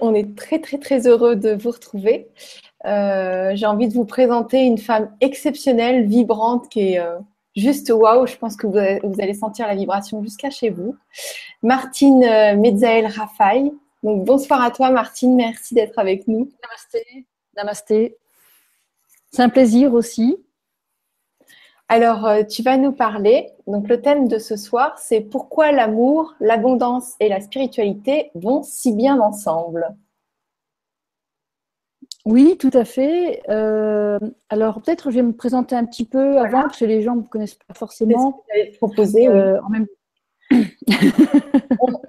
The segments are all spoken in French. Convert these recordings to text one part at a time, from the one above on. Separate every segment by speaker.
Speaker 1: On est très très très heureux de vous retrouver. Euh, j'ai envie de vous présenter une femme exceptionnelle, vibrante, qui est euh, juste waouh. Je pense que vous, allez sentir la vibration jusqu'à chez vous. Martine euh, Mezzael Rafaï. Bonsoir à toi Martine, merci d'être avec nous.
Speaker 2: Namasté. Namasté. C'est un plaisir aussi.
Speaker 1: Alors, tu vas nous parler. Donc, le thème de ce soir, c'est pourquoi l'amour, l'abondance et la spiritualité vont si bien ensemble.
Speaker 2: Oui, tout à fait. Euh, alors peut-être je vais me présenter un petit peu avant parce que les gens ne me connaissent pas forcément.
Speaker 1: Proposer. Euh,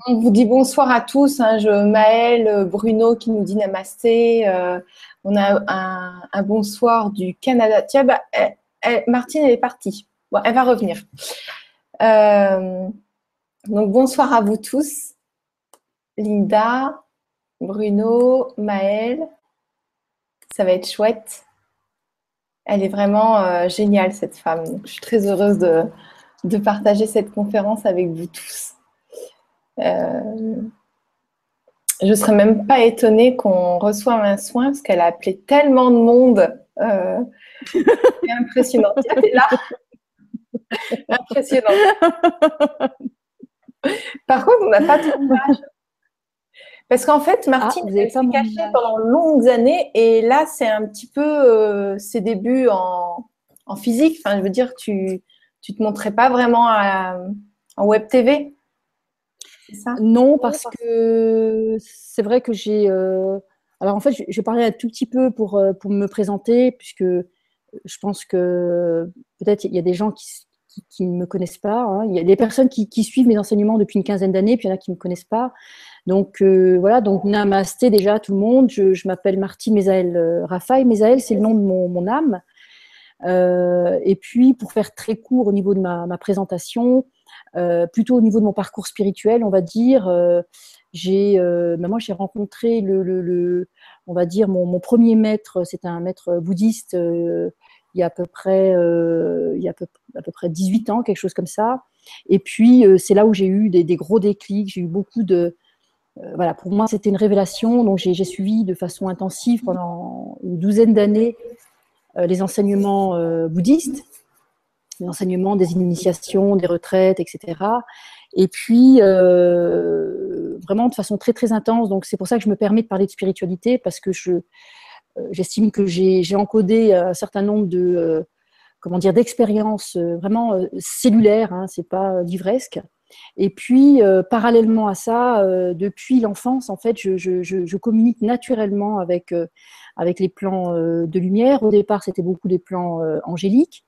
Speaker 1: on, vous dit bonsoir à tous. Hein, je, Maëlle, Bruno qui nous dit namasté. Euh, on a un, bonsoir du Canada. Tiens, bah, Martine, elle est partie. Elle va revenir. donc bonsoir à vous tous. Linda, Bruno, Maëlle ça va être chouette. Elle est vraiment euh, géniale, cette femme. je suis très heureuse de, partager cette conférence avec vous tous. Euh, je ne serais même pas étonnée qu'on reçoive un soin parce qu'elle a appelé tellement de monde. Euh, c'est impressionnant. Tiens, là. Impressionnant. Par contre, on n'a pas de courage. Parce qu'en fait, ah, Martine, s'est cachée pendant longues années et là, c'est un petit peu euh, ses débuts en, physique. Enfin, je veux dire, tu ne te montrais pas vraiment en web TV
Speaker 2: ça? Non, parce que c'est vrai que j'ai. Euh, alors, en fait, je, vais parler un tout petit peu pour, euh, me présenter, puisque je pense que peut-être il y a des gens qui, ne me connaissent pas. Hein. Il y a des personnes qui, suivent mes enseignements depuis une quinzaine d'années, puis il y en a qui ne me connaissent pas. Donc euh, voilà, donc namasté déjà tout le monde. Je, m'appelle Mézaël euh, Raphaël. Mézaël, c'est le nom de mon, âme. Euh, et puis, pour faire très court au niveau de ma, présentation, plutôt au niveau de mon parcours spirituel, on va dire, j'ai, ben moi, j'ai rencontré le, on va dire, mon, premier maître, c'est un maître bouddhiste il y a à peu près, il y a à peu, près 18 ans, quelque chose comme ça. Et puis, c'est là où j'ai eu des gros déclics, j'ai eu beaucoup de, euh, voilà, pour moi, c'était une révélation. Donc, j'ai suivi de façon intensive pendant une douzaine d'années euh, les enseignements euh, bouddhistes, les enseignements des initiations, des retraites, etc. Et puis, vraiment de façon très, très intense. Donc, c'est pour ça que je me permets de parler de spiritualité, parce que je, j'estime que j'ai encodé un certain nombre de, comment dire, d'expériences vraiment cellulaires, hein, c'est pas livresque, et puis, euh, parallèlement à ça, euh, depuis l'enfance, en fait, je, communique naturellement avec, euh, avec les plans de lumière. Au départ, c'était beaucoup des plans angéliques.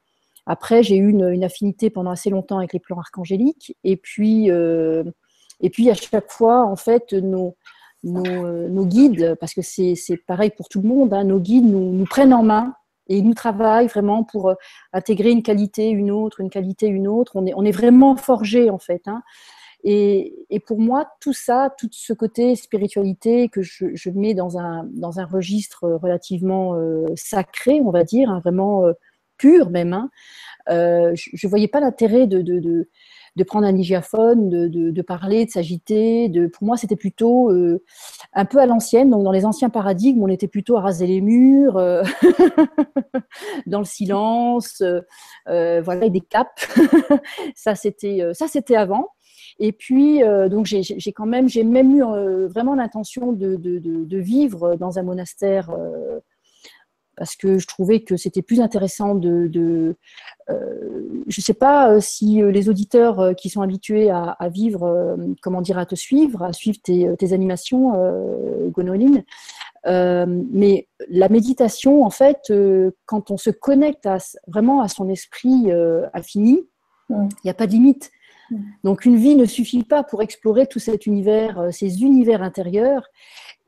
Speaker 2: Après, j'ai eu une, affinité pendant assez longtemps avec les plans archangéliques. Et puis, et puis à chaque fois, en fait, nos, nos, guides, parce que c'est pareil pour tout le monde, hein, nos guides nous, prennent en main et nous travaillent vraiment pour euh, intégrer une qualité, une autre, une qualité, une autre. On est, vraiment forgé en fait. Hein. Et, pour moi, tout ça, tout ce côté spiritualité que je, mets dans un, dans un registre relativement euh, sacré, on va dire, hein, vraiment euh, pur même, hein, je ne voyais pas l'intérêt de, de, de, prendre un digiaphone, de, parler, de s'agiter. Pour moi, c'était plutôt euh, un peu à l'ancienne. Donc, dans les anciens paradigmes, on était plutôt à raser les murs, euh, dans le silence, euh, voilà, des capes. ça, c'était, avant. Et puis, donc, j'ai, quand même, j'ai même eu vraiment l'intention de, de, vivre dans un monastère parce que je trouvais que c'était plus intéressant de... Euh, je ne sais pas euh, si euh, les auditeurs qui sont habitués à, vivre, comment dire, à te suivre, à suivre tes, animations, Gonoline, mais la méditation, en fait, quand on se connecte vraiment à son esprit infini, il n'y a pas de limite. Donc une vie ne suffit pas pour explorer tout cet univers, ces univers intérieurs.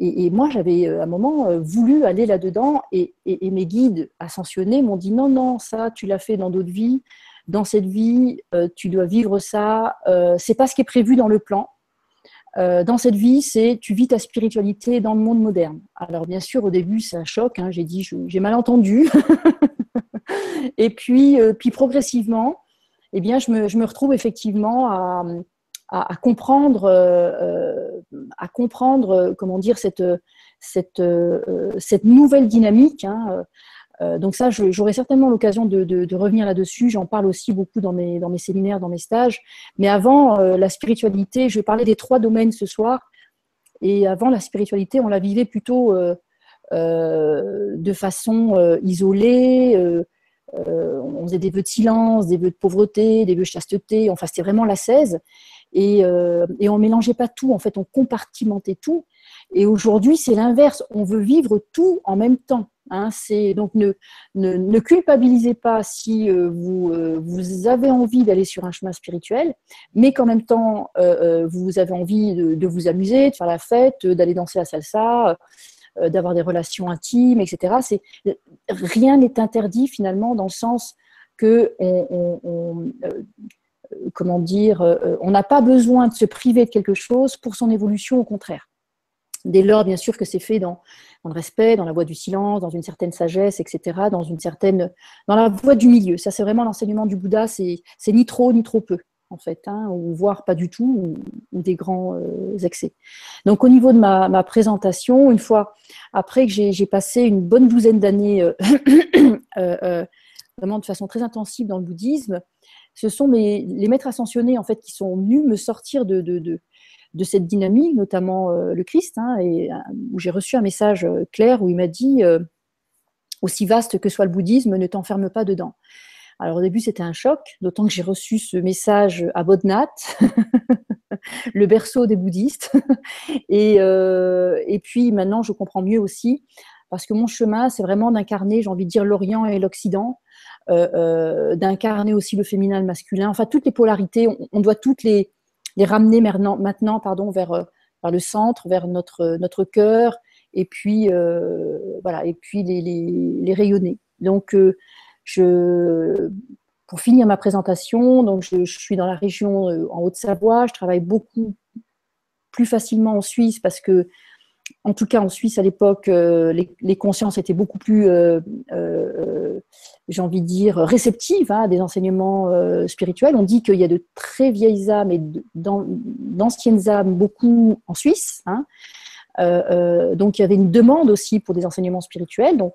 Speaker 2: Et, moi, j'avais euh, à un moment euh, voulu aller là-dedans et, mes guides ascensionnés m'ont dit non, non, ça, tu l'as fait dans d'autres vies. Dans cette vie, euh, tu dois vivre ça. Euh, c'est pas ce qui est prévu dans le plan. dans cette vie, c'est tu vis ta spiritualité dans le monde moderne. Alors bien sûr, au début, un choc. Hein. j'ai dit, j'ai mal entendu. et puis, puis progressivement, eh bien, je me, je me retrouve effectivement à, comprendre à comprendre, comment dire, cette, cette, cette nouvelle dynamique. Hein, donc ça, j'aurai certainement l'occasion de, de, revenir là-dessus. J'en parle aussi beaucoup dans mes, dans mes séminaires, dans mes stages. Mais avant, la spiritualité, je vais parler des trois domaines ce soir. Et avant, la spiritualité, on la vivait plutôt de façon isolée euh, on faisait des vœux de silence, des vœux de pauvreté, des vœux de chasteté. Enfin, c'était vraiment la 16. Et, euh, et on mélangeait pas tout. En fait, on compartimentait tout. Et aujourd'hui, c'est l'inverse. On veut vivre tout en même temps. Hein. donc ne, culpabilisez pas si euh, vous, vous avez envie d'aller sur un chemin spirituel, mais qu'en même temps vous avez envie de, vous amuser, de faire la fête, d'aller danser la salsa, euh, d'avoir des relations intimes, etc. Rien n'est interdit finalement dans le sens que on, euh, comment dire, euh, on n'a pas besoin de se priver de quelque chose pour son évolution, au contraire. Dès lors, bien sûr, que c'est fait dans, dans, le respect, dans la voie du silence, dans une certaine sagesse, etc., dans une certaine, dans la voie du milieu. Ça, c'est vraiment l'enseignement du Bouddha. C'est, ni trop ni trop peu en fait, hein, ou voire pas du tout, ou, des grands euh, excès. Donc au niveau de ma, présentation, une fois après que j'ai passé une bonne douzaine d'années euh, euh, vraiment de façon très intensive dans le bouddhisme, ce sont les maîtres ascensionnés en fait qui sont venus me sortir de, cette dynamique, notamment le Christ, hein, et, où j'ai reçu un message clair où il m'a dit aussi vaste que soit le bouddhisme, ne t'enferme pas dedans. Alors au début, c'était un choc, d'autant que j'ai reçu ce message à Bodnat, le berceau des bouddhistes. Euh, et, puis maintenant, je comprends mieux aussi, parce que mon chemin, c'est vraiment d'incarner, j'ai envie de dire, l'Orient et l'Occident, euh, euh, d'incarner aussi le féminin le masculin, enfin toutes les polarités, on, doit toutes les, ramener maintenant, pardon, vers, le centre, vers notre, cœur, et puis, voilà, et puis les, rayonner. Donc, pour finir ma présentation, donc je, suis dans la région euh, en Haute-Savoie. Je travaille beaucoup plus facilement en Suisse parce que, en tout cas en Suisse à l'époque, euh, les, consciences étaient beaucoup plus, euh, j'ai envie de dire, réceptives hein, à des enseignements spirituels. On dit qu'il y a de très vieilles âmes et d'anciennes âmes beaucoup en Suisse. Hein. donc il y avait une demande aussi pour des enseignements spirituels. Donc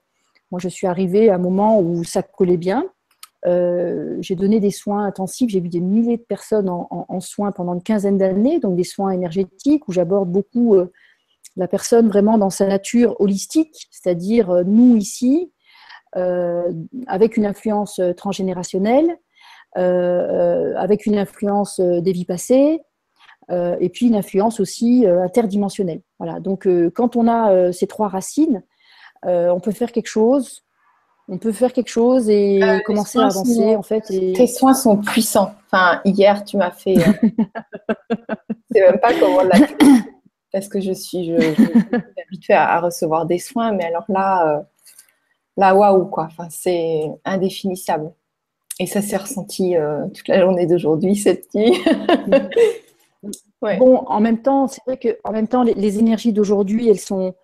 Speaker 2: moi, je suis arrivée à un moment où ça collait bien. Euh, j'ai donné des soins intensifs, j'ai vu des milliers de personnes en, soins pendant une quinzaine d'années, donc des soins énergétiques où j'aborde beaucoup euh, la personne vraiment dans sa nature holistique, c'est-à-dire euh, nous ici, avec une influence transgénérationnelle, avec une influence des vies passées, et puis une influence aussi interdimensionnelle. Voilà. Donc, quand on a ces trois racines, euh, on peut faire quelque chose, on peut faire quelque chose et euh, commencer à avancer en fait.
Speaker 1: Tes soins sont puissants. Enfin, hier tu m'as fait. Euh, c'est même pas comment l'a parce que je suis, habituée à, recevoir des soins, mais alors là, là waouh quoi. Enfin, c'est indéfinissable. Et ça s'est ressenti toute la journée d'aujourd'hui cette nuit.
Speaker 2: Bon, en même temps, c'est vrai que en même temps, les énergies d'aujourd'hui, elles sont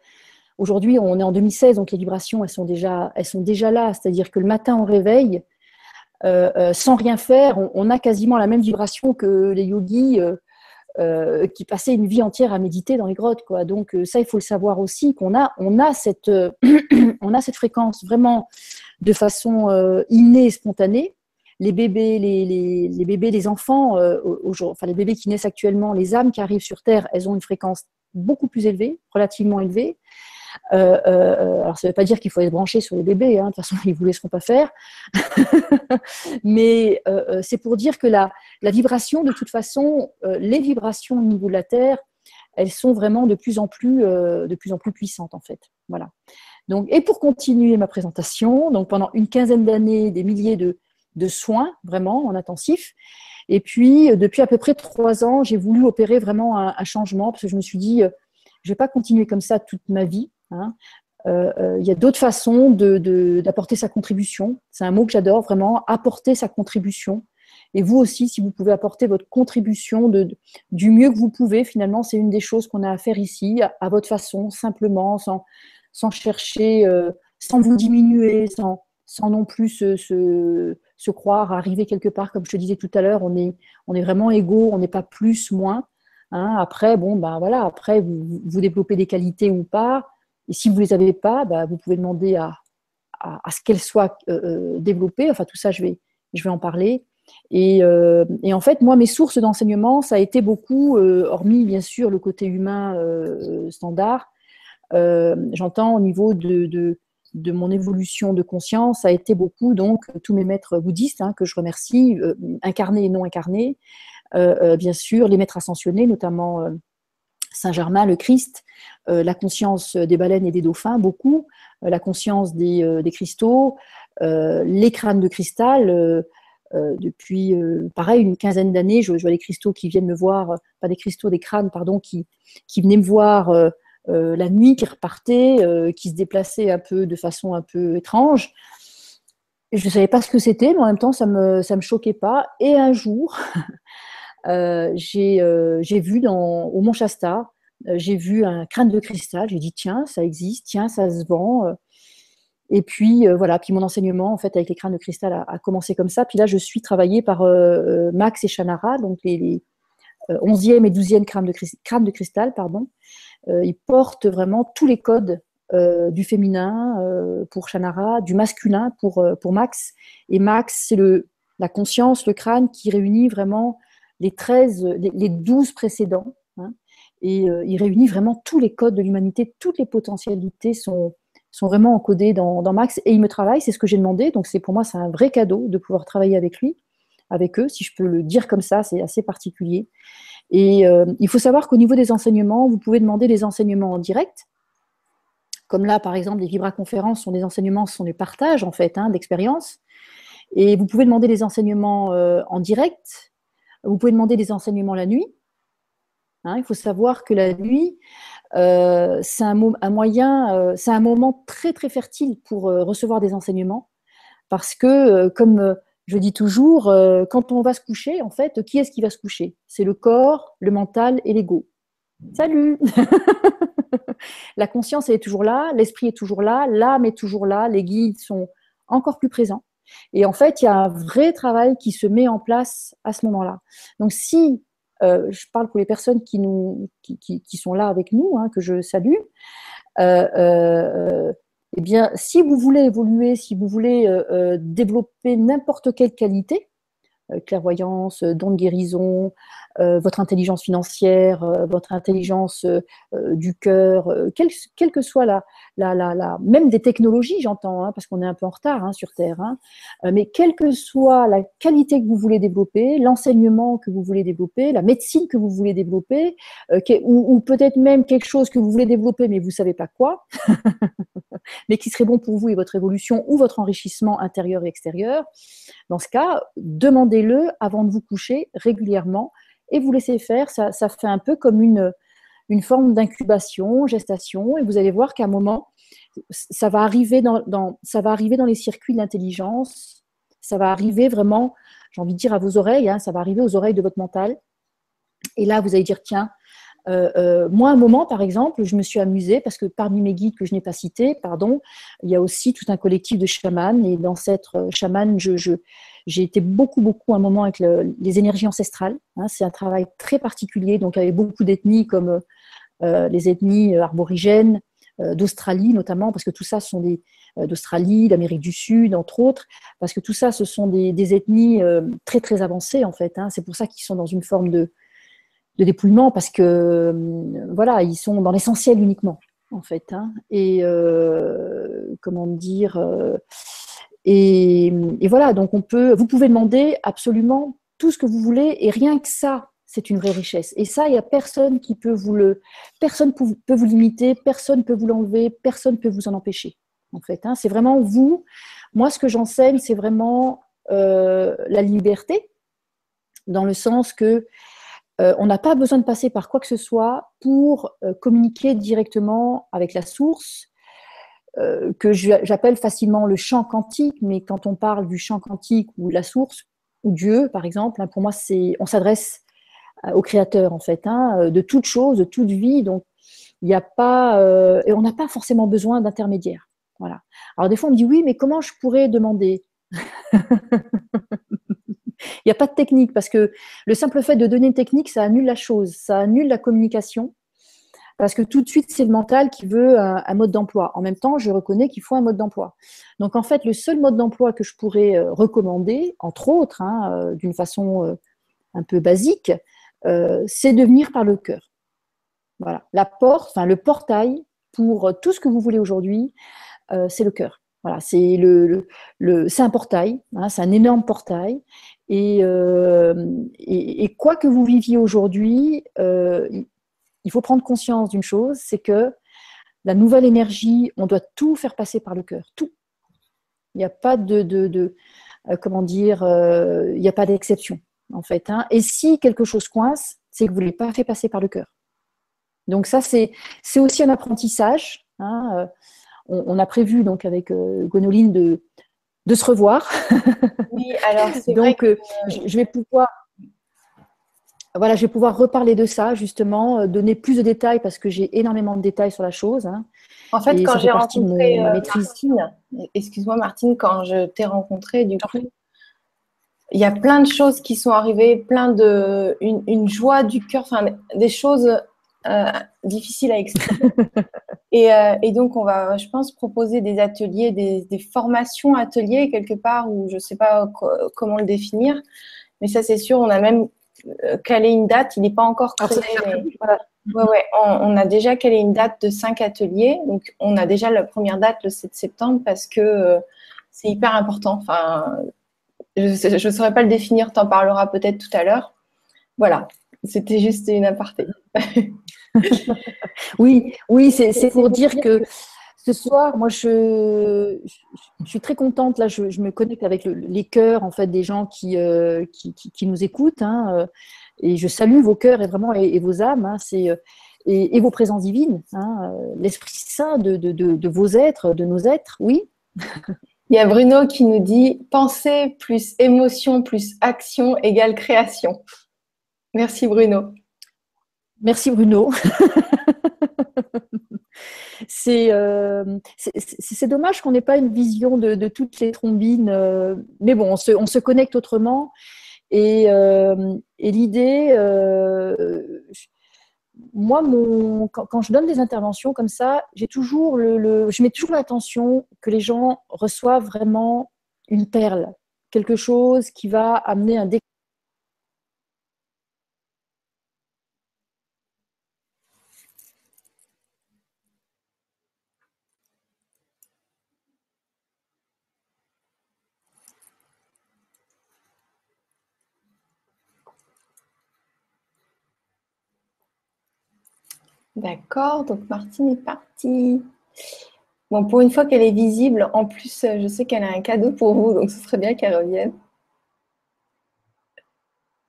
Speaker 2: Aujourd'hui, on est en 2016, donc les vibrations, elles sont déjà, elles sont déjà là. C'est-à-dire que le matin, on réveille, euh, euh, sans rien faire, on, a quasiment la même vibration que les yogis euh, qui passaient une vie entière à méditer dans les grottes. Quoi. Donc ça, il faut le savoir aussi, qu'on a, on a, cette, on a cette fréquence vraiment de façon innée et spontanée. Les bébés, les, les, bébés, les enfants, enfin les bébés qui naissent actuellement, les âmes qui arrivent sur Terre, elles ont une fréquence beaucoup plus élevée, relativement élevée. Euh, euh, alors, ça ne veut pas dire qu'il faut être branché sur les bébés, hein, de toute façon, ils ne vous laisseront pas faire. Mais euh, c'est pour dire que la, vibration, de toute façon, les vibrations au niveau de la Terre, elles sont vraiment de plus en plus, de plus, en plus puissantes, en fait. Voilà. Donc, et pour continuer ma présentation, donc pendant une quinzaine d'années, des milliers de, soins, vraiment, en intensif. Et puis, depuis à peu près trois ans, j'ai voulu opérer vraiment un, changement parce que je me suis dit, je ne vais pas continuer comme ça toute ma vie. Hein. Euh, euh, il y a d'autres façons d'apporter sa contribution. C'est un mot que j'adore vraiment, apporter sa contribution. Et vous aussi, si vous pouvez apporter votre contribution de, du mieux que vous pouvez, finalement, c'est une des choses qu'on a à faire ici, à, votre façon, simplement, sans, sans chercher, euh, sans vous diminuer, sans, sans non plus se, se, se, croire arriver quelque part. Comme je te disais tout à l'heure, on est, on est vraiment égaux, on n'est pas plus, moins. Hein. Après, bon, ben voilà, après, vous, vous, développez des qualités ou pas. Et si vous ne les avez pas, ben, vous pouvez demander à, à, ce qu'elles soient euh, euh, développées. Enfin, tout ça, je vais, je vais en parler. Et, euh, et, en fait, moi, mes sources d'enseignement, ça a été beaucoup, hormis bien sûr le côté humain standard, j'entends au niveau de, de, de, mon évolution de conscience, ça a été beaucoup, donc, tous mes maîtres bouddhistes, hein, que je remercie, incarnés et non incarnés, bien sûr, les maîtres ascensionnés, notamment Saint-Germain, le Christ, la conscience des baleines et des dauphins, beaucoup, la conscience des, des cristaux, les crânes de cristal, euh, depuis, euh, pareil, une quinzaine d'années, je, vois des cristaux qui viennent me voir, pas des cristaux, des crânes, pardon, qui, qui venaient me voir euh, la nuit, qui repartaient, qui se déplaçaient un peu de façon un peu étrange. Je ne savais pas ce que c'était, mais en même temps, ça ne me, ça me choquait pas. Et un jour, j'ai vu dans, au Mont Shasta, j'ai vu un crâne de cristal. J'ai dit, tiens, ça existe, tiens, ça se vend. Et puis euh, voilà, puis mon enseignement en fait avec les crânes de cristal a, commencé comme ça. Puis là, je suis travaillée par euh, euh, Max et Shannara, donc les, 11e et 12e crânes de, crâne de cristal, pardon. ils portent vraiment tous les codes du féminin pour Shannara, du masculin pour, pour Max. Et Max, c'est la conscience, le crâne qui réunit vraiment les 13, les, 12 précédents. Hein. et il réunit vraiment tous les codes de l'humanité, toutes les potentialités sont, sont vraiment encodés dans, Max et il me travaille, c'est ce que j'ai demandé. Donc c'est pour moi c'est un vrai cadeau de pouvoir travailler avec lui, avec eux, si je peux le dire comme ça, c'est assez particulier. Et euh, il faut savoir qu'au niveau des enseignements, vous pouvez demander des enseignements en direct. Comme là, par exemple, les vibraconférences sont des enseignements, sont des partages en fait hein, d'expériences. Et vous pouvez demander des enseignements euh, en direct. Vous pouvez demander des enseignements la nuit. Hein, il faut savoir que la nuit, euh, c'est un, moyen, euh, c'est un moment très très fertile pour euh, recevoir des enseignements, parce que, comme je dis toujours, quand on va se coucher, en fait, qui est-ce qui va se coucher? C'est le corps, le mental et l'ego. Salut La conscience est toujours là, l'esprit est toujours là, l'âme est toujours là, les guides sont encore plus présents. Et en fait, il y a un vrai travail qui se met en place à ce moment-là. Donc, si euh, je parle pour les personnes qui, nous, qui, sont là avec nous, hein, que je salue. Euh, euh, eh bien, si vous voulez évoluer, si vous voulez développer n'importe quelle qualité, clairvoyance, don de guérison, euh, votre intelligence financière, euh, votre intelligence euh, du cœur, quelle, que soit la, la, la, même des technologies, j'entends, hein, parce qu'on est un peu en retard hein, sur Terre, hein, mais quelle que soit la qualité que vous voulez développer, l'enseignement que vous voulez développer, la médecine que vous voulez développer, ou, ou peut-être même quelque chose que vous voulez développer mais vous ne savez pas quoi, mais qui serait bon pour vous et votre évolution ou votre enrichissement intérieur et extérieur, dans ce cas, demandez-le avant de vous coucher régulièrement et vous laissez faire. Ça, fait un peu comme une, forme d'incubation, gestation, et vous allez voir qu'à un moment, ça va arriver dans, les circuits de l'intelligence, ça va arriver vraiment, j'ai envie de dire à vos oreilles, hein, ça va arriver aux oreilles de votre mental. Et là, vous allez dire, tiens, euh, euh, moi, un moment, par exemple, je me suis amusée parce que parmi mes guides que je n'ai pas cités, pardon, il y a aussi tout un collectif de chamans. Et dans cette euh, chamane, je, j'ai été beaucoup, beaucoup à un moment avec les énergies ancestrales. Hein. c'est un travail très particulier, donc avec beaucoup d'ethnies comme les ethnies arborigènes, d'Australie notamment, parce que tout ça sont des d'Australie, d'Amérique du Sud, entre autres, parce que tout ça, ce sont des, ethnies très très avancées en fait. Hein. c'est pour ça qu'ils sont dans une forme de, dépouillement parce que euh, voilà, ils sont dans l'essentiel uniquement en fait. Hein. et euh, comment dire euh, et, voilà, donc on peut, vous pouvez demander absolument tout ce que vous voulez et rien que ça, c'est une vraie richesse. Et ça, il n'y a personne qui peut vous le, personne peut vous limiter, personne peut vous l'enlever, personne peut vous en empêcher. En fait, hein. c'est vraiment vous. Moi, ce que j'enseigne, c'est vraiment la liberté, dans le sens que euh, on n'a pas besoin de passer par quoi que ce soit pour euh, communiquer directement avec la source, euh, que j'appelle facilement le champ quantique, mais quand on parle du champ quantique ou la source, ou Dieu par exemple, hein, pour moi, c'est on s'adresse au Créateur en fait, hein, de toute chose, de toute vie, donc il n'y a pas, et on n'a pas forcément besoin d'intermédiaire. Voilà. Alors des fois on me dit oui, mais comment je pourrais demander Il n'y a pas de technique parce que le simple fait de donner une technique, ça annule la chose, ça annule la communication. Parce que tout de suite, c'est le mental qui veut un, mode d'emploi. En même temps, je reconnais qu'il faut un mode d'emploi. Donc, en fait, le seul mode d'emploi que je pourrais euh, recommander, entre autres, hein, euh, d'une façon euh, un peu basique, c'est de venir par le cœur. Voilà. La porte, enfin, le portail pour tout ce que vous voulez aujourd'hui, c'est le cœur. Voilà, c'est le, le, un portail, hein, c'est un énorme portail. Euh, et, quoi que vous viviez aujourd'hui, euh, il faut prendre conscience d'une chose, c'est que la nouvelle énergie, on doit tout faire passer par le cœur, tout. Il n'y a pas de, de, euh, comment dire, il n'y a pas d'exception en fait. Hein. Et si quelque chose coince, c'est que vous ne l'avez pas fait passer par le cœur. Donc ça, c'est, aussi un apprentissage. Hein, on, a prévu donc avec euh, Gonoline de, de se revoir.
Speaker 1: Oui, alors c'est
Speaker 2: donc que... je, vais pouvoir voilà, je vais pouvoir reparler de ça justement, euh, donner plus de détails parce que j'ai énormément de détails sur la chose. Hein.
Speaker 1: En fait, quand j'ai rencontré euh, Martine, excuse-moi Martine, quand je t'ai rencontré, du coup, il y a plein de choses qui sont arrivées, plein de une, une joie du cœur, enfin des choses euh, difficile à expliquer. et, euh, et, donc, on va, je pense, proposer des ateliers, des, des formations ateliers quelque part, où je ne sais pas comment le définir. Mais ça, c'est sûr, on a même calé une date. Il n'est pas encore créé. voilà. ouais, ouais, on, on, a déjà calé une date de cinq ateliers. Donc, on a déjà la première date le 7 septembre parce que c'est hyper important. Enfin, je ne saurais pas le définir, tu en parleras peut-être tout à l'heure. Voilà, c'était juste une aparté.
Speaker 2: oui, oui, c'est pour dire que ce soir, moi, je, je, suis très contente. Là, je, me connecte avec les cœurs en fait des gens qui, euh, qui, qui, nous écoutent, hein, euh, et je salue vos cœurs et vraiment et, vos âmes. Hein, c'est euh, et, vos présences divines, hein, l'Esprit Saint de, de, de, de, vos êtres, de nos êtres, oui.
Speaker 1: Il y a Bruno qui nous dit pensée plus émotion plus action égale création. Merci Bruno.
Speaker 2: Merci Bruno. Euh, c'est dommage qu'on n'ait pas une vision de, toutes les trombines, euh, mais bon, on se, connecte autrement. Et, euh, l'idée, moi, mon, quand, je donne des interventions comme ça, j'ai toujours le, je mets toujours l'attention que les gens reçoivent vraiment une perle, quelque chose qui va amener un déclic
Speaker 1: D'accord, donc Martine est partie. Bon, pour une fois qu'elle est visible, en plus, je sais qu'elle a un cadeau pour vous, donc ce serait bien qu'elle revienne.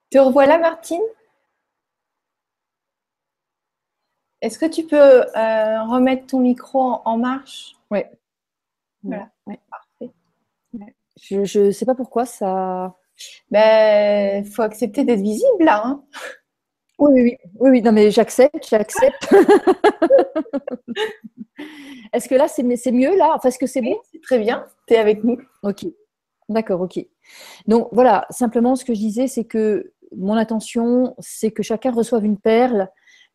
Speaker 1: Te revoilà, Martine? Est-ce que tu peux euh, remettre ton micro en, marche?
Speaker 2: Oui.
Speaker 1: Voilà, parfait.
Speaker 2: Je ne sais pas pourquoi ça.
Speaker 1: Il ben, faut accepter d'être visible là. Hein.
Speaker 2: Oui, oui, oui, oui, non, mais j'accepte, j'accepte. Est-ce que là, c'est mieux là? Enfin, est-ce que c'est bon?
Speaker 1: C'est très bien, tu es avec nous.
Speaker 2: Ok, d'accord, ok. Donc voilà, simplement ce que je disais, c'est que mon intention, c'est que chacun reçoive une perle,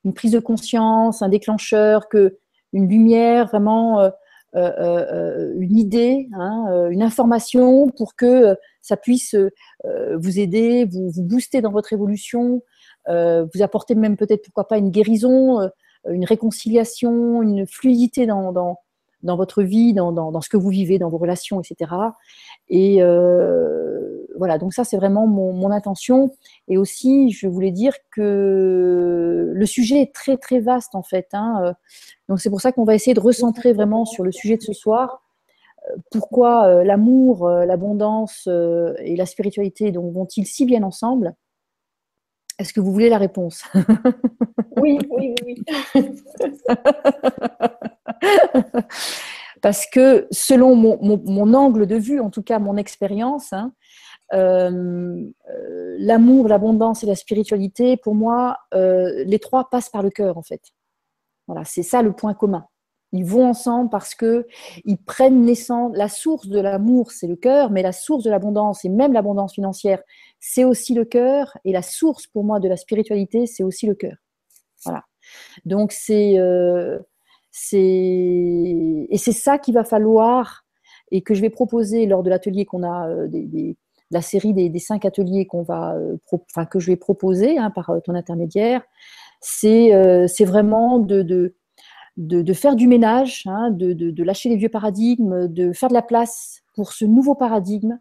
Speaker 2: une prise de conscience, un déclencheur, que une lumière, vraiment euh, euh, euh, une idée, hein, une information pour que ça puisse vous aider, vous, vous booster dans votre évolution, vous apportez même peut-être, pourquoi pas, une guérison, euh, une réconciliation, une fluidité dans, dans, votre vie, dans, dans, dans, ce que vous vivez, dans vos relations, etc. Et euh, voilà, donc ça, c'est vraiment mon, mon, intention. Et aussi, je voulais dire que le sujet est très, très vaste, en fait. Hein. Donc c'est pour ça qu'on va essayer de recentrer vraiment sur le sujet de ce soir. Pourquoi l'amour, l'abondance et la spiritualité vont-ils si bien ensemble? Est-ce que vous voulez la réponse?
Speaker 1: Oui, oui, oui.
Speaker 2: Parce que selon mon, angle de vue, en tout cas mon expérience, hein, euh, euh, l'amour, l'abondance et la spiritualité, pour moi, euh, les trois passent par le cœur en fait. Voilà, c'est ça le point commun. Ils vont ensemble parce que ils prennent naissance. La source de l'amour, c'est le cœur, mais la source de l'abondance et même l'abondance financière, c'est aussi le cœur. Et la source pour moi de la spiritualité, c'est aussi le cœur. Voilà. Donc c'est euh, et c'est ça qu'il va falloir et que je vais proposer lors de l'atelier qu'on a euh, la série des, cinq ateliers qu'on va euh, que je vais proposer hein, par ton intermédiaire. C'est vraiment de, de de, faire du ménage, hein, de, lâcher les vieux paradigmes, de faire de la place pour ce nouveau paradigme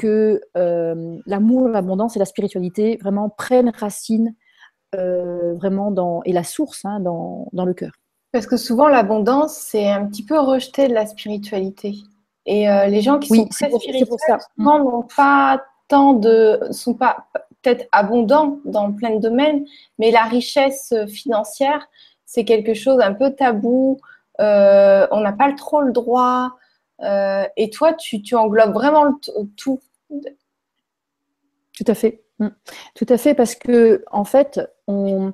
Speaker 2: que euh, l'amour, l'abondance et la spiritualité vraiment prennent racine euh, vraiment dans, et la source hein, dans, le cœur.
Speaker 1: Parce que souvent l'abondance, c'est un petit peu rejeté de la spiritualité. Et euh, les gens qui sont très spirituels souvent n'ont pas tant de, sont pas peut-être abondants dans plein de domaines, mais la richesse financière c'est quelque chose un peu tabou, on n'a pas trop le droit. Euh, et toi, tu, englobes vraiment le tout.
Speaker 2: Tout à fait. Mm. Tout à fait, parce que en fait, on,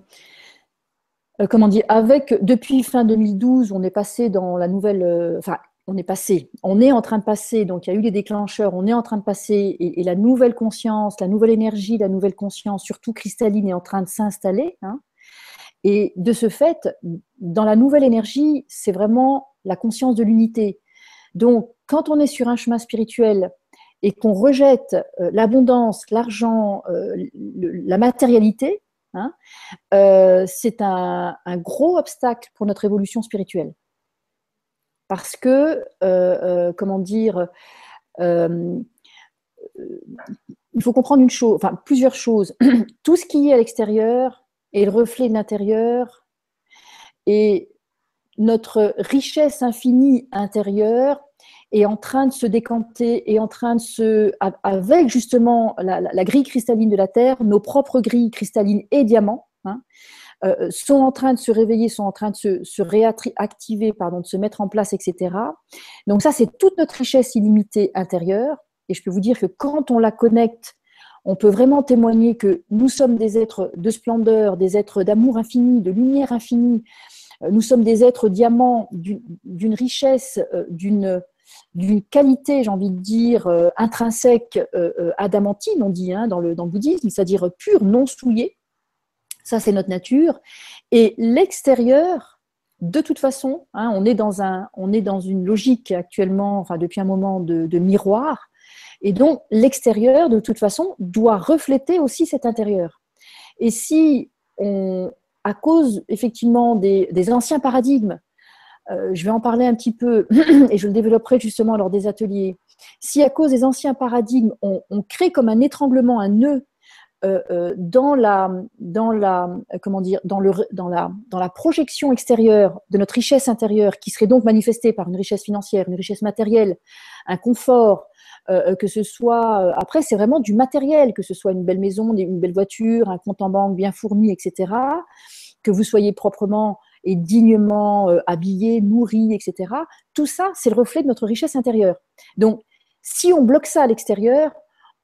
Speaker 2: euh, comment dire, avec depuis fin 2012, on est passé dans la nouvelle, enfin, on est passé, on est en train de passer, donc il y a eu les déclencheurs, on est en train de passer, et, la nouvelle conscience, la nouvelle énergie, la nouvelle conscience, surtout cristalline, est en train de s'installer. Hein. Et de ce fait, dans la nouvelle énergie, c'est vraiment la conscience de l'unité. Donc, quand on est sur un chemin spirituel et qu'on rejette euh, l'abondance, l'argent, euh, la matérialité, hein, euh, c'est un, gros obstacle pour notre évolution spirituelle. Parce que, comment dire, il faut comprendre une chose, enfin plusieurs choses. Tout ce qui est à l'extérieur et le reflet de l'intérieur et notre richesse infinie intérieure est en train de se décanter, et en train de se, avec justement la, grille cristalline de la Terre, nos propres grilles cristallines et diamants, hein, euh, sont en train de se réveiller, sont en train de se, se réactiver, pardon, de se mettre en place, etc. Donc ça, c'est toute notre richesse illimitée intérieure. Et je peux vous dire que quand on la connecte on peut vraiment témoigner que nous sommes des êtres de splendeur, des êtres d'amour infini, de lumière infinie. Euh, nous sommes des êtres diamants d'une richesse, euh, d'une qualité, j'ai envie de dire, euh, intrinsèque, adamantine, on dit hein, dans, le, bouddhisme, c'est-à-dire pure, non souillée. Ça, c'est notre nature. Et l'extérieur, de toute façon, hein, on, est dans un, on est dans une logique actuellement, depuis un moment, de miroir. Et donc, l'extérieur, de toute façon, doit refléter aussi cet intérieur. Et si, à cause effectivement des, anciens paradigmes, euh, je vais en parler un petit peu et je le développerai justement lors des ateliers, si à cause des anciens paradigmes, on, crée comme un étranglement, un nœud euh, euh, dans la, dans la, comment dire, dans le, dans la, dans la projection extérieure de notre richesse intérieure, qui serait donc manifestée par une richesse financière, une richesse matérielle, un confort, que ce soit, après, c'est vraiment du matériel, que ce soit une belle maison, une belle voiture, un compte en banque bien fourni, etc. Que vous soyez proprement et dignement habillé, nourri, etc. Tout ça, c'est le reflet de notre richesse intérieure. Donc, si on bloque ça à l'extérieur,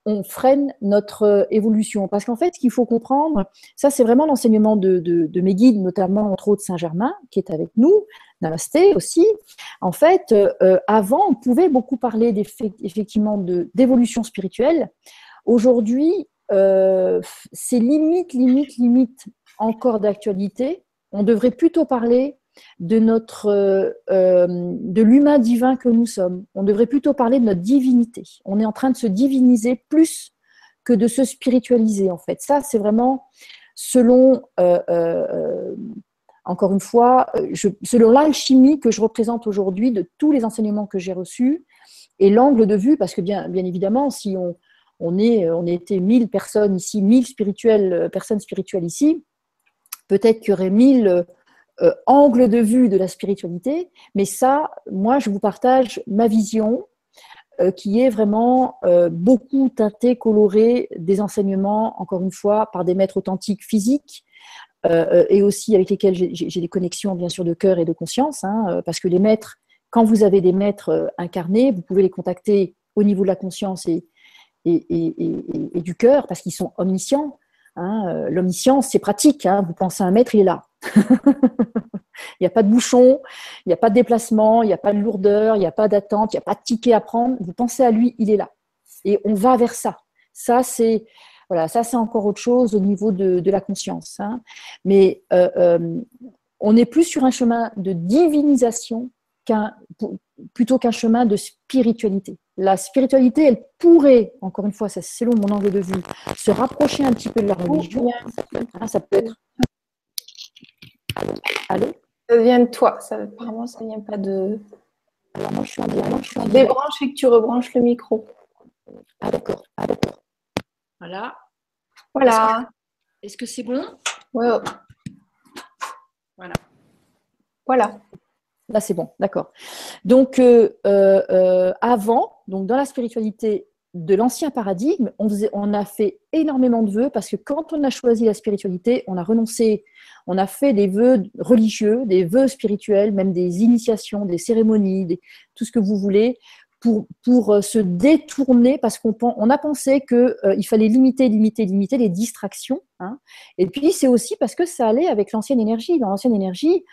Speaker 2: on freine notre évolution. Parce qu'en fait, ce qu'il faut comprendre, ça c'est vraiment l'enseignement de, mes guides, notamment entre autres Saint-Germain, qui est avec nous, Namasté aussi. En fait, euh, avant, on pouvait beaucoup parler effectivement d'évolution spirituelle. Aujourd'hui, euh, c'est limite, limite, limite encore d'actualité. On devrait plutôt parler de notre euh, de l'humain divin que nous sommes. On devrait plutôt parler de notre divinité. On est en train de se diviniser plus que de se spiritualiser en fait. Ça, c'est vraiment selon encore une fois, euh, selon l'alchimie que je représente aujourd'hui de tous les enseignements que j'ai reçus et l'angle de vue, parce que bien, évidemment, si on, on, est, on était 1000 personnes ici, 1000 spirituelles, euh, personnes spirituelles ici, peut-être qu'il y aurait 1000 euh, angles de vue de la spiritualité, mais ça, moi, je vous partage ma vision qui est vraiment beaucoup teintée, colorée des enseignements, encore une fois, par des maîtres authentiques physiques, euh, et aussi avec lesquels j'ai des connexions bien sûr de cœur et de conscience, hein, euh, parce que les maîtres, quand vous avez des maîtres euh, incarnés, vous pouvez les contacter au niveau de la conscience et, et, et, et du cœur, parce qu'ils sont omniscients. Hein, L'omniscience, c'est pratique. Hein. Vous pensez à un maître, il est là. il n'y a pas de bouchon, il n'y a pas de déplacement, il n'y a pas de lourdeur, il n'y a pas d'attente, il n'y a pas de ticket à prendre. Vous pensez à lui, il est là. Et on va vers ça. Ça, c'est encore autre chose au niveau de, la conscience. Hein. Mais euh, euh, on est plus sur un chemin de divinisation plutôt qu'un chemin de spiritualité. La spiritualité, elle pourrait, encore une fois, c'est selon mon angle de vue, se rapprocher un petit peu de la religion. Hein, ça peut être.
Speaker 1: Allô? Ça vient de toi. Ça, apparemment, ça ne vient pas de. Alors moi, je suis en direct. Je Débranche et que tu rebranches le micro.
Speaker 2: Ah d'accord. Ah d'accord. Voilà.
Speaker 1: Voilà.
Speaker 2: Est-ce que c'est bon?
Speaker 1: Oui. Voilà. Voilà.
Speaker 2: Là, c'est bon, d'accord. Donc, euh, euh, euh, avant, donc dans la spiritualité de l'ancien paradigme, on, on, a fait énormément de vœux parce que quand on a choisi la spiritualité, on a renoncé, on a fait des vœux religieux, des vœux spirituels, même des initiations, des cérémonies, tout ce que vous voulez, pour, pour se détourner parce qu'on on a pensé qu'il euh, fallait limiter, limiter, limiter les distractions. Hein. Et puis c'est aussi parce que ça allait avec l'ancienne énergie. Dans l'ancienne énergie,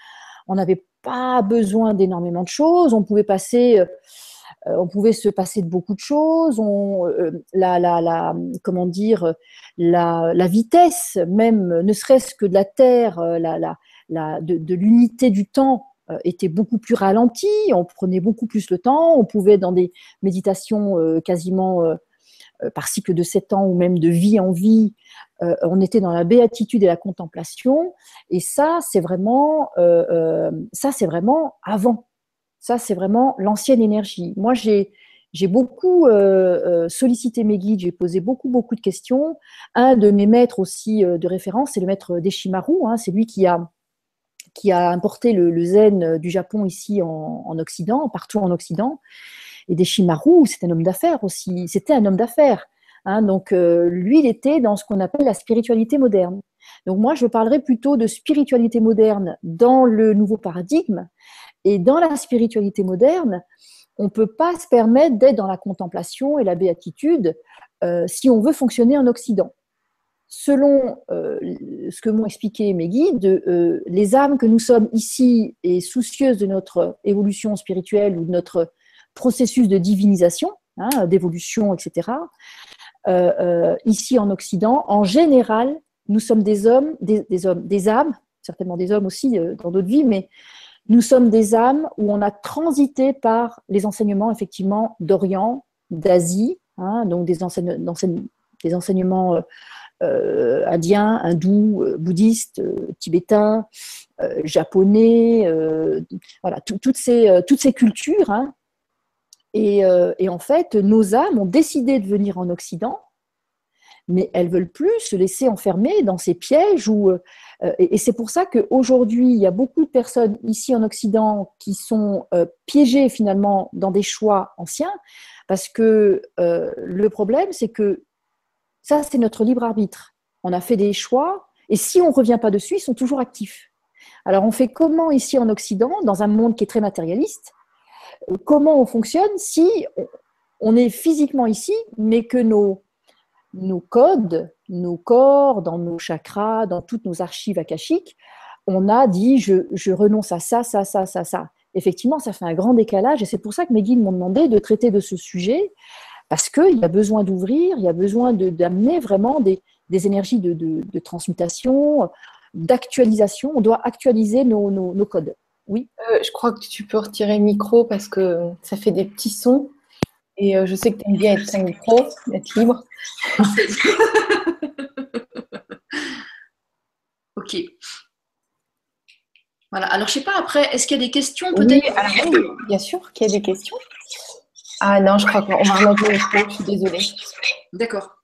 Speaker 2: on n'avait pas besoin d'énormément de choses. On pouvait passer, euh, on pouvait se passer de beaucoup de choses. On, la, la, la, comment dire, la, vitesse, même ne serait-ce que de la Terre, de, l'unité du temps euh, était beaucoup plus ralenti, on prenait beaucoup plus le temps, on pouvait dans des méditations euh, quasiment euh, par cycle de sept ans ou même de vie en vie, on était dans la béatitude et la contemplation. Et ça, c'est vraiment, ça, c'est vraiment avant. Ça, c'est vraiment l'ancienne énergie. Moi, j'ai j'ai beaucoup sollicité mes guides, j'ai posé beaucoup, beaucoup de questions. Un de mes maîtres aussi de référence, c'est le maître Deshimaru. Hein, c'est lui qui a qui a importé le, zen du Japon ici en, Occident, partout en Occident. Et Deshimaru, c'est un homme d'affaires aussi. C'était un homme d'affaires. Hein. donc, euh, lui, il était dans ce qu'on appelle la spiritualité moderne. Donc, moi, je parlerai plutôt de spiritualité moderne dans le nouveau paradigme. Et dans la spiritualité moderne, on ne peut pas se permettre d'être dans la contemplation et la béatitude euh, si on veut fonctionner en Occident selon euh, ce que m'ont expliqué mes guides, les âmes que nous sommes ici et soucieuses de notre évolution spirituelle ou de notre processus de divinisation, hein, d'évolution, etc., euh, ici en Occident, en général, nous sommes des hommes, des, hommes, des âmes, certainement des hommes aussi dans d'autres vies, mais nous sommes des âmes où on a transité par les enseignements effectivement d'Orient, d'Asie, hein, donc des, des enseignements euh, indiens, hindous, euh, bouddhistes, euh, tibétains, japonais, voilà, toutes, ces, toutes ces cultures. Hein. Et, en fait, nos âmes ont décidé de venir en Occident, mais elles veulent plus se laisser enfermer dans ces pièges. Où, et, c'est pour ça qu'aujourd'hui, il y a beaucoup de personnes ici en Occident qui sont piégées finalement dans des choix anciens, parce que le problème, c'est que ça, c'est notre libre arbitre. On a fait des choix et si on ne revient pas dessus, ils sont toujours actifs. Alors, on fait comment ici en Occident, dans un monde qui est très matérialiste, euh, comment on fonctionne si on est physiquement ici, mais que nos, nos codes, nos corps, dans nos chakras, dans toutes nos archives akashiques, on a dit je, je, renonce à ça, ça, ça, ça, ça. Effectivement, ça fait un grand décalage et c'est pour ça que mes guides m'ont demandé de traiter de ce sujet parce qu'il y a besoin d'ouvrir, il y a besoin d'amener vraiment des, énergies de, transmutation, d'actualisation. On doit actualiser nos, codes. Oui.
Speaker 1: Euh, je crois que tu peux retirer le micro parce que ça fait des petits sons. Et euh, je sais que tu aimes bien être sans micro, être libre.
Speaker 2: ok. Voilà. Alors, je ne sais pas, après, est-ce qu'il y a des questions peut-être?
Speaker 1: oui, bien sûr qu'il y a des questions. Ah non, je crois qu'on va remettre le micro, je suis désolée.
Speaker 2: D'accord.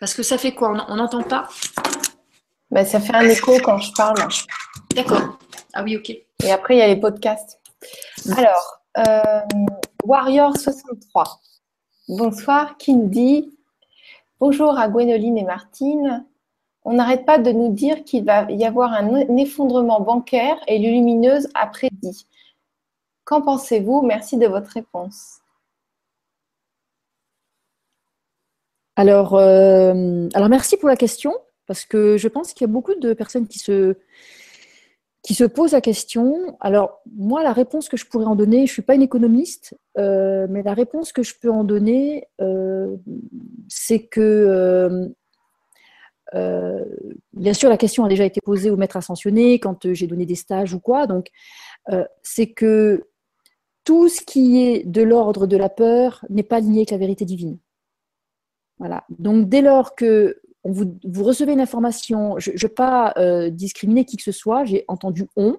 Speaker 2: Parce que ça fait quoi? On n'entend pas?
Speaker 1: Ben, Ça fait un écho quand je parle.
Speaker 2: D'accord. Ah oui, ok.
Speaker 1: Et après, il y a les podcasts. Alors, euh, Warrior63. Bonsoir, Kindy. Bonjour à Gwénoline et Martine on n'arrête pas de nous dire qu'il va y avoir un effondrement bancaire et lumineuse après dit. Qu'en pensez-vous? Merci de votre réponse.
Speaker 2: Alors, euh, alors, merci pour la question, parce que je pense qu'il y a beaucoup de personnes qui se, posent la question. Alors, moi, la réponse que je pourrais en donner, je ne suis pas une économiste, euh, mais la réponse que je peux en donner, euh, c'est que, bien sûr, la question a déjà été posée au maître ascensionné quand j'ai donné des stages ou quoi. Donc, c'est que tout ce qui est de l'ordre de la peur n'est pas aligné avec la vérité divine. Voilà. Donc, dès lors que vous, recevez une information, je ne veux pas euh, discriminer qui que ce soit, j'ai entendu on.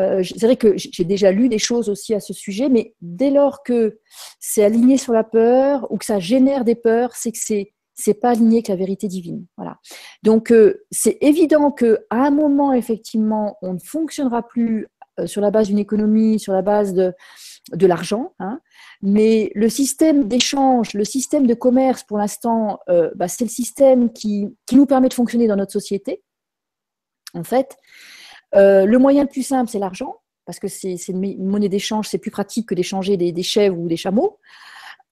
Speaker 2: Euh, c'est vrai que j'ai déjà lu des choses aussi à ce sujet, mais dès lors que c'est aligné sur la peur ou que ça génère des peurs, c'est que c'est c'est pas aligné avec la vérité divine. Voilà. Donc euh, c'est évident que à un moment effectivement, on ne fonctionnera plus sur la base d'une économie, sur la base de de l'argent, hein. mais le système d'échange, le système de commerce, pour l'instant, euh, bah, c'est le système qui, nous permet de fonctionner dans notre société. En fait, euh, le moyen le plus simple, c'est l'argent, parce que c'est une monnaie d'échange, c'est plus pratique que d'échanger des, chèvres ou des chameaux.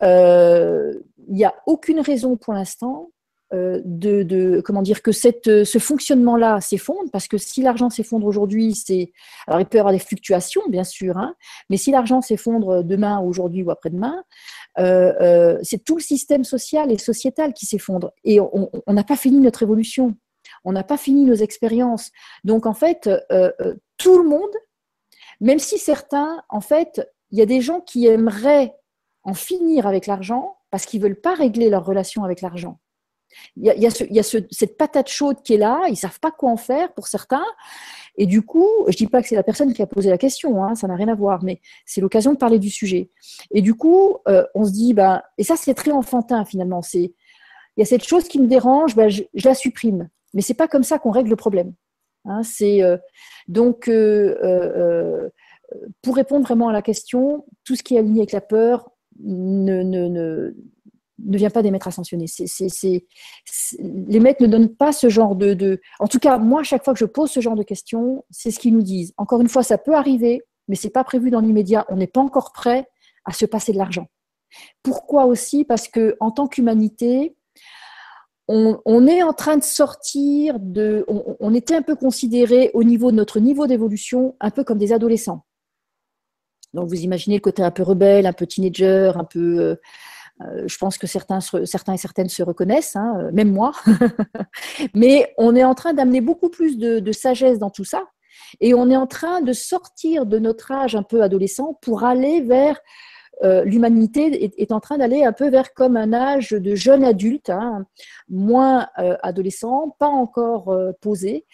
Speaker 2: Euh, il n'y a aucune raison pour l'instant euh, de, comment dire que cette, euh, ce fonctionnement-là s'effondre, parce que si l'argent s'effondre aujourd'hui, c'est alors il peut y avoir des fluctuations bien sûr, hein, mais si l'argent s'effondre demain, aujourd'hui ou après-demain, euh, c'est tout le système social et sociétal qui s'effondre et on n'a pas fini notre évolution, on n'a pas fini nos expériences. Donc en fait, tout le monde, même si certains, en fait, il y a des gens qui aimeraient en finir avec l'argent parce qu'ils veulent pas régler leur relation avec l'argent. Il y a, cette patate chaude qui est là, ils ne savent pas quoi en faire pour certains. Et du coup, je ne dis pas que c'est la personne qui a posé la question, hein, ça n'a rien à voir, mais c'est l'occasion de parler du sujet. Et du coup, euh, on se dit, ben, et ça c'est très enfantin finalement, c'est, il y a cette chose qui me dérange, ben, je, la supprime. Mais c'est pas comme ça qu'on règle le problème. Hein, euh, donc euh, pour répondre vraiment à la question, tout ce qui est aligné avec la peur ne vient pas des maîtres ascensionnés. les maîtres ne donnent pas ce genre de, En tout cas, moi, chaque fois que je pose ce genre de questions, c'est ce qu'ils nous disent. Encore une fois, ça peut arriver, mais ce n'est pas prévu dans l'immédiat. On n'est pas encore prêt à se passer de l'argent. Pourquoi aussi? Parce que en tant qu'humanité, on, est en train de sortir de. On, était un peu considéré au niveau de notre niveau d'évolution, un peu comme des adolescents. Donc vous imaginez le côté un peu rebelle, un peu teenager, un peu. Euh, je pense que certains, certains et certaines se reconnaissent, hein, euh, même moi. Mais on est en train d'amener beaucoup plus de, sagesse dans tout ça. Et on est en train de sortir de notre âge un peu adolescent pour aller vers euh, l'humanité est, en train d'aller un peu vers comme un âge de jeune adulte, hein, moins adolescent, pas encore posé.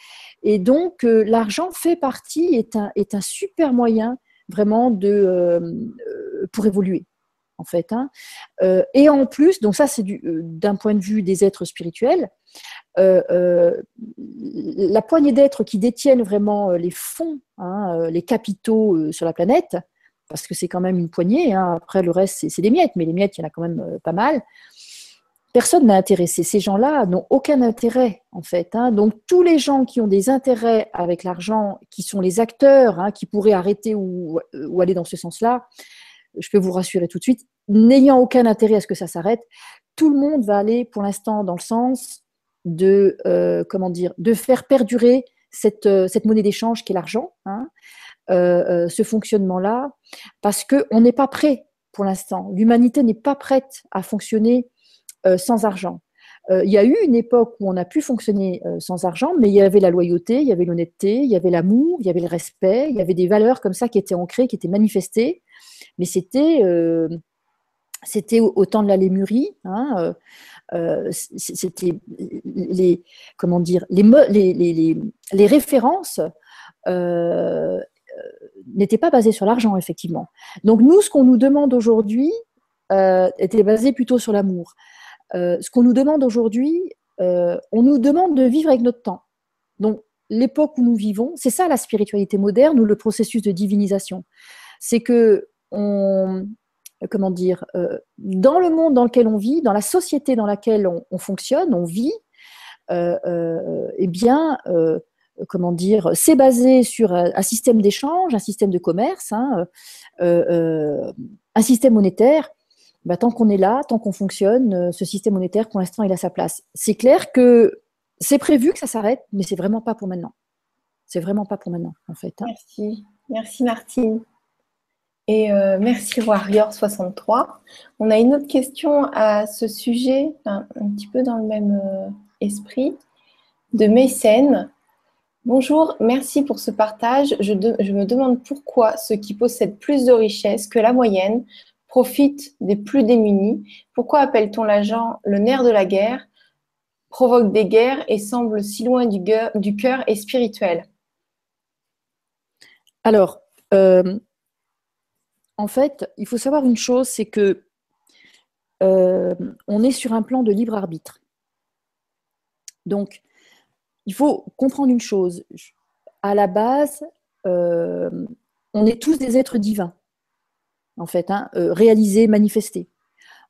Speaker 2: Et donc l'argent fait partie, est un, est un super moyen vraiment de, pour évoluer en fait. Hein. Euh, et en plus, donc ça c'est euh, d'un point de vue des êtres spirituels, euh, la poignée d'êtres qui détiennent vraiment les fonds, hein, les capitaux sur la planète, parce que c'est quand même une poignée, hein. après le reste c'est des miettes, mais les miettes il y en a quand même pas mal. Personne n'a intéressé. Ces gens-là n'ont aucun intérêt, en fait. Donc, tous les gens qui ont des intérêts avec l'argent, qui sont les acteurs, qui pourraient arrêter ou, ou aller dans ce sens-là, je peux vous rassurer tout de suite, n'ayant aucun intérêt à ce que ça s'arrête, tout le monde va aller pour l'instant dans le sens de, euh, comment dire, de faire perdurer cette, euh, cette monnaie d'échange qui est l'argent, hein, euh, ce fonctionnement-là, parce qu'on n'est pas prêt pour l'instant. L'humanité n'est pas prête à fonctionner sans argent. Il y a eu une époque où on a pu fonctionner sans argent, mais il y avait la loyauté, il y avait l'honnêteté, il y avait l'amour, il y avait le respect, il y avait des valeurs comme ça qui étaient ancrées, qui étaient manifestées mais c'était euh, c'était au, temps de la Lémurie. Hein, euh, euh, c'était les comment dire les, les, les, références n'étaient pas basées sur l'argent effectivement. Donc nous, ce qu'on nous demande aujourd'hui était basé plutôt sur l'amour. ce qu'on nous demande aujourd'hui, on nous demande de vivre avec notre temps. Donc l'époque où nous vivons, c'est ça la spiritualité moderne ou le processus de divinisation. C'est que on, comment dire, euh, dans le monde dans lequel on vit, dans la société dans laquelle on, fonctionne, on vit, euh, euh, eh bien, comment dire, c'est basé sur un, système d'échange, un système de commerce, hein, un système monétaire. Bah, tant qu'on est là, tant qu'on fonctionne, ce système monétaire, pour l'instant, il a sa place. C'est clair que c'est prévu que ça s'arrête, mais c'est vraiment pas pour maintenant. C'est vraiment pas pour maintenant, en fait.
Speaker 1: Hein. Merci. Merci, Martine. Euh, merci Warrior63. On a une autre question à ce sujet, un, petit peu dans le même euh, esprit, de Mécène. Bonjour, merci pour ce partage. Je, me demande pourquoi ceux qui possèdent plus de richesses que la moyenne profitent des plus démunis. Pourquoi appelle-t-on l'argent le nerf de la guerre, provoque des guerres et semble si loin du, du cœur et spirituel?
Speaker 2: Alors, euh, en fait, il faut savoir une chose, c'est que euh, on est sur un plan de libre arbitre. Donc, il faut comprendre une chose. À la base, euh, on est tous des êtres divins, en fait, hein, réalisés, manifestés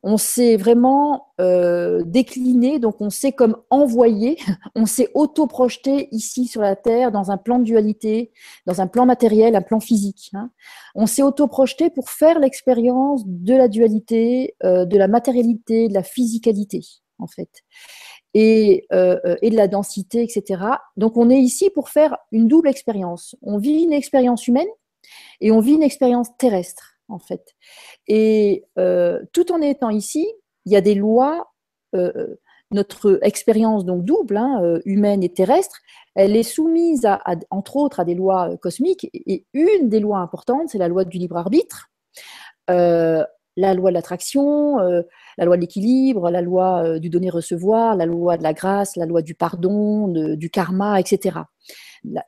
Speaker 2: on s'est vraiment euh, décliné, donc on s'est comme envoyé, on s'est auto-projeté ici sur la Terre dans un plan de dualité, dans un plan matériel, un plan physique. Hein. On s'est auto-projeté pour faire l'expérience de la dualité, euh, de la matérialité, de la physicalité, en fait, et, euh, et de la densité, etc. Donc on est ici pour faire une double expérience. On vit une expérience humaine et on vit une expérience terrestre en fait. Et euh, tout en étant ici, il y a des lois. Euh, notre expérience donc double, hein, euh, humaine et terrestre, elle est soumise à, entre autres à des lois cosmiques. Et une des lois importantes, c'est la loi du libre arbitre, la loi de l'attraction, la loi de l'équilibre, la loi du donner-recevoir, la loi de la grâce, la loi du pardon, du karma, etc.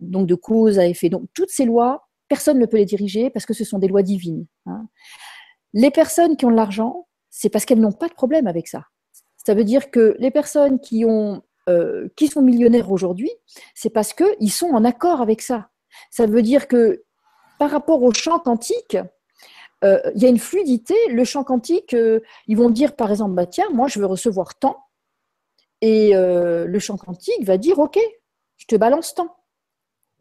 Speaker 2: donc de cause à effet. Donc toutes ces lois personne ne peut les diriger parce que ce sont des lois divines. Hein. Les personnes qui ont de l'argent, c'est parce qu'elles n'ont pas de problème avec ça. Ça veut dire que les personnes qui, euh, sont millionnaires aujourd'hui, c'est parce qu'ils sont en accord avec ça. Ça veut dire que par rapport au champ quantique, euh, il y a une fluidité. Le champ quantique, euh, ils vont dire par exemple, bah, tiens, moi je veux recevoir tant. Et le champ quantique va dire, OK, je te balance tant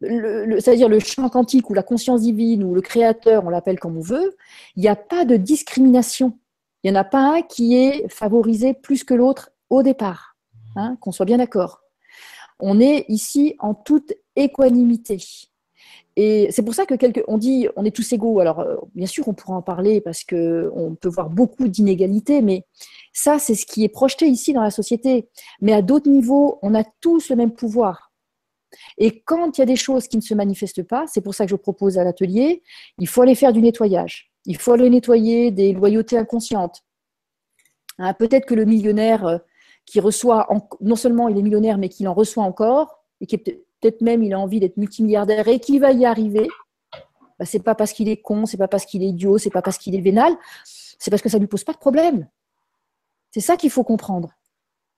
Speaker 2: c'est-à-dire le champ quantique ou la conscience divine ou le créateur, on l'appelle comme on veut, il n'y a pas de discrimination. Il n'y en a pas un qui est favorisé plus que l'autre au départ, hein, qu'on soit bien d'accord. On est ici en toute équanimité. Et c'est pour ça que quelque, on dit on est tous égaux. Alors euh, bien sûr on pourra en parler parce que on peut voir beaucoup d'inégalités, mais ça c'est ce qui est projeté ici dans la société. Mais à d'autres niveaux, on a tous le même pouvoir. Et quand il y a des choses qui ne se manifestent pas, c'est pour ça que je propose à l'atelier, il faut aller faire du nettoyage. Il faut aller nettoyer des loyautés inconscientes. Hein, peut-être que le millionnaire euh, qui reçoit, non seulement il est millionnaire, mais qu'il en reçoit encore, et qui peut-être même il a envie d'être multimilliardaire et qui va y arriver, bah, c'est pas parce qu'il est con, c'est pas parce qu'il est idiot, c'est pas parce qu'il est vénal, c'est parce que ça ne lui pose pas de problème. C'est ça qu'il faut comprendre,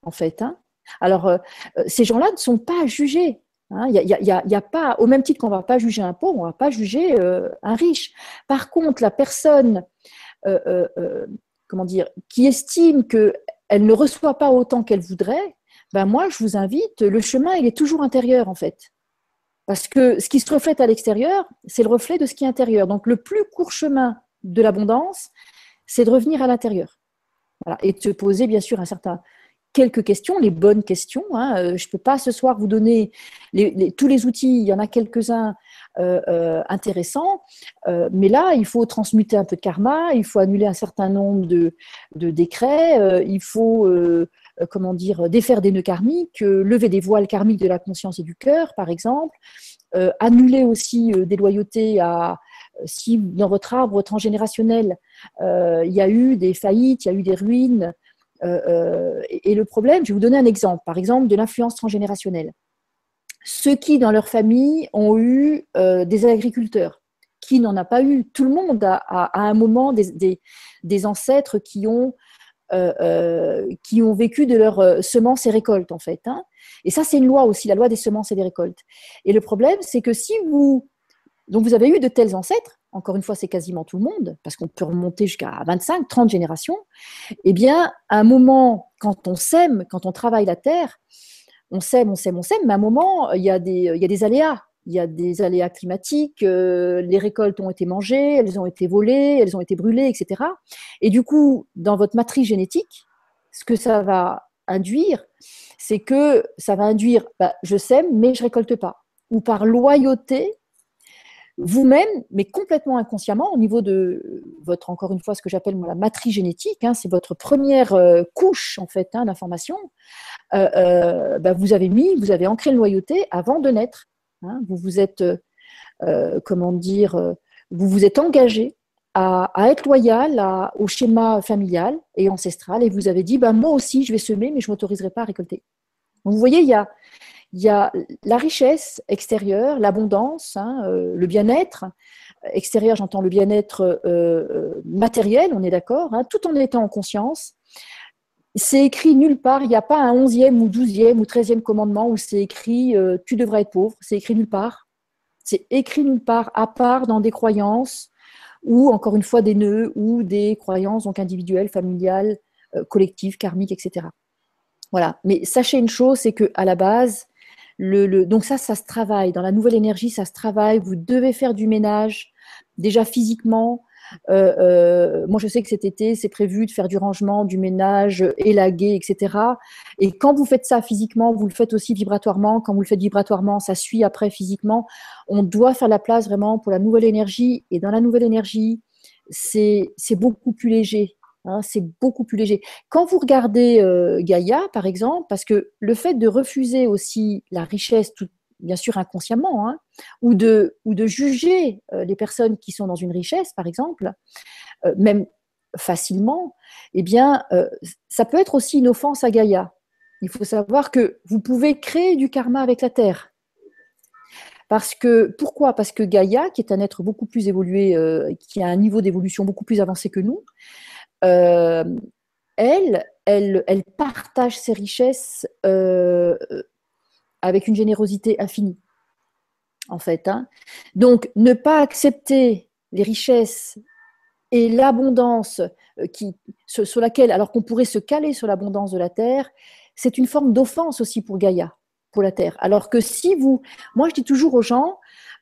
Speaker 2: en fait. Hein. Alors, euh, euh, ces gens-là ne sont pas jugés. Il hein, y, a, pas, au même titre qu'on ne va pas juger un pauvre, on ne va pas juger euh, un riche. Par contre, la personne, euh, euh, comment dire, qui estime qu'elle ne reçoit pas autant qu'elle voudrait, ben moi, je vous invite, le chemin, il est toujours intérieur en fait. Parce que ce qui se reflète à l'extérieur, c'est le reflet de ce qui est intérieur. Donc, le plus court chemin de l'abondance, c'est de revenir à l'intérieur. Et de se poser, bien sûr, un certain quelques questions, les bonnes questions. Hein. Euh, je ne peux pas ce soir vous donner tous les outils, il y en a quelques-uns euh, euh, intéressants, mais là, il faut transmuter un peu de karma, il faut annuler un certain nombre de, décrets, il faut, comment dire, défaire des nœuds karmiques, lever des voiles karmiques de la conscience et du cœur, par exemple, annuler aussi des loyautés à, si dans votre arbre transgénérationnel, il y a eu des faillites, il y a eu des ruines, euh, euh, et le problème, je vais vous donner un exemple, par exemple de l'influence transgénérationnelle. Ceux qui, dans leur famille, ont eu euh, des agriculteurs, qui n'en a pas eu. Tout le monde a, à un moment des, ancêtres qui ont, qui ont vécu de leurs semences et récoltes, en fait. Hein. Et ça, c'est une loi aussi, la loi des semences et des récoltes. Et le problème, c'est que si vous... Donc, vous avez eu de tels ancêtres, encore une fois, c'est quasiment tout le monde, parce qu'on peut remonter jusqu'à 25, 30 générations, eh bien, à un moment, quand on sème, quand on travaille la terre, on sème, on sème, on sème, mais à un moment, il y a des, aléas. Il y a des aléas climatiques, les récoltes ont été mangées, elles ont été volées, elles ont été brûlées, etc. Et du coup, dans votre matrice génétique, ce que ça va induire, c'est que ça va induire, bah, je sème, mais je récolte pas. Ou par loyauté, vous-même, mais complètement inconsciemment, au niveau de votre, encore une fois, ce que j'appelle la matrice génétique, hein, c'est votre première euh, couche en fait hein, d'information. Euh, euh, bah, vous avez mis, vous avez ancré une loyauté avant de naître. Hein. vous vous êtes, comment dire, vous vous êtes engagé à, être loyal au schéma familial et ancestral, et vous avez dit, bah, moi aussi, je vais semer, mais je ne m'autoriserai pas à récolter. vous voyez, il y a, il y a la richesse extérieure, l'abondance, hein, euh, le bien-être. Extérieur, j'entends le bien-être euh, euh, matériel, on est d'accord, hein, tout en étant en conscience. C'est écrit nulle part, il n'y a pas un onzième ou douzième ou treizième commandement où c'est écrit tu devrais être pauvre, c'est écrit nulle part. C'est écrit nulle part, à part dans des croyances ou encore une fois des nœuds ou des croyances donc individuelles, familiales, collectives, karmiques, etc. Voilà. Mais sachez une chose, c'est que à la base, donc ça, ça se travaille. Dans la nouvelle énergie, ça se travaille. Vous devez faire du ménage, déjà physiquement. Euh, euh, moi, je sais que cet été, c'est prévu de faire du rangement, du ménage, élaguer, etc. Et quand vous faites ça physiquement, vous le faites aussi vibratoirement. Quand vous le faites vibratoirement, ça suit après physiquement. On doit faire la place vraiment pour la nouvelle énergie. Et dans la nouvelle énergie, c'est beaucoup plus léger. Hein, c'est beaucoup plus léger. Quand vous regardez euh, Gaïa, par exemple, parce que le fait de refuser aussi la richesse, bien sûr inconsciemment, hein, ou, de, ou de juger euh, les personnes qui sont dans une richesse, par exemple, euh, même facilement, eh bien, ça peut être aussi une offense à Gaïa. Il faut savoir que vous pouvez créer du karma avec la Terre. Parce que, pourquoi? Parce que Gaïa, qui est un être beaucoup plus évolué, qui a un niveau d'évolution beaucoup plus avancé que nous, euh, elle, elle, elle, partage ses richesses euh, avec une générosité infinie, en fait. Hein. Donc, ne pas accepter les richesses et l'abondance euh, qui, sur laquelle, alors qu'on pourrait se caler sur l'abondance de la terre, c'est une forme d'offense aussi pour Gaïa, pour la terre. Alors que si vous, moi je dis toujours aux gens,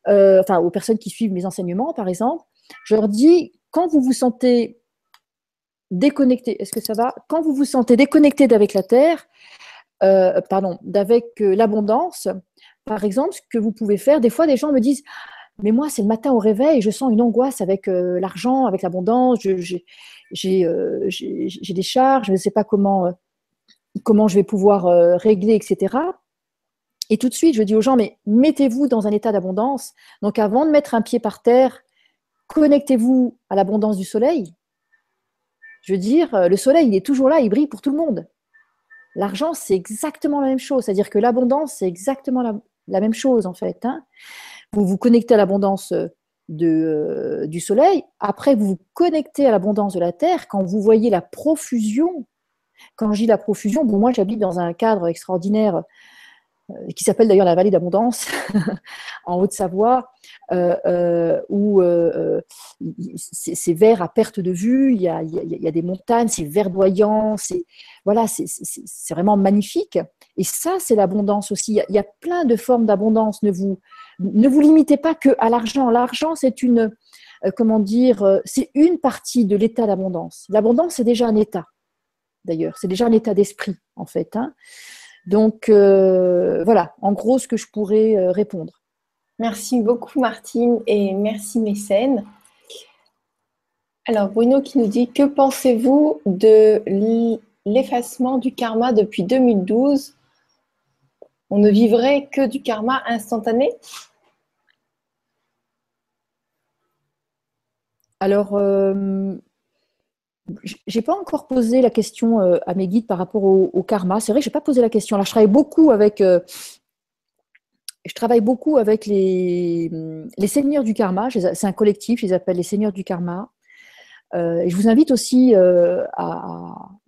Speaker 2: enfin aux personnes qui suivent mes enseignements par exemple, je leur dis quand vous vous sentez déconnecté. Est-ce que ça va? Quand vous vous sentez déconnecté d'avec la terre, euh, pardon, d'avec euh, l'abondance, par exemple, ce que vous pouvez faire, des fois, des gens me disent mais moi, c'est le matin au réveil, je sens une angoisse avec euh, l'argent, avec l'abondance, j'ai des charges, je ne sais pas comment, comment je vais pouvoir régler, etc. Et tout de suite, je dis aux gens, mais mettez-vous dans un état d'abondance. Donc, avant de mettre un pied par terre, connectez-vous à l'abondance du soleil, je veux dire, euh, le soleil, il est toujours là, il brille pour tout le monde. L'argent, c'est exactement la même chose. C'est-à-dire que l'abondance, c'est exactement la, même chose, en fait. Hein. Vous vous connectez à l'abondance euh, euh, du soleil. Après, vous vous connectez à l'abondance de la terre quand vous voyez la profusion. Quand je dis la profusion, bon, moi, j'habite dans un cadre extraordinaire qui s'appelle d'ailleurs la vallée d'abondance en Haute-Savoie, euh, euh, où c'est vert à perte de vue, il y a, des montagnes, c'est verdoyant, c'est voilà, c'est vraiment magnifique. Et ça, c'est l'abondance aussi. Il y, a, plein de formes d'abondance. Ne vous ne vous limitez pas que à l'argent. L'argent, c'est une comment dire, c'est une partie de l'état d'abondance. L'abondance, c'est déjà un état. D'ailleurs, c'est déjà un état d'esprit en fait. Hein. Donc euh, voilà, en gros ce que je pourrais euh, répondre.
Speaker 1: Merci beaucoup Martine et merci Mécène. Alors Bruno qui nous dit que pensez-vous de l'effacement du karma depuis 2012 On ne vivrait que du karma instantané?
Speaker 2: Alors, euh, j'ai pas encore posé la question euh, à mes guides par rapport au, karma. C'est vrai que j'ai pas posé la question. Là, je travaille beaucoup avec, euh, je travaille beaucoup avec les, les seigneurs du karma. C'est un collectif, je les appelle les seigneurs du karma. Euh, je vous invite aussi à,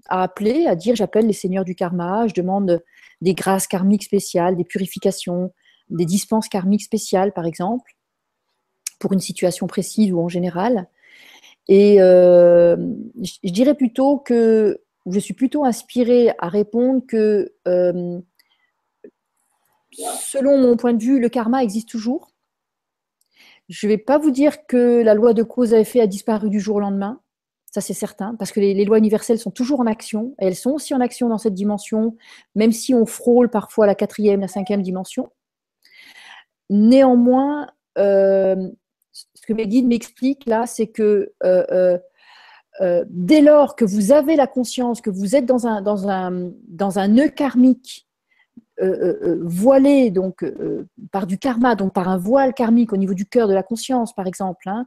Speaker 2: à, appeler, à dire j'appelle les seigneurs du karma. Je demande des grâces karmiques spéciales, des purifications, des dispenses karmiques spéciales, par exemple, pour une situation précise ou en général. Et euh, je dirais plutôt que je suis plutôt inspirée à répondre que euh, selon mon point de vue, le karma existe toujours. Je ne vais pas vous dire que la loi de cause à effet a disparu du jour au lendemain. Ça, c'est certain, parce que les, lois universelles sont toujours en action. elles sont aussi en action dans cette dimension, même si on frôle parfois la quatrième, la cinquième dimension. Néanmoins, euh, ce que mes guides m'expliquent là, c'est que euh, euh, dès lors que vous avez la conscience que vous êtes dans un, dans nœud karmique voilé donc par du karma, donc par un voile karmique au niveau du cœur de la conscience, par exemple, hein,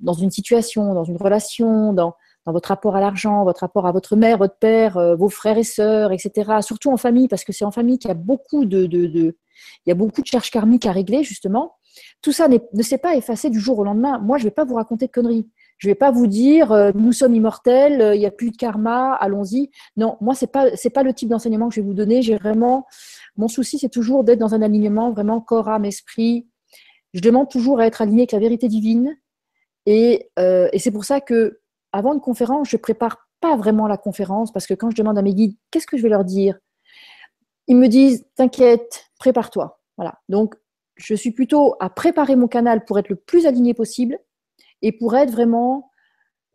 Speaker 2: dans une situation, dans une relation, dans, votre rapport à l'argent, votre rapport à votre mère, votre père, vos frères et sœurs, etc. Surtout en famille, parce que c'est en famille qu'il y a beaucoup de charges karmiques à régler, justement. Tout ça ne s'est pas effacé du jour au lendemain. Moi, je ne vais pas vous raconter de conneries. Je ne vais pas vous dire euh, nous sommes immortels, euh, il n'y a plus de karma, allons-y. Non, moi c'est pas c'est pas le type d'enseignement que je vais vous donner. J'ai vraiment mon souci c'est toujours d'être dans un alignement vraiment corps âme esprit. Je demande toujours à être aligné avec la vérité divine et, euh, et c'est pour ça que avant une conférence je prépare pas vraiment la conférence parce que quand je demande à mes guides qu'est-ce que je vais leur dire, ils me disent t'inquiète, prépare-toi. Voilà. Donc je suis plutôt à préparer mon canal pour être le plus aligné possible et pour être vraiment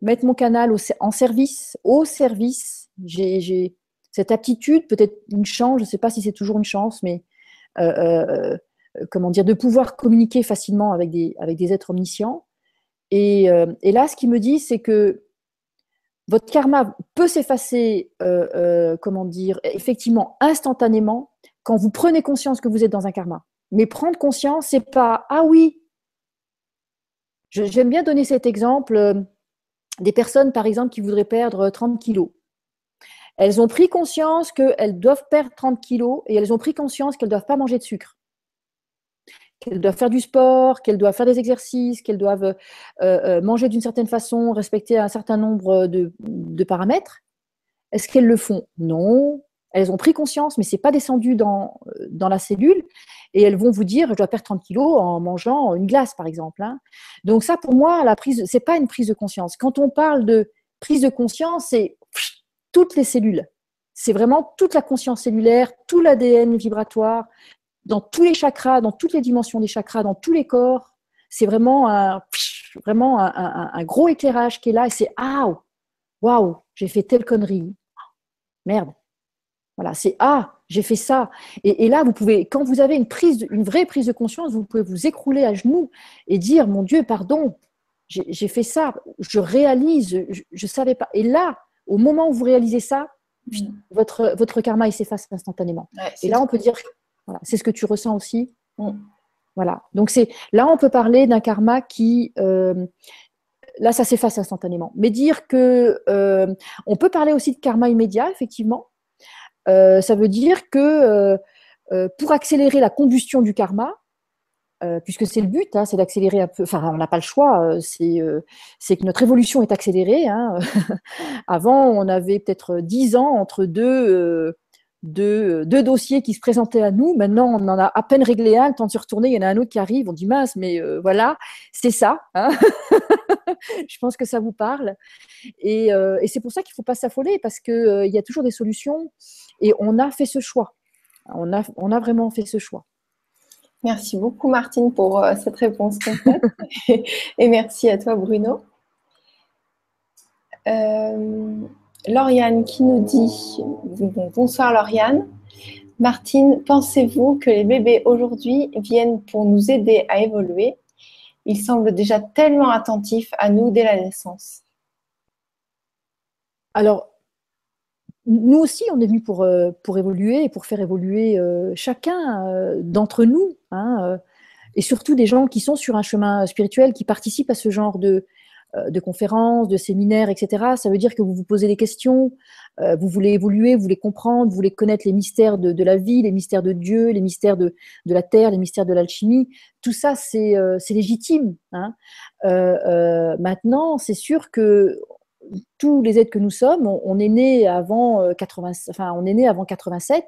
Speaker 2: mettre mon canal en service, au service. J'ai cette aptitude, peut-être une chance, je ne sais pas si c'est toujours une chance, mais euh, euh, comment dire, de pouvoir communiquer facilement avec des, avec des êtres omniscients. Et, euh, et là, ce qu'il me dit, c'est que votre karma peut s'effacer, comment dire, effectivement, instantanément, quand vous prenez conscience que vous êtes dans un karma. Mais prendre conscience, c'est pas ah oui. J'aime bien donner cet exemple euh, des personnes, par exemple, qui voudraient perdre 30 kilos. Elles ont pris conscience qu'elles doivent perdre 30 kilos et elles ont pris conscience qu'elles ne doivent pas manger de sucre, qu'elles doivent faire du sport, qu'elles doivent faire des exercices, qu'elles doivent euh, euh, manger d'une certaine façon, respecter un certain nombre de paramètres. Est-ce qu'elles le font? Non. Elles ont pris conscience, mais ce n'est pas descendu dans, euh, dans la cellule. Et elles vont vous dire, je dois perdre 30 kilos en mangeant une glace, par exemple. Hein. Donc ça, pour moi, la prise, c'est pas une prise de conscience. Quand on parle de prise de conscience, c'est toutes les cellules. C'est vraiment toute la conscience cellulaire, tout l'ADN vibratoire, dans tous les chakras, dans toutes les dimensions des chakras, dans tous les corps. C'est vraiment un, vraiment un, gros éclairage qui est là et c'est ah, waouh, j'ai fait telle connerie. Merde, voilà, c'est ah, j'ai fait ça. Et, là, vous pouvez, quand vous avez une prise, une vraie prise de conscience, vous pouvez vous écrouler à genoux et dire mon Dieu, pardon, j'ai fait ça, je réalise, je, ne savais pas. Et là, au moment où vous réalisez ça, mm. votre, votre karma il s'efface instantanément. et là, on peut dire, voilà, c'est ce que tu ressens aussi. Mm. Voilà. Donc c'est là, on peut parler d'un karma qui euh, là, ça s'efface instantanément. Mais dire que euh, on peut parler aussi de karma immédiat, effectivement. Euh, ça veut dire que euh, euh, pour accélérer la combustion du karma, puisque c'est le but, hein, c'est d'accélérer un peu, enfin on n'a pas le choix, c'est que notre évolution est accélérée. Hein. Avant, on avait peut-être dix ans entre deux, deux, dossiers qui se présentaient à nous. Maintenant, on en a à peine réglé un, le temps de se retourner, il y en a un autre qui arrive, on dit mince, mais voilà, c'est ça. Hein. Je pense que ça vous parle. Et c'est pour ça qu'il ne faut pas s'affoler, parce qu'il y a toujours des solutions. Et on a fait ce choix. On a, on a vraiment fait ce choix.
Speaker 1: Merci beaucoup Martine pour euh, cette réponse complète. et merci à toi Bruno. Euh, Lauriane qui nous dit Bonsoir Lauriane. Martine, pensez-vous que les bébés aujourd'hui viennent pour nous aider à évoluer? Ils semblent déjà tellement attentifs à nous dès la naissance.
Speaker 2: Alors, nous aussi, on est venu pour, euh, pour évoluer et pour faire évoluer euh, chacun euh, d'entre nous, hein, et surtout des gens qui sont sur un chemin spirituel, qui participent à ce genre de, de conférences, de séminaires, etc. Ça veut dire que vous vous posez des questions, vous voulez évoluer, vous voulez comprendre, vous voulez connaître les mystères de, la vie, les mystères de Dieu, les mystères de, de la terre, les mystères de l'alchimie. Tout ça, c'est légitime. Hein. maintenant, c'est sûr que tous les êtres que nous sommes, on, est né avant 80, euh, enfin, on est né avant 87,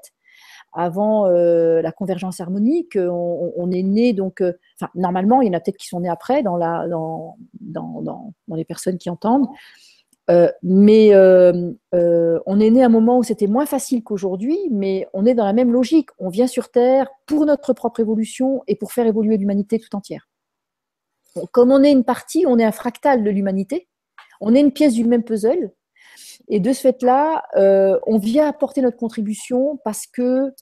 Speaker 2: avant euh, la convergence harmonique. On, est né donc, euh, normalement, il y en a peut-être qui sont nés après dans la, dans, dans, dans, les personnes qui entendent. mais on est né à un moment où c'était moins facile qu'aujourd'hui, mais on est dans la même logique. On vient sur Terre pour notre propre évolution et pour faire évoluer l'humanité tout entière. Comme on est une partie, on est un fractal de l'humanité, on est une pièce du même puzzle, et de ce fait-là, euh, on vient apporter notre contribution parce que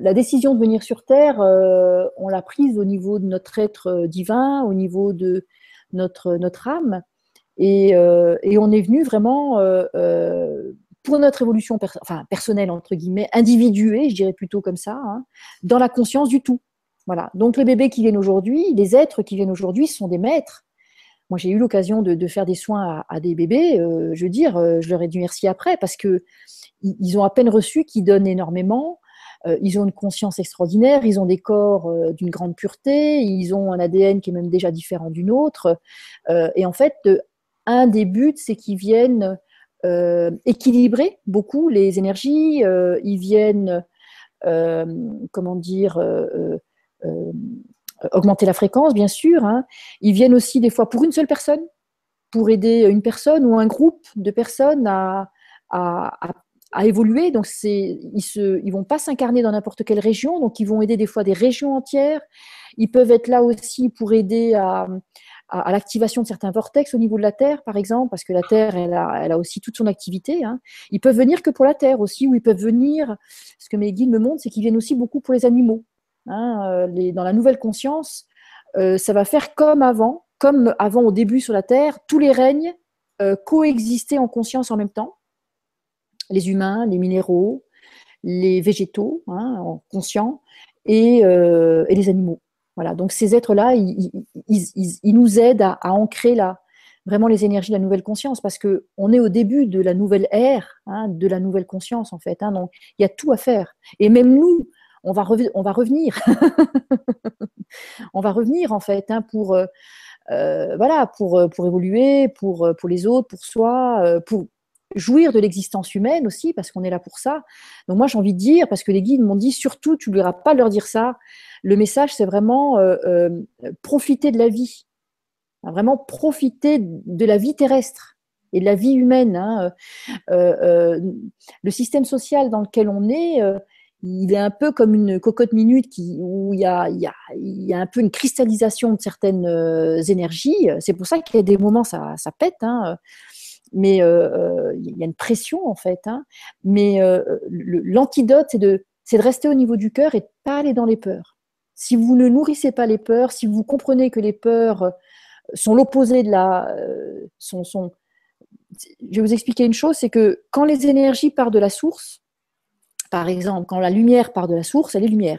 Speaker 2: la décision de venir sur Terre, euh, on l'a prise au niveau de notre être divin, au niveau de notre, notre âme. Et, euh, on est venu vraiment pour notre évolution enfin, personnelle, entre guillemets, individuée, je dirais plutôt comme ça, hein, dans la conscience du tout. Voilà. Donc les bébés qui viennent aujourd'hui, les êtres qui viennent aujourd'hui sont des maîtres moi, j'ai eu l'occasion de, faire des soins à, des bébés. Euh, je veux dire, euh, je leur ai dit merci après parce que ils, ont à peine reçu, qu'ils donnent énormément. Euh, ils ont une conscience extraordinaire. Ils ont des corps d'une grande pureté. Ils ont un ADN qui est même déjà différent d'une autre. et en fait, un des buts, c'est qu'ils viennent équilibrer beaucoup les énergies. ils viennent, comment dire augmenter la fréquence, bien sûr. Hein. Ils viennent aussi des fois pour une seule personne, pour aider une personne ou un groupe de personnes à, évoluer. Donc, ils ne vont pas s'incarner dans n'importe quelle région, donc ils vont aider des fois des régions entières. Ils peuvent être là aussi pour aider à, l'activation de certains vortex au niveau de la Terre, par exemple, parce que la Terre, elle a, aussi toute son activité. Hein. Ils peuvent venir que pour la Terre aussi, ou ils peuvent venir, ce que mes guides me montrent, c'est qu'ils viennent aussi beaucoup pour les animaux. Hein, euh, dans la nouvelle conscience, euh, ça va faire comme avant, comme avant au début sur la Terre, tous les règnes euh, coexistaient en conscience en même temps. Les humains, les minéraux, les végétaux, hein, en conscient, et, les animaux. Voilà, donc ces êtres-là, ils, nous aident à, ancrer vraiment les énergies de la nouvelle conscience, parce qu'on est au début de la nouvelle ère, hein, de la nouvelle conscience en fait. donc il y a tout à faire. Et même nous, on va, on va revenir. on va revenir en fait hein, pour, euh, euh, voilà, pour, euh, pour évoluer, pour, pour les autres, pour soi, pour jouir de l'existence humaine aussi, parce qu'on est là pour ça. Donc moi j'ai envie de dire, parce que les guides m'ont dit, surtout tu n'oublieras pas leur dire ça, le message c'est vraiment profiter de la vie, vraiment profiter de la vie terrestre et de la vie humaine. Hein. le système social dans lequel on est, il est un peu comme une cocotte minute qui, où il y, a, un peu une cristallisation de certaines euh, énergies. C'est pour ça qu'il y a des moments, ça, ça pète, hein. mais euh, euh, il y a une pression en fait. Hein. Mais l'antidote, c'est de, rester au niveau du cœur et de pas aller dans les peurs. Si vous ne nourrissez pas les peurs, si vous comprenez que les peurs sont l'opposé de la... Je vais vous expliquer une chose, c'est que quand les énergies partent de la source, par exemple, quand la lumière part de la source, elle est lumière.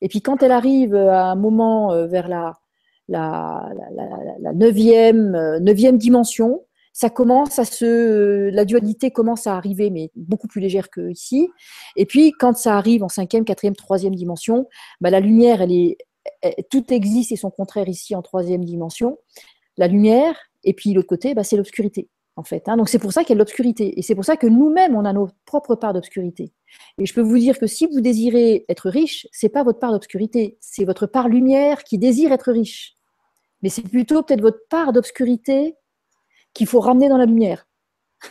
Speaker 2: Et puis quand elle arrive à un moment euh, vers la, euh, neuvième dimension, ça commence à se, la dualité commence à arriver, mais beaucoup plus légère que ici. Et puis quand ça arrive en cinquième, quatrième, troisième dimension, bah, la lumière, elle est, tout existe et son contraire ici en troisième dimension. La lumière, et puis l'autre côté, bah, c'est l'obscurité en fait. Hein. Donc c'est pour ça qu'il y a l'obscurité. Et c'est pour ça que nous-mêmes, on a nos propres parts d'obscurité. Et je peux vous dire que si vous désirez être riche, c'est pas votre part d'obscurité, c'est votre part lumière qui désire être riche. Mais c'est plutôt peut-être votre part d'obscurité qu'il faut ramener dans la lumière.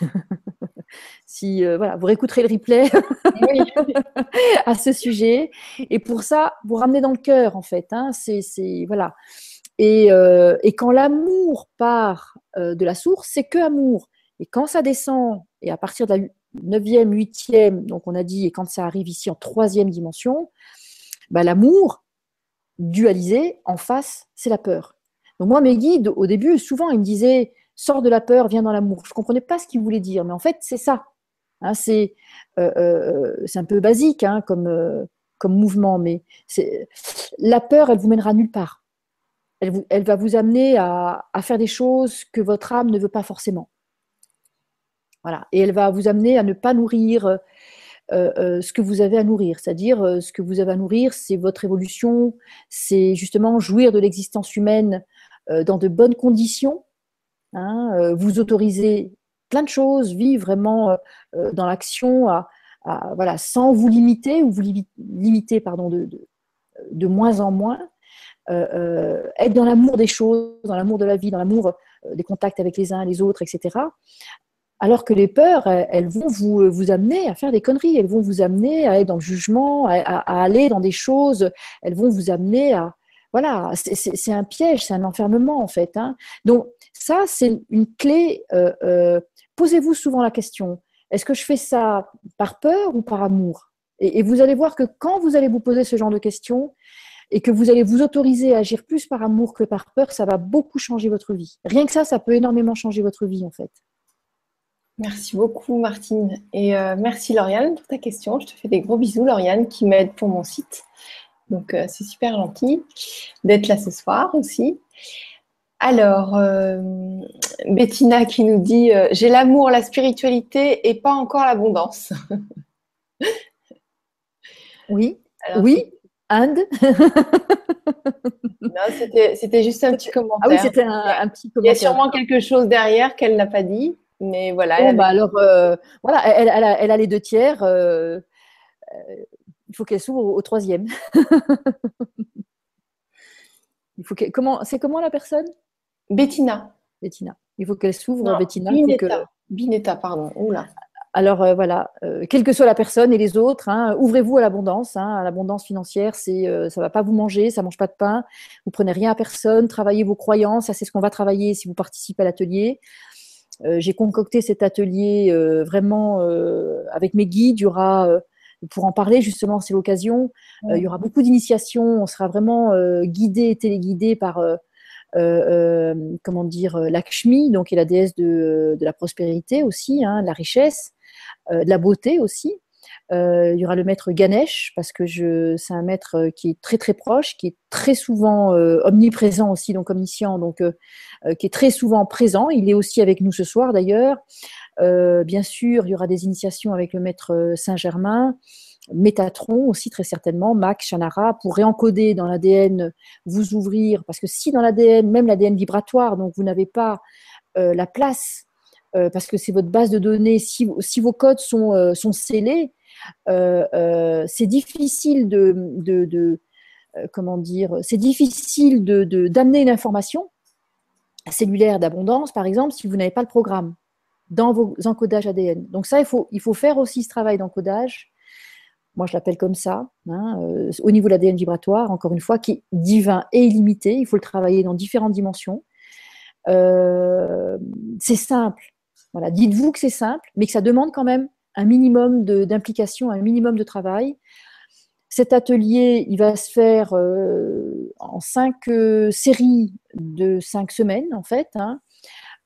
Speaker 2: si euh, voilà, vous réécouterez le replay à ce sujet. Et pour ça, vous ramenez dans le cœur, en fait. Hein. c'est, voilà. Euh, et, quand l'amour part euh, de la source, c'est que amour. Et quand ça descend, et à partir de la neuvième, huitième, donc on a dit, et quand ça arrive ici en troisième dimension, bah, l'amour dualisé en face, c'est la peur. Donc moi, mes guides, au début, souvent, ils me disaient, sors de la peur, viens dans l'amour. Je ne comprenais pas ce qu'ils voulaient dire, mais en fait, c'est ça. Hein, c'est euh, un peu basique hein, comme, comme mouvement, mais la peur, elle vous mènera nulle part elle, va vous amener à, faire des choses que votre âme ne veut pas forcément. Voilà. Et elle va vous amener à ne pas nourrir euh, euh, ce que vous avez à nourrir. C'est-à-dire, euh, ce que vous avez à nourrir, c'est votre évolution, c'est justement jouir de l'existence humaine dans de bonnes conditions, hein, vous autoriser plein de choses, vivre vraiment dans l'action, voilà, sans vous limiter ou vous limiter pardon, de, de moins en moins. Être dans l'amour des choses, dans l'amour de la vie, dans l'amour des contacts avec les uns, les autres, etc. Alors que les peurs, elles, vont vous, vous amener à faire des conneries, elles vont vous amener à être dans le jugement, à, aller dans des choses, elles vont vous amener à... Voilà, c'est un piège, c'est un enfermement en fait. Hein. Donc ça, c'est une clé. Euh, euh, posez-vous souvent la question, est-ce que je fais ça par peur ou par amour? Et, vous allez voir que quand vous allez vous poser ce genre de questions, et que vous allez vous autoriser à agir plus par amour que par peur, ça va beaucoup changer votre vie. Rien que ça, ça peut énormément changer votre vie en fait.
Speaker 1: Merci beaucoup Martine. Et euh, merci Lauriane pour ta question. Je te fais des gros bisous Lauriane qui m'aide pour mon site. Donc euh, c'est super gentil d'être là ce soir aussi. Alors, euh, Bettina qui nous dit J'ai l'amour, la spiritualité et pas encore l'abondance.
Speaker 2: oui, oui, Inde
Speaker 1: Non, c'était juste un petit commentaire.
Speaker 2: Ah oui, c'était un, petit commentaire.
Speaker 1: Il y a sûrement quelque chose derrière qu'elle n'a pas dit, mais voilà.
Speaker 2: bah alors, euh, voilà, elle, a, les deux tiers. Euh, euh, il faut qu'elle s'ouvre au, troisième. il faut comment, c'est comment la personne?
Speaker 1: Bettina.
Speaker 2: Bettina. Il faut qu'elle s'ouvre, Bettina.
Speaker 1: Binetta. Binetta, pardon. Oula.
Speaker 2: Alors euh, voilà, euh, quelle que soit la personne et les autres, hein, ouvrez-vous à l'abondance. Hein, à l'abondance financière, c'est euh, ça va pas vous manger, ça mange pas de pain. Vous prenez rien à personne, travaillez vos croyances. Ça c'est ce qu'on va travailler si vous participez à l'atelier. J'ai concocté cet atelier vraiment avec mes guides. Il y aura pour en parler justement, c'est l'occasion. il y aura beaucoup d'initiations. On sera vraiment guidé et téléguidé par comment dire, Lakshmi, donc qui est la déesse de, la prospérité aussi, hein, la richesse. Euh, de la beauté aussi. Euh, il y aura le maître Ganesh, parce que c'est un maître euh, qui est très très proche, qui est très souvent omniprésent aussi, donc omniscient, donc qui est très souvent présent. Il est aussi avec nous ce soir d'ailleurs. bien sûr, il y aura des initiations avec le maître Saint-Germain, Métatron aussi très certainement, Mac, Shannara, pour réencoder dans l'ADN, vous ouvrir, parce que si dans l'ADN, même l'ADN vibratoire, donc vous n'avez pas la place euh, parce que c'est votre base de données, si, vos codes sont, euh, scellés, euh, c'est difficile de, comment dire, c'est difficile de, d'amener une information cellulaire d'abondance, par exemple, si vous n'avez pas le programme dans vos encodages ADN. Donc ça, il faut, il faut faire aussi ce travail d'encodage. Moi, je l'appelle comme ça, hein, au niveau de l'ADN vibratoire, encore une fois, qui est divin et illimité. Il faut le travailler dans différentes dimensions. c'est simple. Voilà, dites-vous que c'est simple, mais que ça demande quand même un minimum d'implication, un minimum de travail. Cet atelier, il va se faire euh, en cinq euh, séries de cinq semaines, en fait. Hein.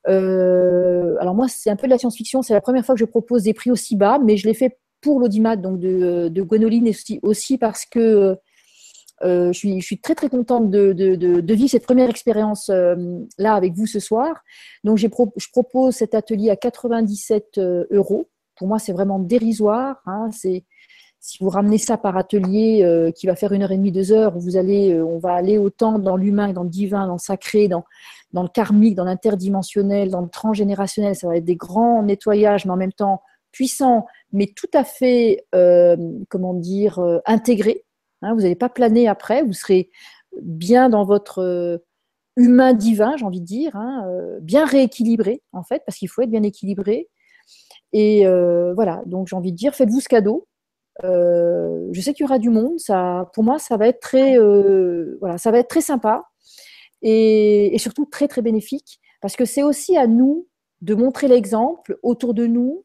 Speaker 2: Euh, alors moi, c'est un peu de la science-fiction. C'est la première fois que je propose des prix aussi bas, mais je l'ai fait pour l'audimat, donc de, de Gwenoline aussi, parce que euh, je, suis, très très contente de, vivre cette première expérience là avec vous ce soir. Donc je propose cet atelier à 97 euh, euros. Pour moi, c'est vraiment dérisoire. Hein. C'est si vous ramenez ça par atelier qui va faire une heure et demie, deux heures, vous allez, on va aller autant dans l'humain, dans le divin, dans le sacré, dans, dans le karmique, dans l'interdimensionnel, dans le transgénérationnel. Ça va être des grands nettoyages, mais en même temps puissants, mais tout à fait, comment dire, intégrés Hein, vous n'allez pas planer après, vous serez bien dans votre euh, humain divin, j'ai envie de dire, hein, euh, bien rééquilibré en fait, parce qu'il faut être bien équilibré. Et euh, voilà, donc j'ai envie de dire, faites-vous ce cadeau. je sais qu'il y aura du monde, ça, pour moi, ça va être très, voilà, ça va être très sympa et, surtout très très bénéfique, parce que c'est aussi à nous de montrer l'exemple autour de nous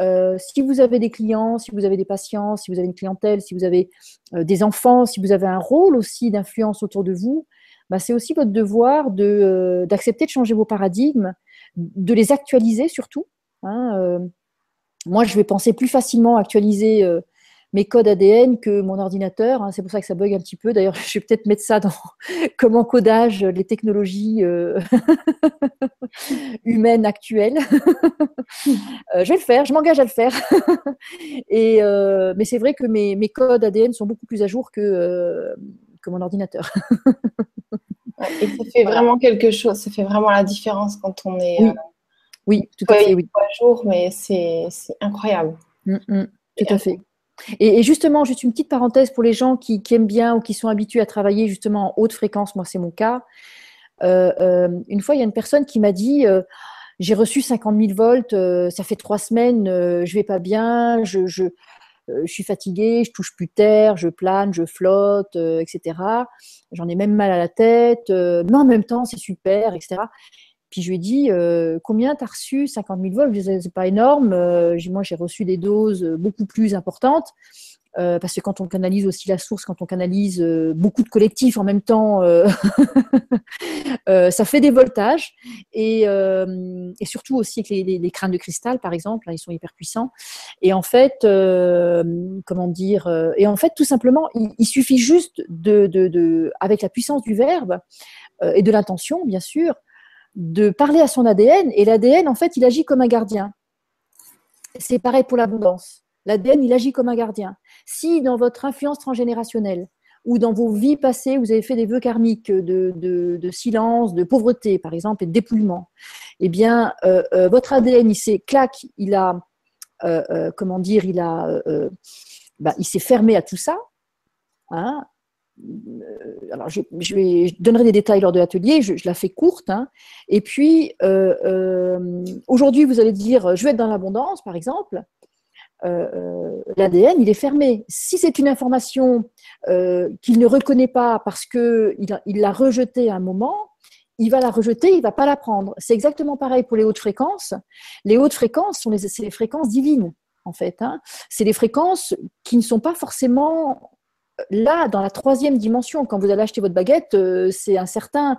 Speaker 2: euh, si vous avez des clients, si vous avez des patients, si vous avez une clientèle, si vous avez euh, des enfants, si vous avez un rôle aussi d'influence autour de vous, bah, c'est aussi votre devoir euh, d'accepter de, de, changer vos paradigmes, de les actualiser surtout. Hein, moi, je vais penser plus facilement à actualiser mes codes ADN que mon ordinateur. Hein. c'est pour ça que ça bug un petit peu. D'ailleurs, je vais peut-être mettre ça dans comme encodage les technologies euh, humaines actuelles. Euh, je vais le faire, je m'engage à le faire. Et, euh, mais c'est vrai que mes, mes, codes ADN sont beaucoup plus à jour que, que mon ordinateur.
Speaker 1: et ça fait vraiment quelque chose, ça fait vraiment la différence quand on est.
Speaker 2: Oui, oui tout à fait. Oui.
Speaker 1: à jour, mais c'est incroyable.
Speaker 2: Mm, mm, tout à fait. Et, justement, juste une petite parenthèse pour les gens qui, aiment bien ou qui sont habitués à travailler justement en haute fréquence, moi c'est mon cas. Euh, euh, une fois, il y a une personne qui m'a dit, euh, j'ai reçu 50 000 volts, ça fait trois semaines, je vais pas bien, je, je, je, suis fatiguée, je touche plus terre, je plane, je flotte, etc. J'en ai même mal à la tête, mais en même temps, c'est super, etc. Puis je lui ai dit, combien tu as reçu 50 000 volts C'est pas énorme. moi, j'ai reçu des doses beaucoup plus importantes. Euh, parce que quand on canalise aussi la source, quand on canalise euh, beaucoup de collectifs en même temps, euh, ça fait des voltages. Et, surtout aussi avec les, crânes de cristal, par exemple, ils sont hyper puissants. Et en fait, comment dire Et en fait, tout simplement, il, suffit juste de, avec la puissance du verbe et de l'intention, bien sûr, de parler à son ADN. Et l'ADN, en fait, il agit comme un gardien. C'est pareil pour l'abondance. L'ADN, il agit comme un gardien. Si dans votre influence transgénérationnelle ou dans vos vies passées, vous avez fait des vœux karmiques de, silence, de pauvreté, par exemple, et de dépouillement, eh bien, euh, euh, votre ADN, il s'est clac, il a, euh, comment dire, il a, bah, il s'est fermé à tout ça. Hein. Alors, je, donnerai des détails lors de l'atelier, je, la fais courte. Hein. Et puis, aujourd'hui, vous allez dire, je vais être dans l'abondance, par exemple. Euh, euh, l'ADN, il est fermé. Si c'est une information euh, qu'il ne reconnaît pas parce qu'il il l'a rejetée à un moment, il va la rejeter, il ne va pas la prendre. C'est exactement pareil pour les hautes fréquences. Les hautes fréquences sont les, les fréquences divines, en fait. Hein. C'est les fréquences qui ne sont pas forcément là, dans la troisième dimension. Quand vous allez acheter votre baguette, c'est un certain,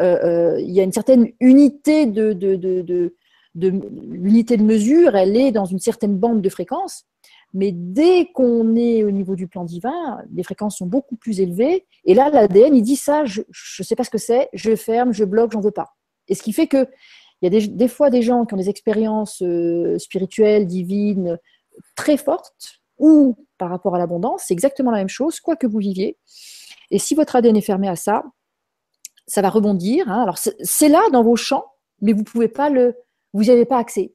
Speaker 2: il y a une certaine unité de, de, de de de mesure, elle est dans une certaine bande de fréquences. Mais dès qu'on est au niveau du plan divin, les fréquences sont beaucoup plus élevées. Et là, l'ADN, il dit ça, je ne sais pas ce que c'est, je ferme, je bloque, j'en veux pas. Et ce qui fait que il y a des, fois des gens qui ont des expériences euh, spirituelles, divines, très fortes, ou par rapport à l'abondance, c'est exactement la même chose, quoi que vous viviez. Et si votre ADN est fermé à ça, ça va rebondir. Hein. Alors, c'est là dans vos champs, mais vous pouvez pas le, vous n'y avez pas accès.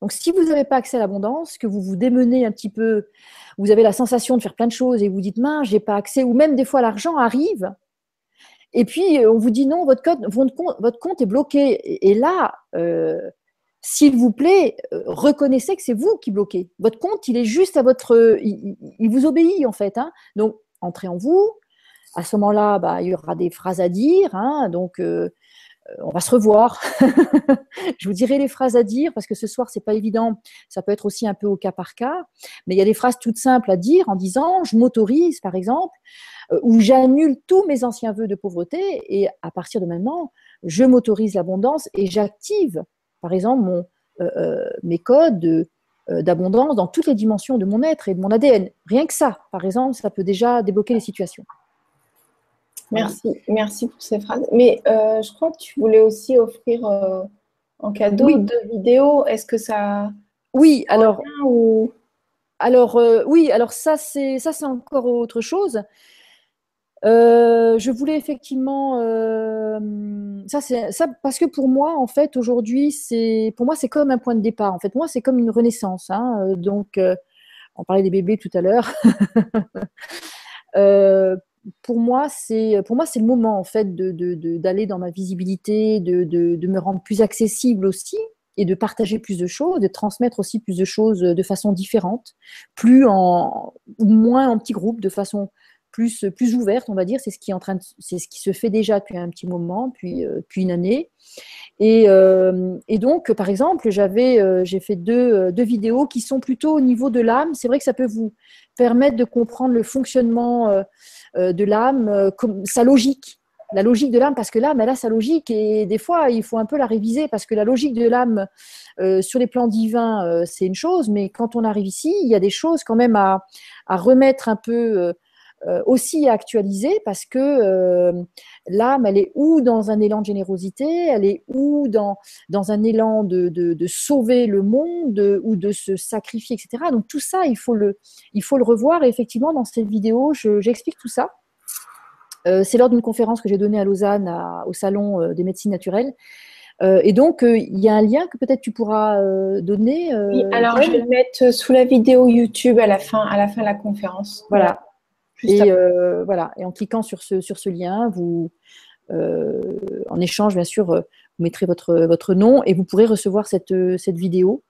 Speaker 2: Donc, si vous n'avez pas accès à l'abondance, que vous vous démenez un petit peu, vous avez la sensation de faire plein de choses et vous dites, mince, j'ai pas accès, ou même des fois l'argent arrive, et puis euh, on vous dit non, votre, code, compte, est bloqué. Et, là, euh, s'il vous plaît, euh, reconnaissez que c'est vous qui bloquez. Votre compte, il est juste à votre, il, vous obéit en fait. Hein. Donc, entrez en vous. À ce moment-là, bah, il y aura des phrases à dire. Hein. donc, euh, on va se revoir. je vous dirai les phrases à dire parce que ce soir, c'est pas évident. Ça peut être aussi un peu au cas par cas. Mais il y a des phrases toutes simples à dire en disant je m'autorise, par exemple, euh, ou j'annule tous mes anciens vœux de pauvreté et à partir de maintenant, je m'autorise l'abondance et j'active, par exemple, mon, euh, mes codes d'abondance dans toutes les dimensions de mon être et de mon ADN. Rien que ça, par exemple, ça peut déjà débloquer les situations.
Speaker 1: Merci, merci pour ces phrases. Mais euh, je crois que tu voulais aussi offrir euh, en cadeau deux vidéos. Est-ce que ça
Speaker 2: Oui, alors alors euh, oui, alors ça c'est ça c'est encore autre chose. Je voulais effectivement c'est ça parce que pour moi en fait aujourd'hui c'est pour moi c'est comme un point de départ en fait moi c'est comme une renaissance hein. donc on parlait des bébés tout à l'heure pour moi, c'est pour moi c'est le moment en fait d'aller dans ma visibilité, de, me rendre plus accessible aussi et de partager plus de choses, de transmettre aussi plus de choses de façon différente, plus en ou moins en petits groupes, de façon plus ouverte, on va dire. C'est ce qui est en train c'est ce qui se fait déjà depuis un petit moment, puis euh, une année. Et, euh, et, donc, par exemple, j'avais, euh, j'ai fait deux, vidéos qui sont plutôt au niveau de l'âme. C'est vrai que ça peut vous permettre de comprendre le fonctionnement de l'âme, sa logique. La logique de l'âme, parce que l'âme, elle a sa logique et des fois, il faut un peu la réviser parce que la logique de l'âme sur les plans divins, c'est une chose, mais quand on arrive ici, il y a des choses quand même à, remettre un peu aussi à actualiser parce que l'âme, elle est ou dans un élan de générosité, elle est ou dans, dans un élan de, de, sauver le monde ou de se sacrifier, etc. Donc tout ça, il faut le, il faut le revoir. Et effectivement, dans cette vidéo, j'explique tout ça. Euh, c'est lors d'une conférence que j'ai donnée à Lausanne au Salon euh, des médecines naturelles. Euh, et donc, il y a un lien que peut-être tu pourras donner.
Speaker 1: oui, alors je vais le mettre sous la vidéo YouTube à la fin, à la fin de la conférence.
Speaker 2: Voilà. Et voilà. Et en cliquant sur ce, sur ce lien, vous, en échange, bien sûr, vous mettrez votre, votre nom et vous pourrez recevoir cette, cette vidéo,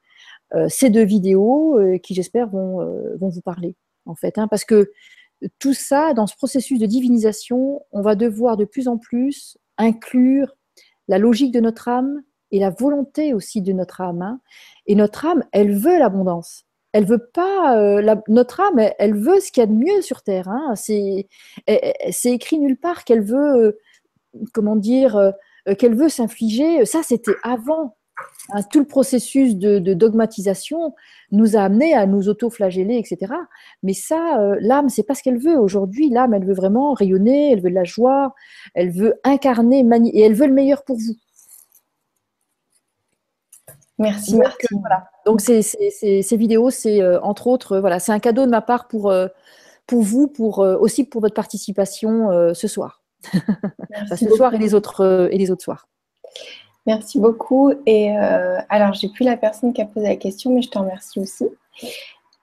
Speaker 2: ces deux vidéos qui, j'espère, vont, vont vous parler, en fait. Hein, parce que tout ça, dans ce processus de divinisation, on va devoir de plus en plus inclure la logique de notre âme et la volonté aussi de notre âme. Hein. Et notre âme, elle veut l'abondance. Elle veut pas. Euh, notre âme, elle, veut ce qu'il y a de mieux sur terre. Hein. C'est écrit nulle part qu'elle veut, euh, comment dire, euh, qu'elle veut s'infliger. Ça, c'était avant. Hein. tout le processus de, dogmatisation nous a amené à nous auto-flageller, etc. Mais ça, l'âme, c'est pas ce qu'elle veut. Aujourd'hui, l'âme, elle veut vraiment rayonner, elle veut de la joie, elle veut incarner, et elle veut le meilleur pour vous.
Speaker 1: Merci. Donc,
Speaker 2: voilà. Donc ces, vidéos, c'est euh, entre autres, euh, voilà, c'est un cadeau de ma part pour, euh, pour vous, pour aussi pour votre participation ce soir. ce soir et les autres et les autres soirs.
Speaker 1: Merci beaucoup. Et alors, j'ai plus la personne qui a posé la question, mais je te remercie aussi.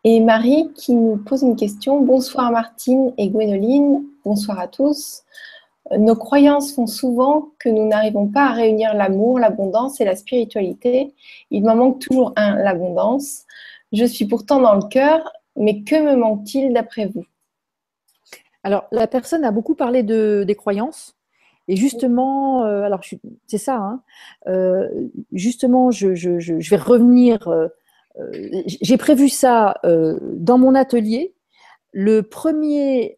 Speaker 1: Et Marie qui nous pose une question. Bonsoir Martine et Gwénoline. Bonsoir à tous. Nos croyances font souvent que nous n'arrivons pas à réunir l'amour, l'abondance et la spiritualité. Il m'en manque toujours un, l'abondance. Je suis pourtant dans le cœur, mais que me manque-t-il d'après vous?
Speaker 2: Alors, la personne a beaucoup parlé de, des croyances. Et justement, euh, alors c'est ça, hein. euh, justement, je, vais revenir. Euh, j'ai prévu ça dans mon atelier. Le premier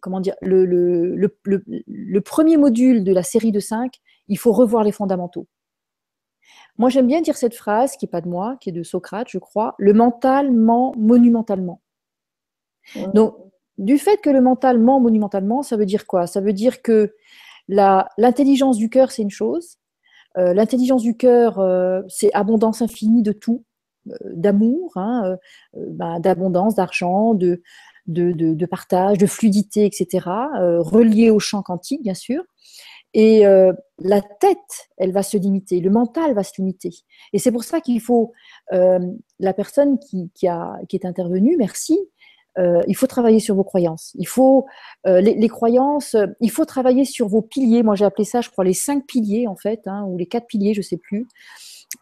Speaker 2: comment dire, le, le, premier module de la série de 5, il faut revoir les fondamentaux. Moi, j'aime bien dire cette phrase, qui n'est pas de moi, qui est de Socrate, je crois, le mental ment monumentalement. Donc, du fait que le mental ment monumentalement, ça veut dire quoi? Ça veut dire que l'intelligence du cœur, c'est une chose. Euh, l'intelligence du cœur, euh, c'est abondance infinie de tout, euh, d'amour, hein, bah, d'abondance, d'argent, de, de, partage, de fluidité, etc., euh, relié au champ quantique, bien sûr. Et euh, la tête, elle va se limiter, le mental va se limiter. Et c'est pour ça qu'il faut, euh, la personne qui, a, qui est intervenue, merci, il faut travailler sur vos croyances. Il faut les, croyances, il faut travailler sur vos piliers. Moi, j'ai appelé ça, je crois, les cinq piliers en fait, hein, ou les quatre piliers, je sais plus.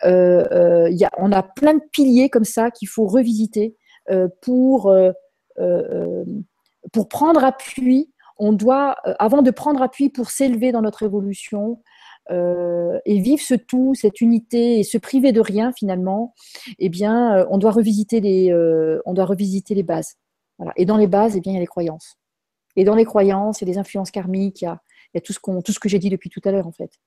Speaker 2: Y a, on a plein de piliers comme ça qu'il faut revisiter pour euh, pour prendre appui, on doit, euh, avant de prendre appui pour s'élever dans notre évolution, euh, et vivre ce tout, cette unité et se priver de rien finalement, eh bien, on doit revisiter les, on doit revisiter les bases. Et dans les bases, eh bien, il y a les croyances. Et dans les croyances, il y a les influences karmiques, il y a, il y a tout ce qu'on, tout ce que j'ai dit depuis tout à l'heure en fait.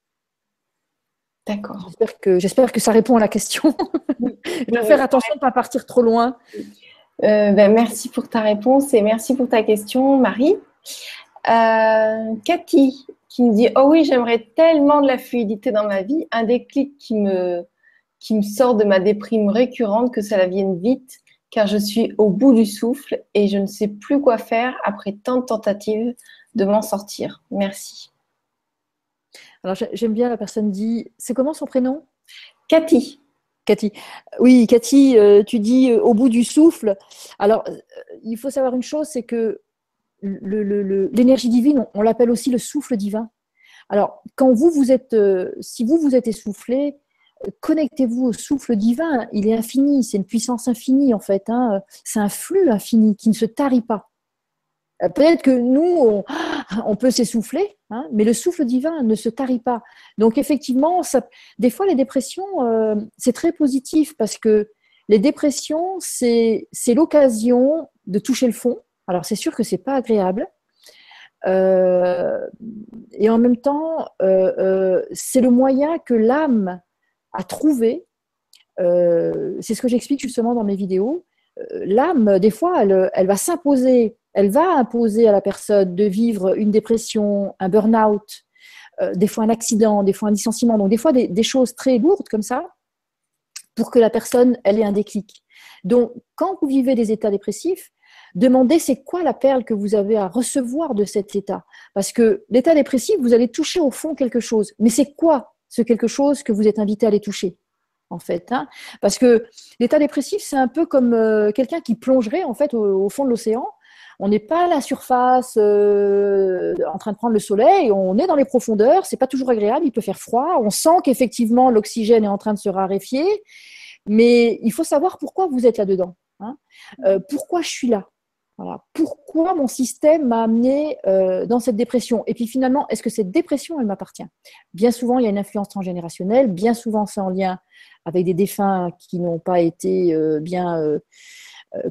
Speaker 1: D'accord.
Speaker 2: J'espère que, j'espère que ça répond à la question. Je vais faire attention de ne pas partir trop loin.
Speaker 1: Euh, ben, merci pour ta réponse et merci pour ta question, Marie. Euh, Cathy qui me dit Oh oui, j'aimerais tellement de la fluidité dans ma vie, un déclic qui me, qui me sort de ma déprime récurrente, que ça la vienne vite, car je suis au bout du souffle et je ne sais plus quoi faire après tant de tentatives de m'en sortir. Merci.
Speaker 2: Alors j'aime bien la personne dit C'est comment son prénom?
Speaker 1: Cathy.
Speaker 2: Cathy. Oui, Cathy, euh, tu dis euh, au bout du souffle. Alors, euh, il faut savoir une chose, c'est que l'énergie divine, on, l'appelle aussi le souffle divin. Alors, quand vous, vous êtes, si vous, vous êtes essoufflé, connectez-vous au souffle divin. Il est infini, c'est une puissance infinie en fait. Hein. C'est un flux infini qui ne se tarit pas. Euh, peut-être que nous, on, peut s'essouffler, hein, mais le souffle divin ne se tarit pas. Donc effectivement, des fois, les dépressions, euh, c'est très positif parce que les dépressions, c'est l'occasion de toucher le fond. Alors c'est sûr que c'est pas agréable. Euh, et en même temps, c'est le moyen que l'âme a trouvé. c'est ce que j'explique justement dans mes vidéos. L'âme, des fois, elle va s'imposer elle va imposer à la personne de vivre une dépression, un burn-out, euh, des fois un accident, des fois un licenciement, donc des fois des, choses très lourdes comme ça, pour que la personne, elle ait un déclic. Donc, quand vous vivez des états dépressifs, demandez c'est quoi la perle que vous avez à recevoir de cet état. Parce que l'état dépressif, vous allez toucher au fond quelque chose. Mais c'est quoi ce quelque chose que vous êtes invité à aller toucher en fait. Hein? Parce que l'état dépressif, c'est un peu comme euh, quelqu'un qui plongerait en fait au, fond de l'océan On n'est pas à la surface en train de prendre le soleil, on est dans les profondeurs, c'est pas toujours agréable, il peut faire froid, on sent qu'effectivement l'oxygène est en train de se raréfier, mais il faut savoir pourquoi vous êtes là-dedans. Hein. pourquoi je suis là? Pourquoi mon système m'a amené euh, dans cette dépression? Et puis finalement, est-ce que cette dépression, elle m'appartient? Bien souvent, il y a une influence transgénérationnelle. Bien souvent, c'est en lien avec des défunts qui n'ont pas été euh, bien, euh,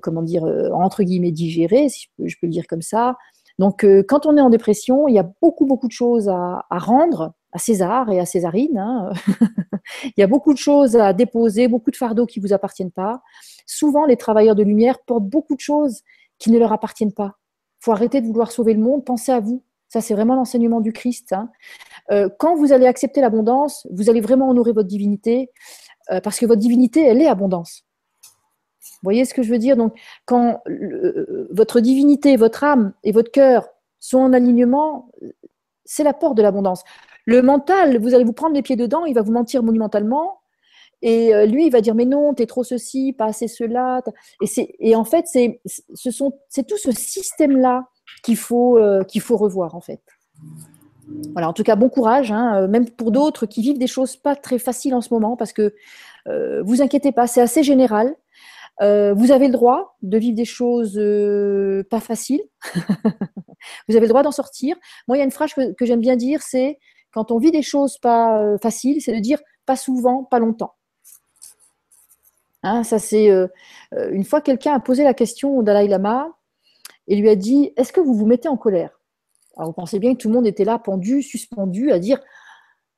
Speaker 2: comment dire, entre guillemets, digérés, si je peux, le dire comme ça. Donc, quand on est en dépression, il y a beaucoup, beaucoup de choses à, rendre à César et à Césarine. Hein. il y a beaucoup de choses à déposer, beaucoup de fardeaux qui ne vous appartiennent pas. Souvent, les travailleurs de lumière portent beaucoup de choses qui ne leur appartiennent pas. Il faut arrêter de vouloir sauver le monde, pensez à vous. Ça, c'est vraiment l'enseignement du Christ. Hein. Euh, quand vous allez accepter l'abondance, vous allez vraiment honorer votre divinité, euh, parce que votre divinité, elle est abondance. Voyez ce que je veux dire? Donc, quand votre divinité, votre âme et votre cœur sont en alignement, c'est la porte de l'abondance. Le mental, vous allez vous prendre les pieds dedans, il va vous mentir monumentalement, et euh, lui, il va dire mais non, t'es trop ceci, pas assez cela. Et, c'est, et en fait, c'est, ce sont, c'est tout ce système-là qu'il faut, euh, qu'il faut revoir en fait. Voilà, en tout cas, bon courage, hein, euh, même pour d'autres qui vivent des choses pas très faciles en ce moment, parce que vous inquiétez pas, c'est assez général. Vous avez le droit de vivre des choses pas faciles. vous avez le droit d'en sortir. Moi, il y a une phrase que, j'aime bien dire, c'est quand on vit des choses pas faciles, c'est de dire pas souvent, pas longtemps. Hein, ça c'est euh, euh, une fois quelqu'un a posé la question au Dalai Lama et lui a dit Est-ce que vous vous mettez en colère? Alors vous pensez bien que tout le monde était là, pendu, suspendu, à dire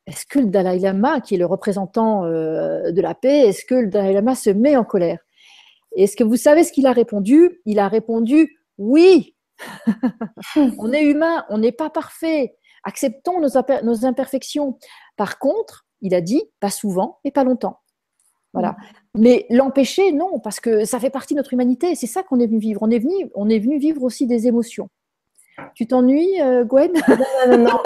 Speaker 2: Est-ce que le Dalai Lama, qui est le représentant euh, de la paix, est-ce que le Dalai Lama se met en colère? Est-ce que vous savez ce qu'il a répondu? Il a répondu Oui On est humain, on n'est pas parfait. Acceptons nos imperfections. Par contre, il a dit Pas souvent et pas longtemps. Voilà. Mm. Mais l'empêcher, non, parce que ça fait partie de notre humanité. C'est ça qu'on est venu vivre. On est venu, on est venu vivre aussi des émotions. Tu t'ennuies, euh, Gwen?
Speaker 1: Non, non, non.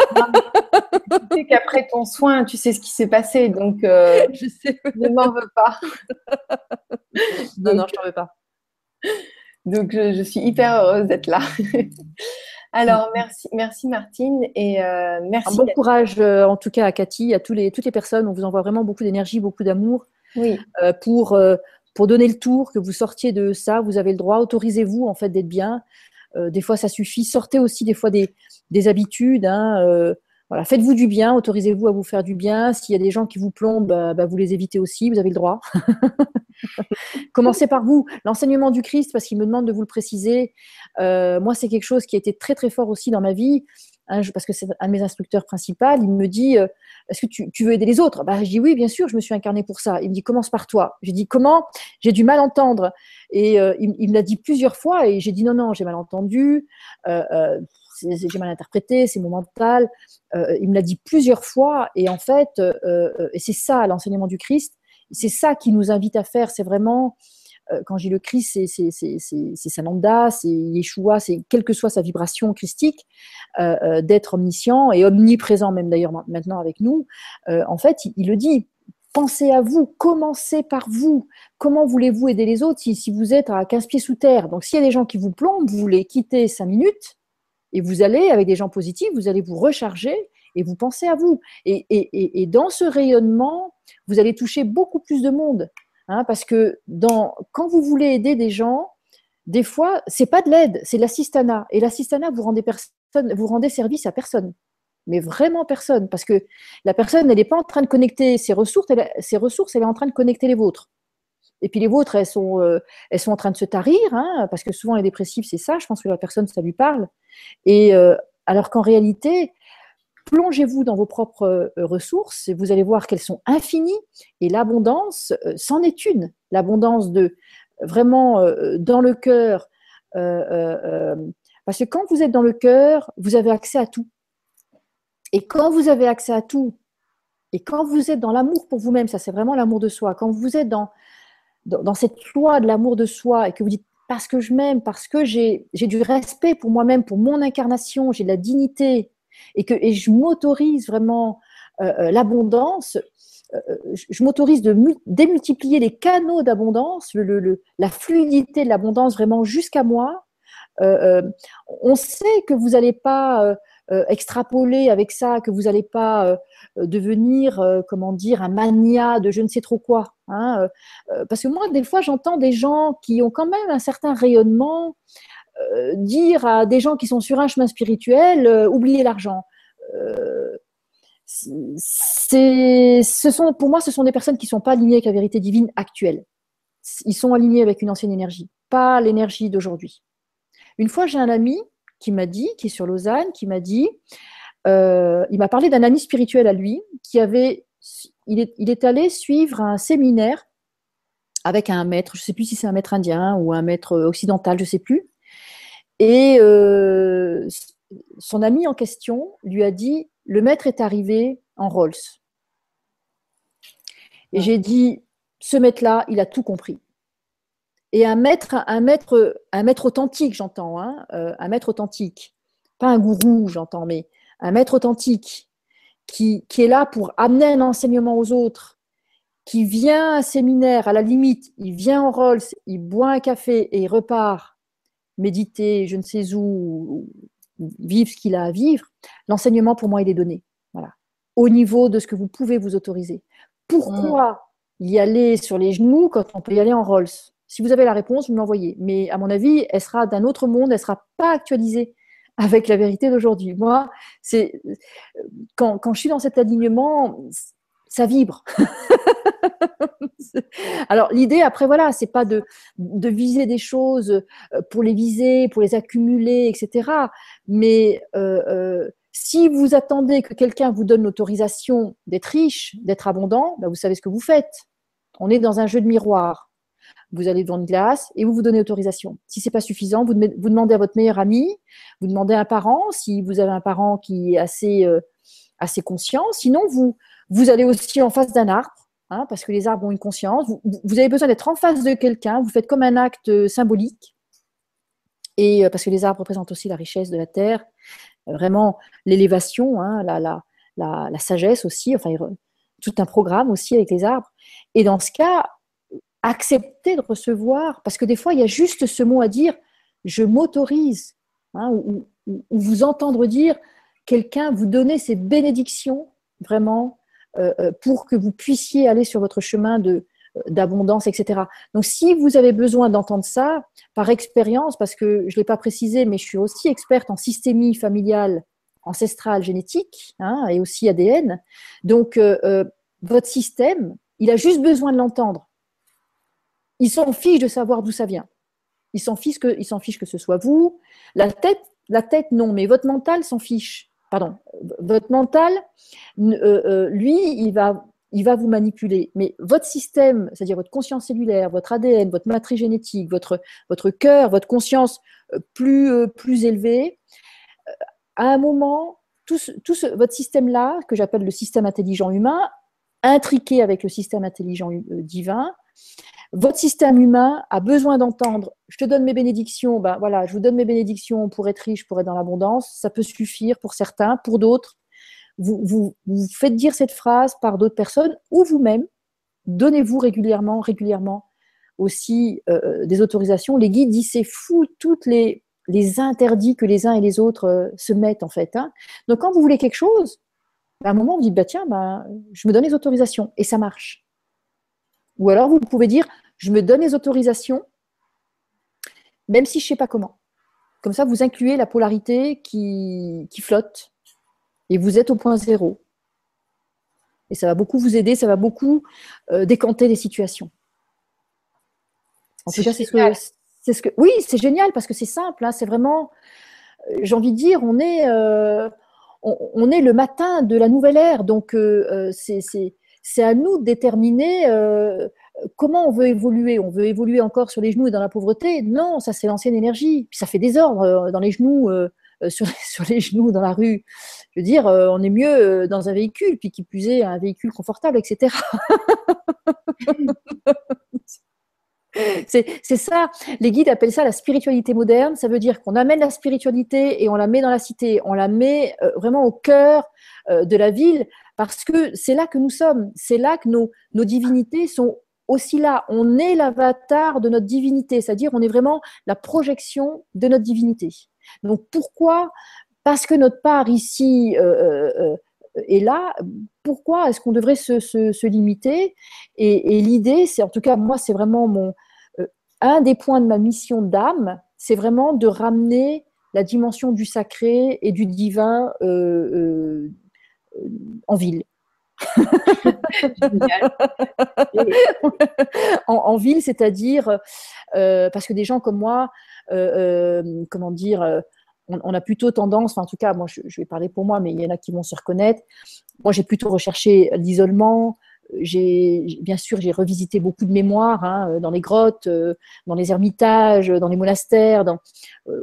Speaker 1: tu sais qu'après ton soin, tu sais ce qui s'est passé, donc euh, je sais. ne m'en veux pas.
Speaker 2: non, non, je t'en veux pas.
Speaker 1: Donc, je, suis hyper heureuse d'être là. Alors, merci, merci Martine et euh, merci.
Speaker 2: Un bon courage, en tout cas, à Cathy, à tous les, toutes les personnes. On vous envoie vraiment beaucoup d'énergie, beaucoup d'amour
Speaker 1: oui.
Speaker 2: Euh, pour, pour donner le tour, que vous sortiez de ça, vous avez le droit, autorisez-vous en fait d'être bien. Euh, des fois, ça suffit. Sortez aussi des fois des, des habitudes. Hein, voilà, faites-vous du bien, autorisez-vous à vous faire du bien. S'il y a des gens qui vous plombent, bah, bah, vous les évitez aussi, vous avez le droit. Commencez par vous. L'enseignement du Christ, parce qu'il me demande de vous le préciser. moi, c'est quelque chose qui a été très très fort aussi dans ma vie. Hein, parce que c'est un de mes instructeurs principaux, il me dit euh, Est-ce que tu, veux aider les autres? Bah, Je dis Oui, bien sûr, je me suis incarné pour ça. Il me dit Commence par toi. J'ai dit Comment? J'ai du mal entendre. Et euh, il, me l'a dit plusieurs fois et j'ai dit Non, non, j'ai mal entendu, euh, j'ai mal interprété, c'est mon mental. il me l'a dit plusieurs fois et en fait, et c'est ça l'enseignement du Christ, c'est ça qui nous invite à faire, c'est vraiment quand j'ai le Christ, c'est Sananda, c'est Yeshua, c'est quelle que soit sa vibration christique, euh, euh, d'être omniscient et omniprésent même d'ailleurs maintenant avec nous. en fait, il, le dit. Pensez à vous, commencez par vous. Comment voulez-vous aider les autres si, vous êtes à 15 pieds sous terre? Donc, s'il y a des gens qui vous plombent, vous les quittez 5 minutes et vous allez, avec des gens positifs, vous allez vous recharger et vous pensez à vous. et dans ce rayonnement, vous allez toucher beaucoup plus de monde. Hein, parce que quand vous voulez aider des gens, des fois, c'est pas de l'aide, c'est l'assistanat. Et l'assistanat, vous rendez rendez service à personne, mais vraiment personne, parce que la personne, elle n'est pas en train de connecter ses ressources, elle, ses ressources, elle est en train de connecter les vôtres. Et puis les vôtres, elles sont, euh, elles sont en train de se tarir, hein, parce que souvent les dépressifs, c'est ça. Je pense que la personne, ça lui parle. Et euh, alors qu'en réalité, plongez-vous dans vos propres euh, ressources et vous allez voir qu'elles sont infinies et l'abondance, euh, c'en est une. L'abondance de vraiment euh, dans le cœur. parce que quand vous êtes dans le cœur, vous avez accès à tout. Et quand vous avez accès à tout, et quand vous êtes dans l'amour pour vous-même, ça c'est vraiment l'amour de soi, quand vous êtes dans, dans, cette loi de l'amour de soi et que vous dites parce que je m'aime, parce que j'ai du respect pour moi-même, pour mon incarnation, j'ai de la dignité, et que je m'autorise vraiment euh, euh, l'abondance, euh, je m'autorise de démultiplier les canaux d'abondance, la fluidité de l'abondance vraiment jusqu'à moi, on sait que vous n'allez pas extrapoler avec ça, que vous n'allez pas devenir, comment dire, un mania de je ne sais trop quoi. Hein, parce que moi, des fois, j'entends des gens qui ont quand même un certain rayonnement dire à des gens qui sont sur un chemin spirituel, oubliez l'argent ce sont, pour moi, ce sont des personnes qui ne sont pas alignées avec la vérité divine actuelle. Ils sont alignés avec une ancienne énergie, pas l'énergie d'aujourd'hui. Une fois, j'ai un ami qui m'a dit, qui est sur Lausanne, qui m'a dit, euh, il m'a parlé d'un ami spirituel à lui qui avait, il est allé suivre un séminaire avec un maître, je ne sais plus si c'est un maître indien ou un maître occidental, je ne sais plus. Et euh, son ami en question lui a dit le maître est arrivé en Rolls. Et j'ai dit, ce maître-là, il a tout compris. Et un maître, un maître, un maître authentique, j'entends, hein, euh, un maître authentique, pas un gourou, j'entends, mais un maître authentique qui, qui, est là pour amener un enseignement aux autres, qui vient à un séminaire, à la limite, il vient en Rolls, il boit un café et il repart méditer, je ne sais où, vivre ce qu'il a à vivre, l'enseignement, pour moi, il est donné. Voilà. Au niveau de ce que vous pouvez vous autoriser. Pourquoi y aller sur les genoux quand on peut y aller en Rolls? Si vous avez la réponse, vous me l'envoyez. Mais à mon avis, elle sera d'un autre monde, elle ne sera pas actualisée avec la vérité d'aujourd'hui. Moi, c'est quand, quand, je suis dans cet alignement, ça vibre. Alors l'idée après voilà, c'est pas de, de, viser des choses euh, pour les viser, pour les accumuler, etc. Mais euh, euh, si vous attendez que quelqu'un vous donne l'autorisation d'être riche, d'être abondant, ben, vous savez ce que vous faites. On est dans un jeu de miroir. Vous allez devant une glace et vous vous donnez autorisation. Si c'est pas suffisant, vous, vous, demandez à votre meilleur ami, vous demandez à un parent, si vous avez un parent qui est assez, assez conscient. Sinon, vous, vous allez aussi en face d'un arbre, hein, parce que les arbres ont une conscience. Vous, avez besoin d'être en face de quelqu'un. Vous faites comme un acte symbolique. Et euh, parce que les arbres représentent aussi la richesse de la terre, euh, vraiment l'élévation, hein, la, sagesse aussi, enfin, tout un programme aussi avec les arbres. Et dans ce cas, accepter de recevoir, parce que des fois, il y a juste ce mot à dire, je m'autorise, hein, ou, vous entendre dire, quelqu'un vous donner ses bénédictions, vraiment, pour que vous puissiez aller sur votre chemin de euh, d'abondance, etc. Donc, si vous avez besoin d'entendre ça par expérience, parce que je ne l'ai pas précisé, mais je suis aussi experte en systémie familiale, ancestrale, génétique, hein, et aussi ADN. Donc, votre système, il a juste besoin de l'entendre. Il s'en fiche de savoir d'où ça vient. Il s'en fiche que, il fiche que ce soit vous. La tête, la tête, non, mais votre mental s'en fiche pardon, votre mental, euh, euh, lui, il va, il va vous manipuler. Mais votre système, c'est-à-dire votre conscience cellulaire, votre ADN, votre matrice génétique, votre, votre cœur, votre conscience euh, plus, plus élevée, à un moment, tout, tout votre système-là, que j'appelle le système intelligent humain, intriqué avec le système intelligent divin, votre système humain a besoin d'entendre je te donne mes bénédictions, ben voilà, je vous donne mes bénédictions pour être riche, pour être dans l'abondance. Ça peut suffire pour certains, pour d'autres. Vous, vous, faites dire cette phrase par d'autres personnes ou vous-même. Donnez-vous régulièrement, régulièrement aussi euh, euh, des autorisations. Les guides disent c'est fou toutes les, les interdits que les uns et les autres euh, se mettent en fait. Hein. Donc quand vous voulez quelque chose, à un moment vous dites bah tiens, bah, je me donne les autorisations et ça marche. Ou alors, vous pouvez dire, je me donne les autorisations, même si je ne sais pas comment. Comme ça, vous incluez la polarité qui, flotte et vous êtes au point zéro. Et ça va beaucoup vous aider, ça va beaucoup euh, décanter les situations. En tout cas, c'est ce que, ce que. Oui, c'est génial parce que c'est simple. Hein, c'est vraiment. Euh, j'ai envie de dire, on est, euh, on, est le matin de la nouvelle ère. Donc, c'est c'est à nous de déterminer euh, comment on veut évoluer. On veut évoluer encore sur les genoux et dans la pauvreté? Non, ça c'est l'ancienne énergie. Puis ça fait désordre euh, dans les genoux, euh, sur, les genoux, dans la rue. Je veux dire, on est mieux dans un véhicule, puis qui plus est, un véhicule confortable, etc. C'est ça. Les guides appellent ça la spiritualité moderne. Ça veut dire qu'on amène la spiritualité et on la met dans la cité. On la met vraiment au cœur de la ville parce que c'est là que nous sommes, c'est là que nos, divinités sont aussi là, on est l'avatar de notre divinité, c'est-à-dire on est vraiment la projection de notre divinité. Donc pourquoi Parce que notre part ici euh, euh, est là, pourquoi est-ce qu'on devrait se, limiter? Et, l'idée, c'est en tout cas, moi, c'est vraiment mon, un des points de ma mission d'âme, c'est vraiment de ramener la dimension du sacré et du divin en ville. en, ville, c'est-à-dire euh, parce que des gens comme moi, euh, euh, comment dire, on, a plutôt tendance, enfin en tout cas, moi je, vais parler pour moi, mais il y en a qui vont s'y reconnaître. Moi, j'ai plutôt recherché l'isolement. J'ai bien sûr j'ai revisité beaucoup de mémoires hein, dans les grottes, dans les ermitages, dans les monastères, dans,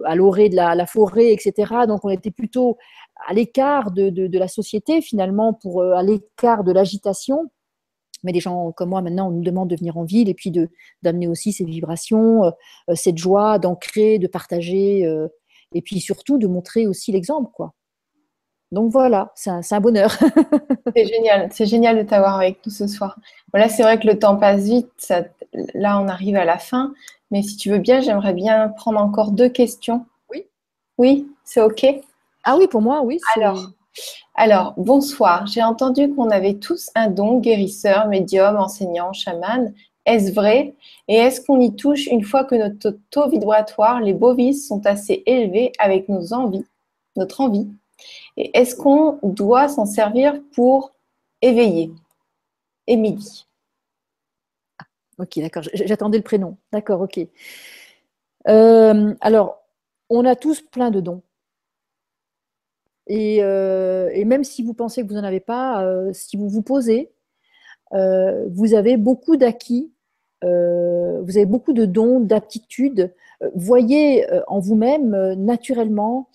Speaker 2: à l'orée de la, la, forêt, etc. Donc on était plutôt à l'écart de, la société finalement, pour euh, à l'écart de l'agitation. Mais des gens comme moi, maintenant, on nous demande de venir en ville et puis d'amener aussi ces vibrations, euh, euh, cette joie, d'ancrer, de partager, et puis surtout de montrer aussi l'exemple, quoi. Donc voilà, c'est un, bonheur.
Speaker 1: c'est génial, c'est génial de t'avoir avec nous ce soir. Voilà, c'est vrai que le temps passe vite. là, on arrive à la fin. Mais si tu veux bien, j'aimerais bien prendre encore deux questions.
Speaker 2: Oui.
Speaker 1: Oui, c'est OK?
Speaker 2: Ah oui, pour moi, oui.
Speaker 1: Alors, alors, bonsoir. J'ai entendu qu'on avait tous un don, guérisseur, médium, enseignant, chaman. Est-ce vrai? Et est-ce qu'on y touche une fois que notre taux vibratoire, les bovis, sont assez élevés avec nos envies, notre envie? Et est-ce qu'on doit s'en servir pour éveiller? Émilie.
Speaker 2: Ah, ok, d'accord. J'attendais le prénom. D'accord, ok. Euh, alors, on a tous plein de dons. Euh, et, même si vous pensez que vous n'en avez pas, euh, si vous vous posez, euh, vous avez beaucoup d'acquis, vous avez beaucoup de dons, d'aptitudes. voyez en vous-même naturellement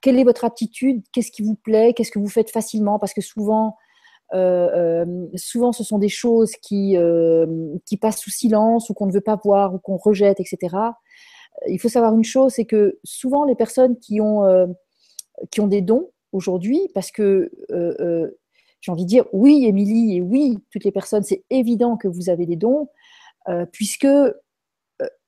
Speaker 2: quelle est votre aptitude, qu'est-ce qui vous plaît, qu'est-ce que vous faites facilement, parce que souvent, souvent ce sont des choses qui, qui passent sous silence ou qu'on ne veut pas voir ou qu'on rejette, etc. Il faut savoir une chose, c'est que souvent les personnes qui ont qui ont des dons aujourd'hui, parce que euh, euh, j'ai envie de dire oui, Émilie, et oui, toutes les personnes, c'est évident que vous avez des dons, euh, puisque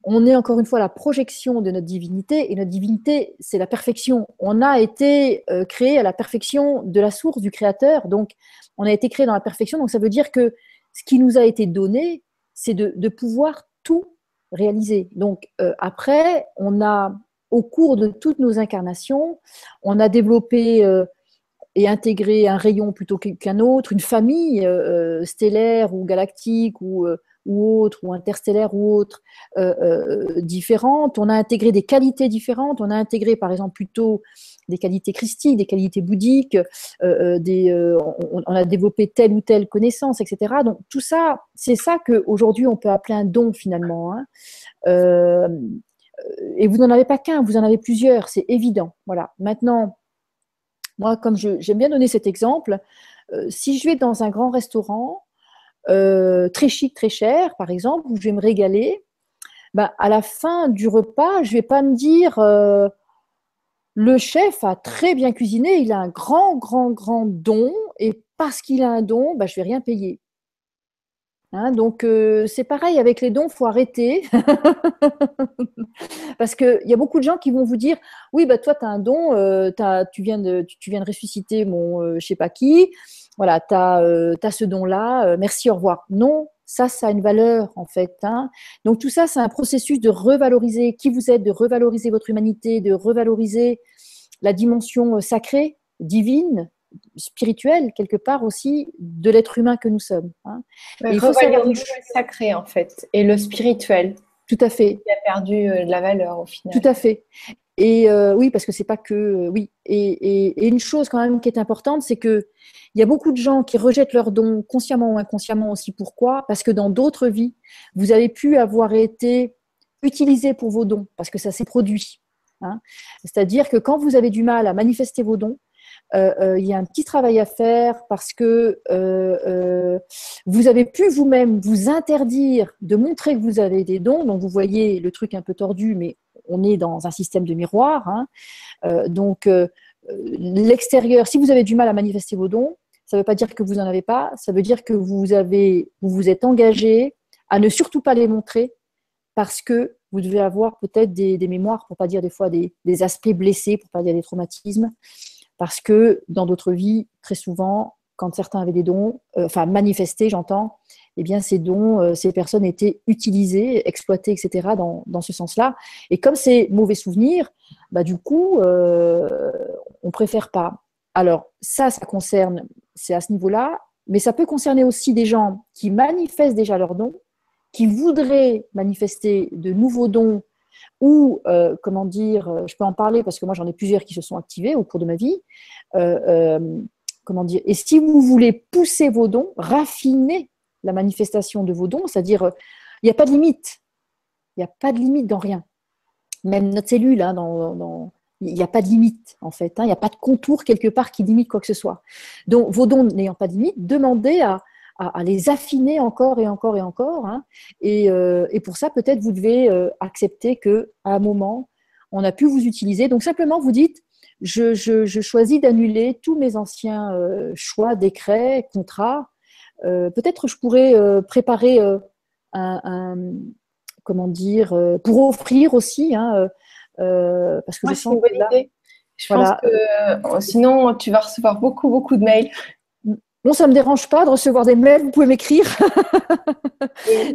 Speaker 2: on est encore une fois la projection de notre divinité, et notre divinité, c'est la perfection. On a été créé à la perfection de la source du Créateur, donc on a été créé dans la perfection, donc ça veut dire que ce qui nous a été donné, c'est de, de pouvoir tout réaliser. Donc après, on a au cours de toutes nos incarnations, on a développé euh, et intégré un rayon plutôt qu'un autre, une famille euh, euh, stellaire ou galactique ou, autre, ou interstellaire ou autre, différente. On a intégré des qualités différentes. On a intégré, par exemple, plutôt des qualités christiques, des qualités bouddhiques, on, a développé telle ou telle connaissance, etc. Donc tout ça, c'est ça qu'aujourd'hui on peut appeler un don finalement. Hein. Euh, et vous n'en avez pas qu'un, vous en avez plusieurs, c'est évident. Voilà. Maintenant, moi, comme j'aime bien donner cet exemple, euh, si je vais dans un grand restaurant, euh, très chic, très cher, par exemple, où je vais me régaler, bah, à la fin du repas, je ne vais pas me dire le chef a très bien cuisiné, il a un grand, grand, grand don, et parce qu'il a un don, bah, je ne vais rien payer. Hein, donc euh, c'est pareil avec les dons, faut arrêter parce qu'il y a beaucoup de gens qui vont vous dire oui bah toi tu as un don, euh, tu viens de tu, viens de ressusciter mon euh, je sais pas qui, voilà tu as, ce don là, merci au revoir. Non, ça ça a une valeur en fait. Hein. Donc tout ça c'est un processus de revaloriser qui vous êtes, de revaloriser votre humanité, de revaloriser la dimension sacrée, divine spirituel quelque part aussi de l'être humain que nous sommes. Hein.
Speaker 1: il faut savoir le sacré en fait et le spirituel.
Speaker 2: Tout à fait.
Speaker 1: Il a perdu euh, de la valeur au final.
Speaker 2: Tout à fait. Et euh, oui, parce que c'est pas que euh, oui. Et, une chose quand même qui est importante, c'est que il y a beaucoup de gens qui rejettent leurs dons consciemment ou inconsciemment aussi. Pourquoi? Parce que dans d'autres vies, vous avez pu avoir été utilisé pour vos dons, parce que ça s'est produit. Hein. C'est-à-dire que quand vous avez du mal à manifester vos dons, il y a un petit travail à faire parce que euh, vous avez pu vous-même vous interdire de montrer que vous avez des dons. Donc vous voyez le truc un peu tordu, mais on est dans un système de miroir. Hein. donc l'extérieur, si vous avez du mal à manifester vos dons, ça ne veut pas dire que vous n'en avez pas, ça veut dire que vous, vous êtes engagé à ne surtout pas les montrer parce que vous devez avoir peut-être des, mémoires, pour pas dire des fois des, aspects blessés, pour pas dire des traumatismes, parce que dans d'autres vies, très souvent, quand certains avaient des dons, euh, enfin manifestés, j'entends, eh bien ces dons, euh, ces personnes étaient utilisées, exploitées, etc. dans, ce sens-là. Et comme c'est mauvais souvenirs, bah, du coup, euh, on préfère pas. Alors ça, ça concerne, c'est à ce niveau-là, mais ça peut concerner aussi des gens qui manifestent déjà leurs dons qui voudraient manifester de nouveaux dons ou, euh, comment dire, euh, je peux en parler parce que moi j'en ai plusieurs qui se sont activés au cours de ma vie. Euh, comment dire Et si vous voulez pousser vos dons, raffiner la manifestation de vos dons, c'est-à-dire, il n'y a pas de limite. Il n'y a pas de limite dans rien. Même notre cellule, hein, il n'y a pas de limite en fait. Hein. il n'y a pas de contour quelque part qui limite quoi que ce soit. Donc vos dons n'ayant pas de limite, demandez à, à, les affiner encore et encore et encore. Hein. Euh, et, pour ça, peut-être vous devez euh, accepter que à un moment, on a pu vous utiliser. Donc simplement, vous dites, je, choisis d'annuler tous mes anciens euh, choix, décrets, contrats. peut-être je pourrais préparer un, comment dire, pour offrir aussi, hein, parce que je sens
Speaker 1: que là, je pense que sinon, tu vas recevoir beaucoup, beaucoup de mails.
Speaker 2: Bon, ça ne me dérange pas de recevoir des mails, vous pouvez m'écrire.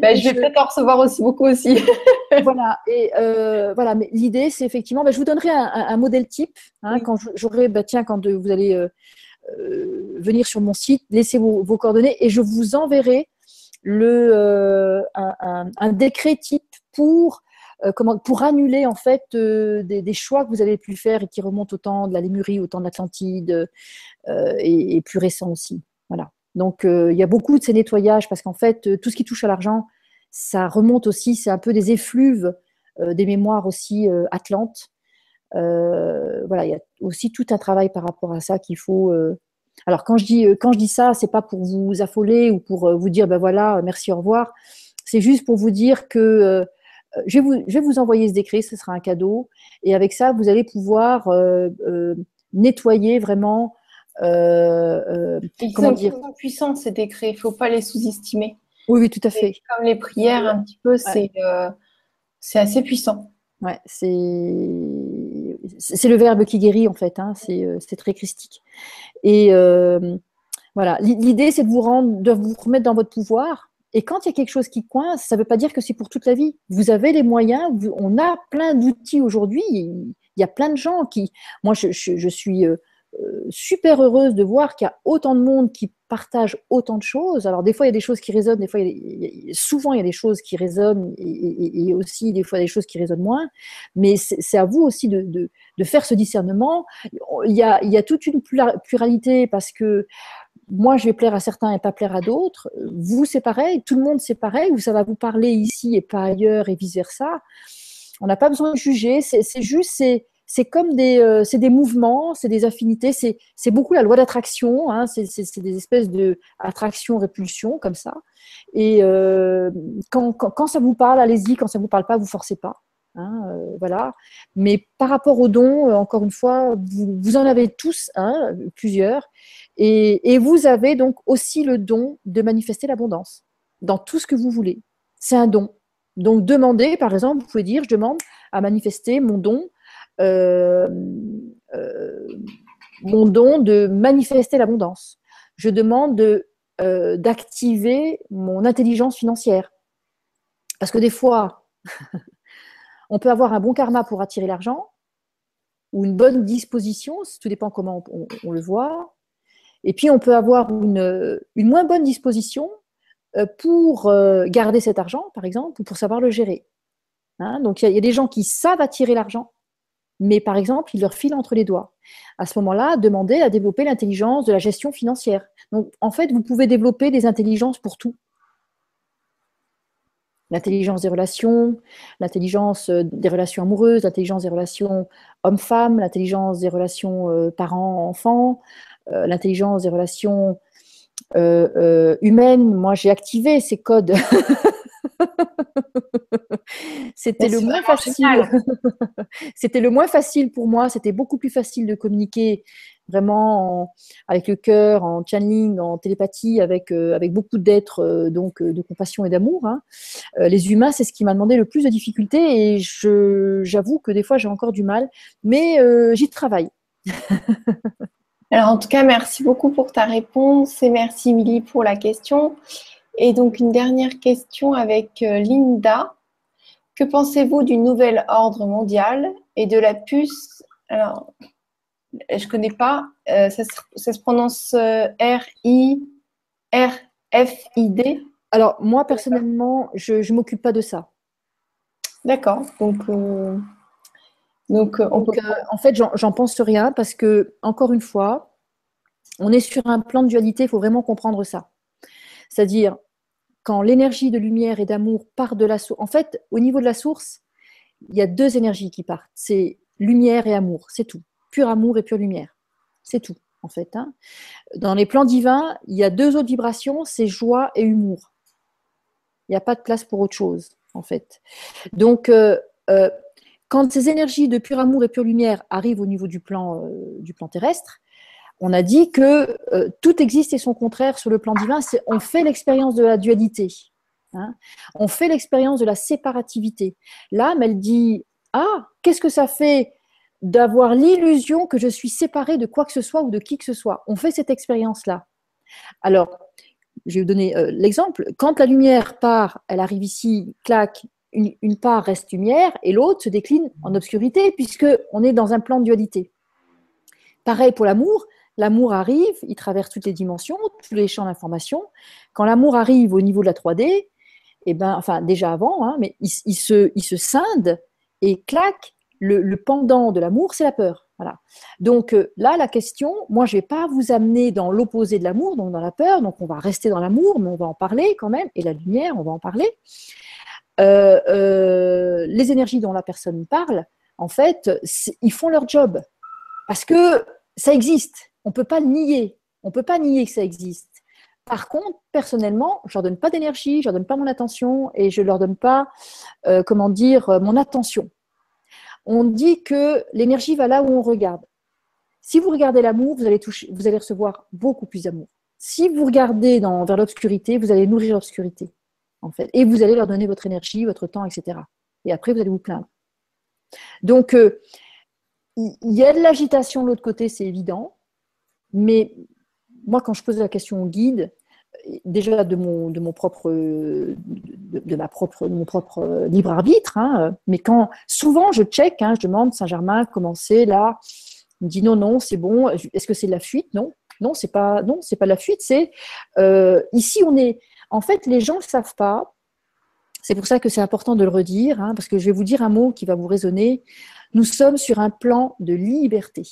Speaker 1: Ben, je vais peut-être en recevoir aussi beaucoup aussi.
Speaker 2: voilà, et euh, voilà, mais l'idée, c'est effectivement, ben, je vous donnerai un, modèle type hein, quand j'aurai, ben, tiens, quand vous allez euh, euh, venir sur mon site, laissez vos, coordonnées et je vous enverrai le, un, décret type pour comment, pour annuler en fait des, choix que vous avez pu faire et qui remontent au temps de la Lémurie, au temps de l'Atlantide et, et, plus récents aussi. Voilà. Donc, euh, il y a beaucoup de ces nettoyages parce qu'en fait, euh, tout ce qui touche à l'argent, ça remonte aussi, c'est un peu des effluves euh, des mémoires aussi atlantes. voilà, il y a aussi tout un travail par rapport à ça qu'il faut. Alors, quand je dis, quand je dis ça, c'est pas pour vous affoler ou pour vous dire, ben voilà, merci, au revoir. C'est juste pour vous dire que je vais, vous, je, vais vous, envoyer ce décret, ce sera un cadeau. Et avec ça, vous allez pouvoir nettoyer vraiment
Speaker 1: euh, euh, Ils comment dire puissants ces décrets, il ne faut pas les sous-estimer.
Speaker 2: Oui, oui, tout à fait.
Speaker 1: comme les prières, un petit peu, c'est euh, assez puissant.
Speaker 2: Ouais, c'est le verbe qui guérit en fait. Hein, c'est très christique. Et voilà, l'idée c'est de vous rendre, de vous remettre dans votre pouvoir. Et quand il y a quelque chose qui coince, ça ne veut pas dire que c'est pour toute la vie. Vous avez les moyens. on a plein d'outils aujourd'hui. Il y a plein de gens qui. Moi, je, je, je suis euh, super heureuse de voir qu'il y a autant de monde qui partage autant de choses. Alors des fois il y a des choses qui résonnent, des fois souvent il y a des choses qui résonnent et, aussi des fois des choses qui résonnent moins. Mais c'est à vous aussi de, faire ce discernement. Il y, a, il y a toute une pluralité parce que moi, je vais plaire à certains et pas plaire à d'autres. Vous, c'est pareil. Tout le monde, c'est pareil. Ça va vous parler ici et pas ailleurs et vice versa. On n'a pas besoin de juger. C'est juste, c'est c'est comme des, euh, des mouvements, c'est des affinités, c'est beaucoup la loi d'attraction, hein, c'est des espèces de attraction-répulsion comme ça. Et euh, quand, quand, ça vous parle, allez-y, quand ça ne vous parle pas, vous forcez pas. Hein, euh, voilà. Mais par rapport aux dons, encore une fois, vous, vous en avez tous plusieurs, et, et vous avez donc aussi le don de manifester l'abondance dans tout ce que vous voulez. C'est un don. Donc demandez, par exemple, vous pouvez dire, je demande à manifester mon don mon don de manifester l'abondance. Je demande euh, d'activer mon intelligence financière. Parce que des fois, on peut avoir un bon karma pour attirer l'argent, ou une bonne disposition, tout dépend comment on, le voit. Et puis, on peut avoir une, moins bonne disposition pour garder cet argent, par exemple, ou pour savoir le gérer. Hein, donc, il y, a des gens qui savent attirer l'argent, mais par exemple, il leur file entre les doigts. À ce moment-là, demandez à développer l'intelligence de la gestion financière. Donc, en fait, vous pouvez développer des intelligences pour tout. L'intelligence des relations, l'intelligence euh, des relations amoureuses, l'intelligence des relations hommes-femmes, l'intelligence des relations euh, parents-enfants, euh, l'intelligence des relations humaines. Moi, j'ai activé ces codes c'était le moins facile. c'était le moins facile pour moi. C'était beaucoup plus facile de communiquer vraiment avec le cœur, en channeling, en télépathie, avec, avec beaucoup d'êtres donc de compassion et d'amour. Hein. les humains, c'est ce qui m'a demandé le plus de difficultés et j'avoue que des fois j'ai encore du mal, mais j'y travaille.
Speaker 1: Alors en tout cas, merci beaucoup pour ta réponse et merci Milly pour la question. Et donc une dernière question avec Linda. Que pensez-vous du nouvel ordre mondial et de la puce? Alors, je ne connais pas, euh, ça, se, prononce euh, R-I, R-F-I-D
Speaker 2: Alors, moi, personnellement, je ne m'occupe pas de ça.
Speaker 1: D'accord. Donc, euh,
Speaker 2: donc, en fait, j'en pense rien parce que, encore une fois, on est sur un plan de dualité, il faut vraiment comprendre ça. C'est-à-dire, quand l'énergie de lumière et d'amour part de la source, en fait, au niveau de la source, il y a deux énergies qui partent. C'est lumière et amour, c'est tout. Pur amour et pure lumière. C'est tout, en fait. Hein. Dans les plans divins, il y a deux autres vibrations, c'est joie et humour. Il n'y a pas de place pour autre chose, en fait. Donc, euh, euh, quand ces énergies de pur amour et pure lumière arrivent au niveau du plan, euh, terrestre, on a dit que euh, tout existe et son contraire sur le plan divin. On fait l'expérience de la dualité. Hein. on fait l'expérience de la séparativité. L'âme, elle dit Ah, qu'est-ce que ça fait d'avoir l'illusion que je suis séparée de quoi que ce soit ou de qui que ce soit? On fait cette expérience-là. Alors, je vais vous donner euh, l'exemple. Quand la lumière part, elle arrive ici, claque, une, part reste lumière et l'autre se décline en obscurité puisqu'on est dans un plan de dualité. Pareil pour l'amour, L'amour arrive, il traverse toutes les dimensions, tous les champs d'information. Quand l'amour arrive au niveau de la 3D, eh ben, enfin déjà avant, hein, mais il, se, il se scinde et claque. Le, pendant de l'amour, c'est la peur. Voilà. Donc euh, là, la question, moi, je ne vais pas vous amener dans l'opposé de l'amour, donc dans la peur. Donc on va rester dans l'amour, mais on va en parler quand même. Et la lumière, on va en parler. Euh, euh, les énergies dont la personne parle, en fait, ils font leur job parce que ça existe. On ne peut pas nier. On ne peut pas nier que ça existe. Par contre, personnellement, je ne leur donne pas d'énergie, je leur donne pas mon attention et je leur donne pas, euh, comment dire, mon attention. On dit que l'énergie va là où on regarde. Si vous regardez l'amour, vous allez, toucher, vous allez recevoir beaucoup plus d'amour. Si vous regardez vers l'obscurité, vous allez nourrir l'obscurité, en fait. Et vous allez leur donner votre énergie, votre temps, etc. Et après, vous allez vous plaindre. Donc, euh, il y a de l'agitation de l'autre côté, c'est évident. Mais moi, quand je pose la question au guide, déjà de mon, propre, de, ma propre, mon propre libre arbitre, hein, mais quand souvent je check, hein, je demande Saint-Germain comment c'est là, il me dit non, non, c'est bon. Est-ce que c'est de la fuite? Non, non, c'est pas, non, c'est pas de la fuite. C'est euh, ici on est. En fait, les gens ne savent pas. C'est pour ça que c'est important de le redire, hein, parce que je vais vous dire un mot qui va vous résonner. Nous sommes sur un plan de liberté.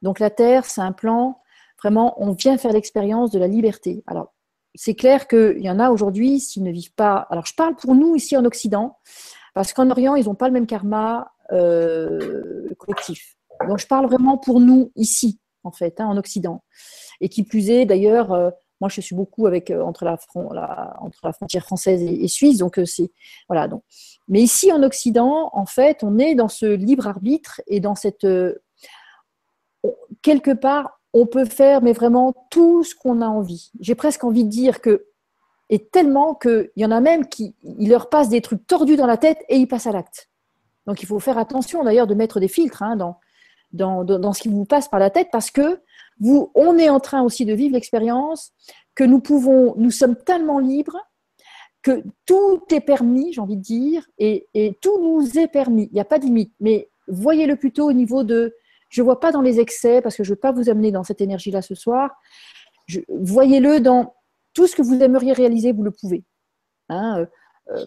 Speaker 2: Donc la Terre, c'est un plan, vraiment, on vient faire l'expérience de la liberté. Alors, c'est clair qu'il y en a aujourd'hui, s'ils ne vivent pas. Alors, je parle pour nous ici en Occident, parce qu'en Orient, ils n'ont pas le même karma euh, collectif. Donc, je parle vraiment pour nous ici, en fait, hein, en Occident. Et qui plus est, d'ailleurs, euh, moi, je suis beaucoup avec euh, entre, la, frontière française et, suisse, donc c'est voilà. Donc, mais ici en Occident, en fait, on est dans ce libre arbitre et dans cette quelque part, on peut faire, mais vraiment tout ce qu'on a envie. J'ai presque envie de dire que, et tellement qu'il y en a même qui il leur passe des trucs tordus dans la tête et ils passent à l'acte. Donc il faut faire attention d'ailleurs de mettre des filtres hein, dans, dans, ce qui vous passe par la tête parce que vous, on est en train aussi de vivre l'expérience que nous pouvons, nous sommes tellement libres que tout est permis, j'ai envie de dire, et, tout nous est permis. Il n'y a pas de limite. Mais voyez-le plutôt au niveau de je ne vois pas dans les excès, parce que je ne veux pas vous amener dans cette énergie-là ce soir. Voyez-le dans tout ce que vous aimeriez réaliser, vous le pouvez. Hein, euh,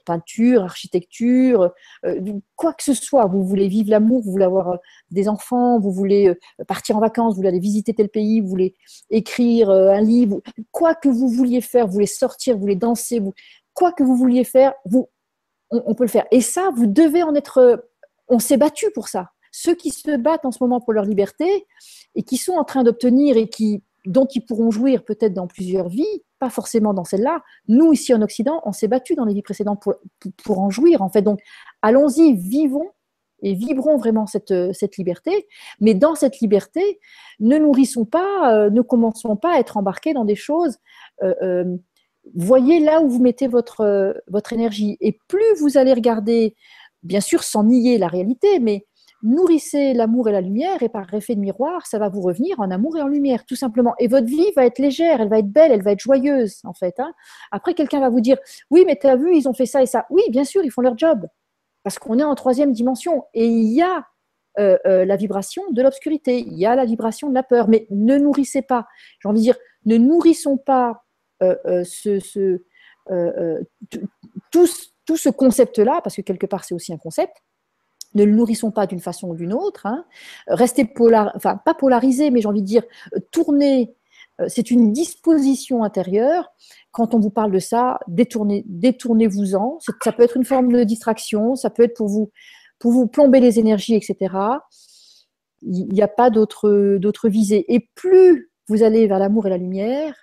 Speaker 2: peinture, architecture, euh, quoi que ce soit. Vous voulez vivre l'amour, vous voulez avoir des enfants, vous voulez partir en vacances, vous voulez aller visiter tel pays, vous voulez écrire un livre, quoi que vous vouliez faire, vous voulez sortir, vous voulez danser, quoi que vous vouliez faire, vous, on peut le faire. Et ça, vous devez en être. On s'est battu pour ça ceux qui se battent en ce moment pour leur liberté et qui sont en train d'obtenir et qui, dont ils pourront jouir peut-être dans plusieurs vies, pas forcément dans celle-là. Nous, ici en Occident, on s'est battu dans les vies précédentes pour, pour, en jouir, en fait. Donc, allons-y, vivons et vibrons vraiment cette, cette liberté. Mais dans cette liberté, ne nourrissons pas, ne commençons pas à être embarqués dans des choses. voyez là où vous mettez votre, votre énergie. Et plus vous allez regarder, bien sûr sans nier la réalité, mais nourrissez l'amour et la lumière et par effet de miroir, ça va vous revenir en amour et en lumière, tout simplement. Et votre vie va être légère, elle va être belle, elle va être joyeuse, en fait. Hein. Après, quelqu'un va vous dire, oui, mais tu as vu, ils ont fait ça et ça. Oui, bien sûr, ils font leur job, parce qu'on est en troisième dimension. Et il y a euh, euh, la vibration de l'obscurité, il y a la vibration de la peur, mais ne nourrissez pas, j'ai envie de dire, ne nourrissons pas euh, tout ce concept-là, parce que quelque part c'est aussi un concept, ne le nourrissons pas d'une façon ou d'une autre. Hein. Restez polar, enfin pas polarisé, mais j'ai envie de dire tourner. Euh, c'est une disposition intérieure. Quand on vous parle de ça, détournez, détournez-vous-en. Ça peut être une forme de distraction, ça peut être pour vous, pour vous plomber les énergies, etc. Il n'y a pas d'autre, d'autre visée. Et plus vous allez vers l'amour et la lumière,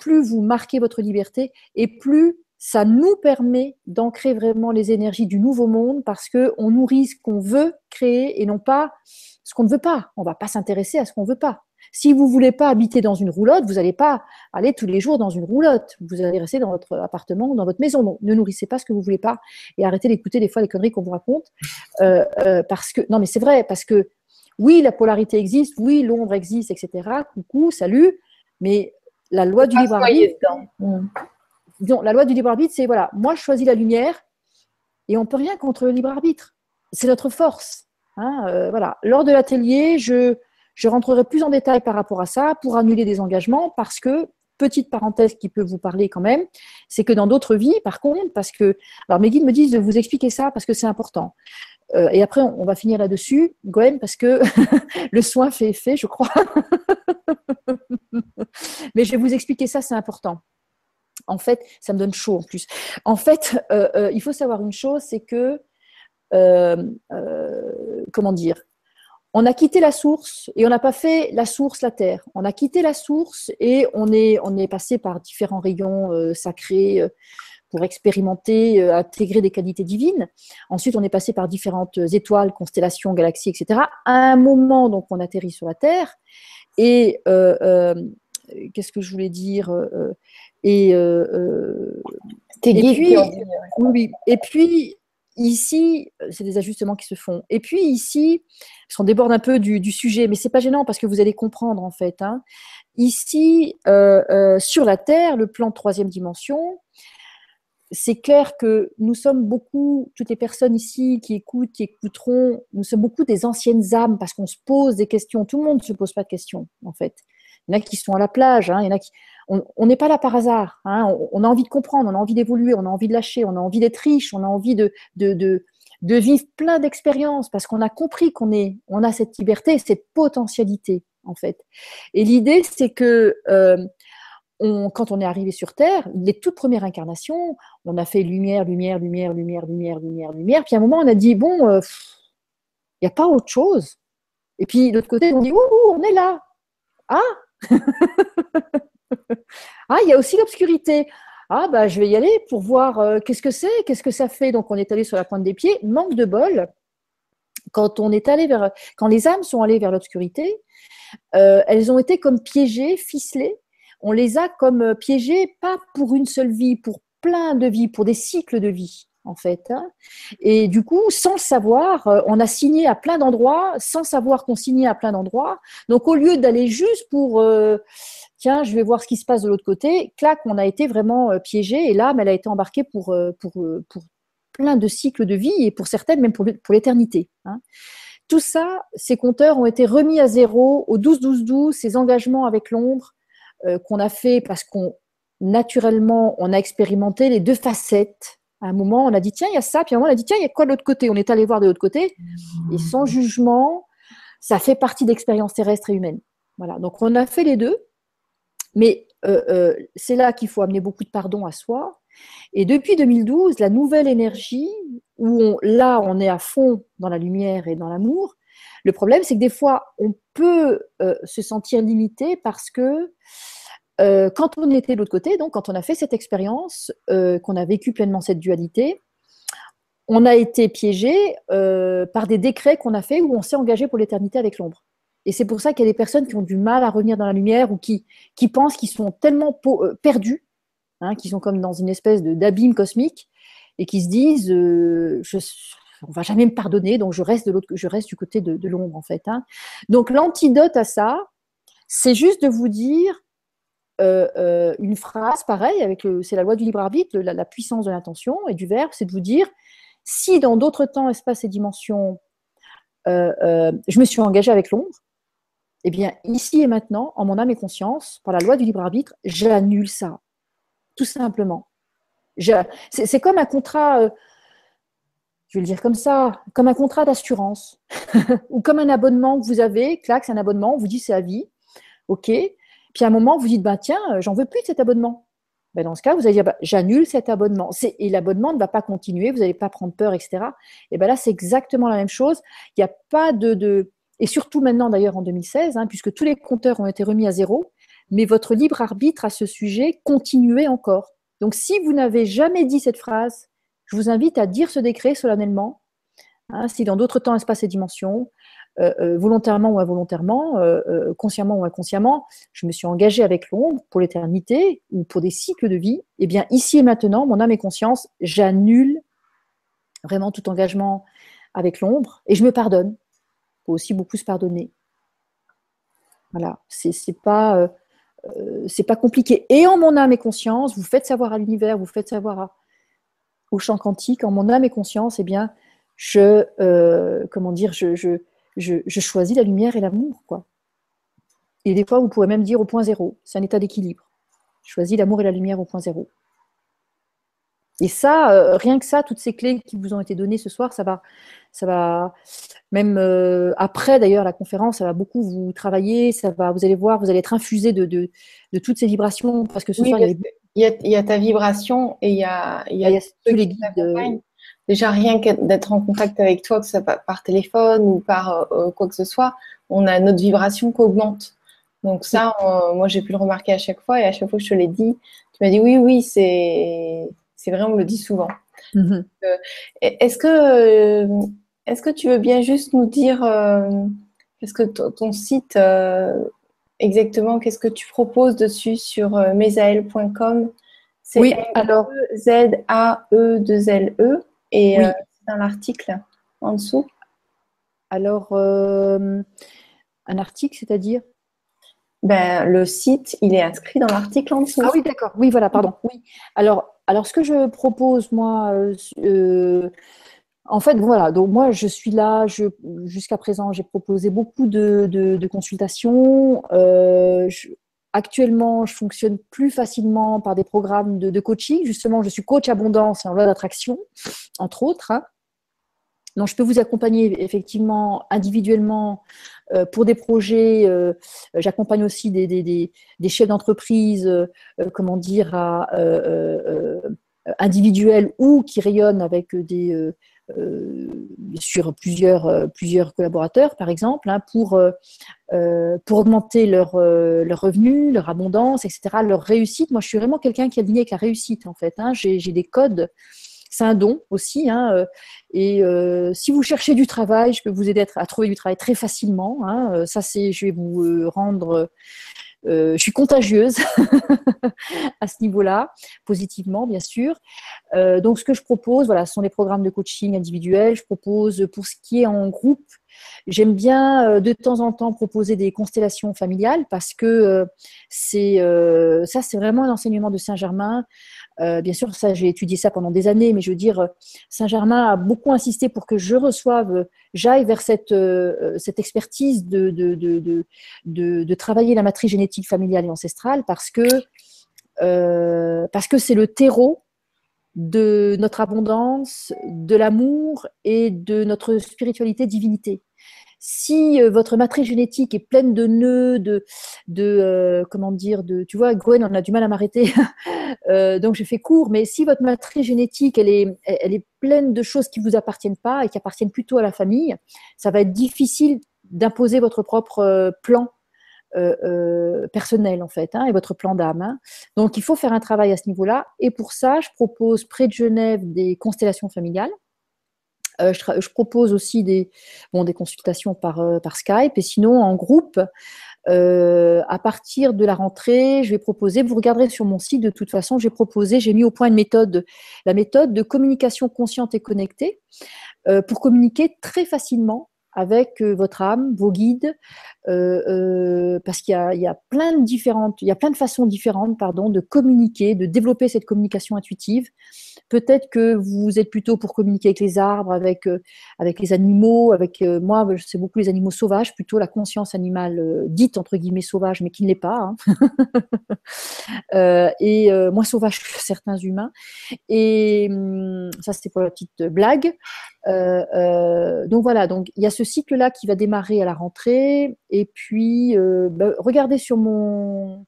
Speaker 2: plus vous marquez votre liberté et plus ça nous permet d'ancrer vraiment les énergies du nouveau monde parce qu'on nourrit ce qu'on veut créer et non pas ce qu'on ne veut pas. On ne va pas s'intéresser à ce qu'on ne veut pas. Si vous ne voulez pas habiter dans une roulotte, vous n'allez pas aller tous les jours dans une roulotte. Vous allez rester dans votre appartement ou dans votre maison. Donc, ne nourrissez pas ce que vous ne voulez pas et arrêtez d'écouter des fois les conneries qu'on vous raconte. Euh, euh, parce que, non, mais c'est vrai, parce que oui, la polarité existe, oui, l'ombre existe, etc. Coucou, salut, mais la loi du libre arbitre la loi du libre arbitre, c'est voilà, moi je choisis la lumière et on ne peut rien contre le libre arbitre. C'est notre force. Hein, euh, voilà. Lors de l'atelier, je, je rentrerai plus en détail par rapport à ça pour annuler des engagements parce que, petite parenthèse qui peut vous parler quand même, c'est que dans d'autres vies, par contre, parce que, alors mes guides me disent de vous expliquer ça parce que c'est important. Euh, et après, on, va finir là-dessus, Gwen, parce que le soin fait effet, je crois. Mais je vais vous expliquer ça, c'est important. En fait, ça me donne chaud en plus. En fait, euh, euh, il faut savoir une chose, c'est que, euh, comment dire, on a quitté la source et on n'a pas fait la source, la terre. On a quitté la source et on est, on est passé par différents rayons sacrés pour expérimenter, intégrer des qualités divines. Ensuite, on est passé par différentes étoiles, constellations, galaxies, etc. À un moment, donc, on atterrit sur la Terre. Et qu'est-ce que je voulais dire et, euh, euh, et puis, oui, et puis ici, c'est des ajustements qui se font. Et puis ici, parce qu'on déborde un peu du, sujet, mais c'est pas gênant parce que vous allez comprendre en fait. Hein. Ici, euh, sur la Terre, le plan de troisième dimension, c'est clair que nous sommes beaucoup, toutes les personnes ici qui écoutent, qui écouteront, nous sommes beaucoup des anciennes âmes parce qu'on se pose des questions. Tout le monde ne se pose pas de questions, en fait. Il y en a qui sont à la plage, hein, il y en a qui on n'est pas là par hasard. Hein. On, a envie de comprendre, on a envie d'évoluer, on a envie de lâcher, on a envie d'être riche, on a envie de, vivre plein d'expériences parce qu'on a compris qu'on est, on a cette liberté, cette potentialité en fait. Et l'idée, c'est que euh, quand on est arrivé sur Terre, les toutes premières incarnations, on a fait lumière, lumière, lumière, lumière, lumière, lumière, lumière. Puis à un moment, on a dit bon, euh, il n'y a pas autre chose. Et puis de l'autre côté, on dit ouh, on est là. Ah ah, il y a aussi l'obscurité. Ah, bah, je vais y aller pour voir euh, qu'est-ce que c'est, qu'est-ce que ça fait. Donc, on est allé sur la pointe des pieds. Manque de bol. Quand on est allé vers, quand les âmes sont allées vers l'obscurité, euh, elles ont été comme piégées, ficelées. On les a comme euh, piégées, pas pour une seule vie, pour plein de vies, pour des cycles de vie en fait. Hein. Et du coup, sans le savoir, on a signé à plein d'endroits, sans savoir qu'on signait à plein d'endroits. Donc, au lieu d'aller juste pour tiens, je vais voir ce qui se passe de l'autre côté. Clac, on a été vraiment euh, piégé et l'âme, elle a été embarquée pour, euh, euh, plein de cycles de vie et pour certaines même pour, pour l'éternité. Hein. Tout ça, ces compteurs ont été remis à zéro au 12-12-12, ces engagements avec l'ombre qu'on a fait parce qu'on naturellement, on a expérimenté les deux facettes. À un moment, on a dit tiens, il y a ça, puis à un moment, on a dit tiens, il y a quoi de l'autre côté? On est allé voir de l'autre côté et sans jugement, ça fait partie d'expériences terrestres et humaines. Voilà, donc on a fait les deux. Mais euh, euh, c'est là qu'il faut amener beaucoup de pardon à soi. Et depuis 2012, la nouvelle énergie, où là, on est à fond dans la lumière et dans l'amour, le problème, c'est que des fois, on peut euh, se sentir limité parce que quand on était de l'autre côté, donc quand on a fait cette expérience, qu'on a vécu pleinement cette dualité, on a été piégé par des décrets qu'on a fait où on s'est engagé pour l'éternité avec l'ombre. Et c'est pour ça qu'il y a des personnes qui ont du mal à revenir dans la lumière ou qui, qui pensent qu'ils sont tellement perdus, hein, qu'ils sont comme dans une espèce d'abîme cosmique et qui se disent je, on va jamais me pardonner, donc je reste de je reste du côté de, l'ombre en fait. Hein. Donc l'antidote à ça, c'est juste de vous dire euh, euh, une phrase pareille avec c'est la loi du libre arbitre, la, puissance de l'intention et du verbe, c'est de vous dire si dans d'autres temps, espaces et dimensions, euh, je me suis engagé avec l'ombre, eh bien ici et maintenant, en mon âme et conscience, par la loi du libre arbitre, j'annule ça, tout simplement. C'est comme un contrat je vais le dire comme ça, comme un contrat d'assurance ou comme un abonnement que vous avez, clac, c'est un abonnement, on vous dit c'est à vie, ok. Puis à un moment, vous dites, bah, tiens, euh, j'en veux plus de cet abonnement. Ben, dans ce cas, vous allez dire, bah, j'annule cet abonnement. Et l'abonnement ne va pas continuer, vous n'allez pas prendre peur, etc. Et ben là, c'est exactement la même chose. Il n'y a pas de, Et surtout maintenant, d'ailleurs, en 2016, hein, puisque tous les compteurs ont été remis à zéro, mais votre libre arbitre à ce sujet continuez encore. Donc, si vous n'avez jamais dit cette phrase, je vous invite à dire ce décret solennellement, hein, si dans d'autres temps, espaces et dimensions, euh, euh, volontairement ou involontairement, euh, consciemment ou inconsciemment, je me suis engagée avec l'ombre pour l'éternité ou pour des cycles de vie, eh bien ici et maintenant, mon âme et conscience, j'annule vraiment tout engagement avec l'ombre et je me pardonne. Il faut aussi beaucoup se pardonner. Voilà, c'est pas, pas compliqué. Et en mon âme et conscience, vous faites savoir à l'univers, vous faites savoir au champ quantique, en mon âme et conscience, eh bien, je, comment dire, je, je, choisis la lumière et l'amour, quoi. Et des fois, vous pourrez même dire au point zéro. C'est un état d'équilibre. Je choisis l'amour et la lumière au point zéro. Et ça, euh, rien que ça, toutes ces clés qui vous ont été données ce soir, ça va, ça va même euh, après d'ailleurs la conférence, ça va beaucoup vous travailler, ça va, vous allez voir, vous allez être infusé de, de, de toutes ces vibrations parce que ce soir, il y avait
Speaker 1: il y, a, ta vibration et il y a, il y a, tous les guides. Euh, Déjà, rien d'être en contact avec toi, que ce soit par téléphone ou par euh, euh, quoi que ce soit, on a notre vibration qui augmente. Donc ça, moi, j'ai pu le remarquer à chaque fois et à chaque fois que je te l'ai dit, tu m'as dit oui, oui, c'est vrai, on me le dit souvent. Mm-hmm. est-ce que, est que tu veux bien juste nous dire, parce que ton site, exactement qu'est-ce que tu proposes dessus sur euh, mesael.com.
Speaker 2: C'est oui, alors
Speaker 1: Z-A-E-2-L-E e et euh, dans l'article en dessous.
Speaker 2: Alors, euh, un article, c'est-à-dire?
Speaker 1: Ben, Le site, il est inscrit dans l'article en dessous.
Speaker 2: Ah oui, d'accord. Oui, voilà, pardon. Oui. Alors, alors, ce que je propose, moi, en fait, voilà, donc moi je suis là, jusqu'à présent j'ai proposé beaucoup de, consultations. Euh, actuellement, je fonctionne plus facilement par des programmes de, coaching. Justement, je suis coach abondance en loi d'attraction, entre autres. Hein. Donc, je peux vous accompagner effectivement individuellement euh, pour des projets. Euh, j'accompagne aussi des, chefs d'entreprise, comment dire, individuels ou qui rayonnent avec des euh, sur plusieurs, euh, plusieurs collaborateurs, par exemple, hein, pour, euh, pour augmenter leur, leur revenu, leur abondance, etc., leur réussite. Moi, je suis vraiment quelqu'un qui est aligné avec la réussite, en fait. Hein. J'ai des codes c'est un don aussi. Hein, et si vous cherchez du travail, je peux vous aider à, trouver du travail très facilement. Ça, c'est, je vais vous rendre euh, je suis contagieuse à ce niveau-là, positivement bien sûr. Euh, donc ce que je propose, voilà, ce sont des programmes de coaching individuel. Je propose pour ce qui est en groupe, j'aime bien euh, de temps en temps proposer des constellations familiales parce que c'est ça, c'est vraiment un enseignement de Saint-Germain. Euh, bien sûr, ça, j'ai étudié ça pendant des années, mais je veux dire, Saint-Germain a beaucoup insisté pour que je reçoive, j'aille vers cette, euh, expertise de, de, de, de, travailler la matrice génétique familiale et ancestrale parce que euh, parce que c'est le terreau de notre abondance, de l'amour et de notre spiritualité divinité si euh, votre matrice génétique est pleine de nœuds, de, de euh, comment dire, de, tu vois, Gwen, on a du mal à m'arrêter, euh, donc je fais court, mais si votre matrice génétique, elle est, elle est pleine de choses qui ne vous appartiennent pas et qui appartiennent plutôt à la famille, ça va être difficile d'imposer votre propre plan personnel en fait, hein, et votre plan d'âme. Hein. Donc il faut faire un travail à ce niveau-là. Et pour ça, je propose près de Genève des constellations familiales je, propose aussi des, consultations par, par Skype et sinon en groupe. à partir de la rentrée, je vais proposer, vous regarderez sur mon site, de toute façon, j'ai proposé, j'ai mis au point une méthode, la méthode de communication consciente et connectée, pour communiquer très facilement avec euh, votre âme, vos guides, euh, euh, parce qu'il y, a, plein de différentes, il y a plein de façons différentes, pardon, de communiquer, de développer cette communication intuitive. Peut-être que vous êtes plutôt pour communiquer avec les arbres, avec avec les animaux, avec moi, je sais beaucoup les animaux sauvages, plutôt la conscience animale dite entre guillemets sauvage, mais qui ne l'est pas, hein. et moins sauvage que certains humains. Et hum, ça, c'était pour la petite blague. donc voilà, donc il y a ce cycle-là qui va démarrer à la rentrée. Et puis, euh, bah, regardez sur mon,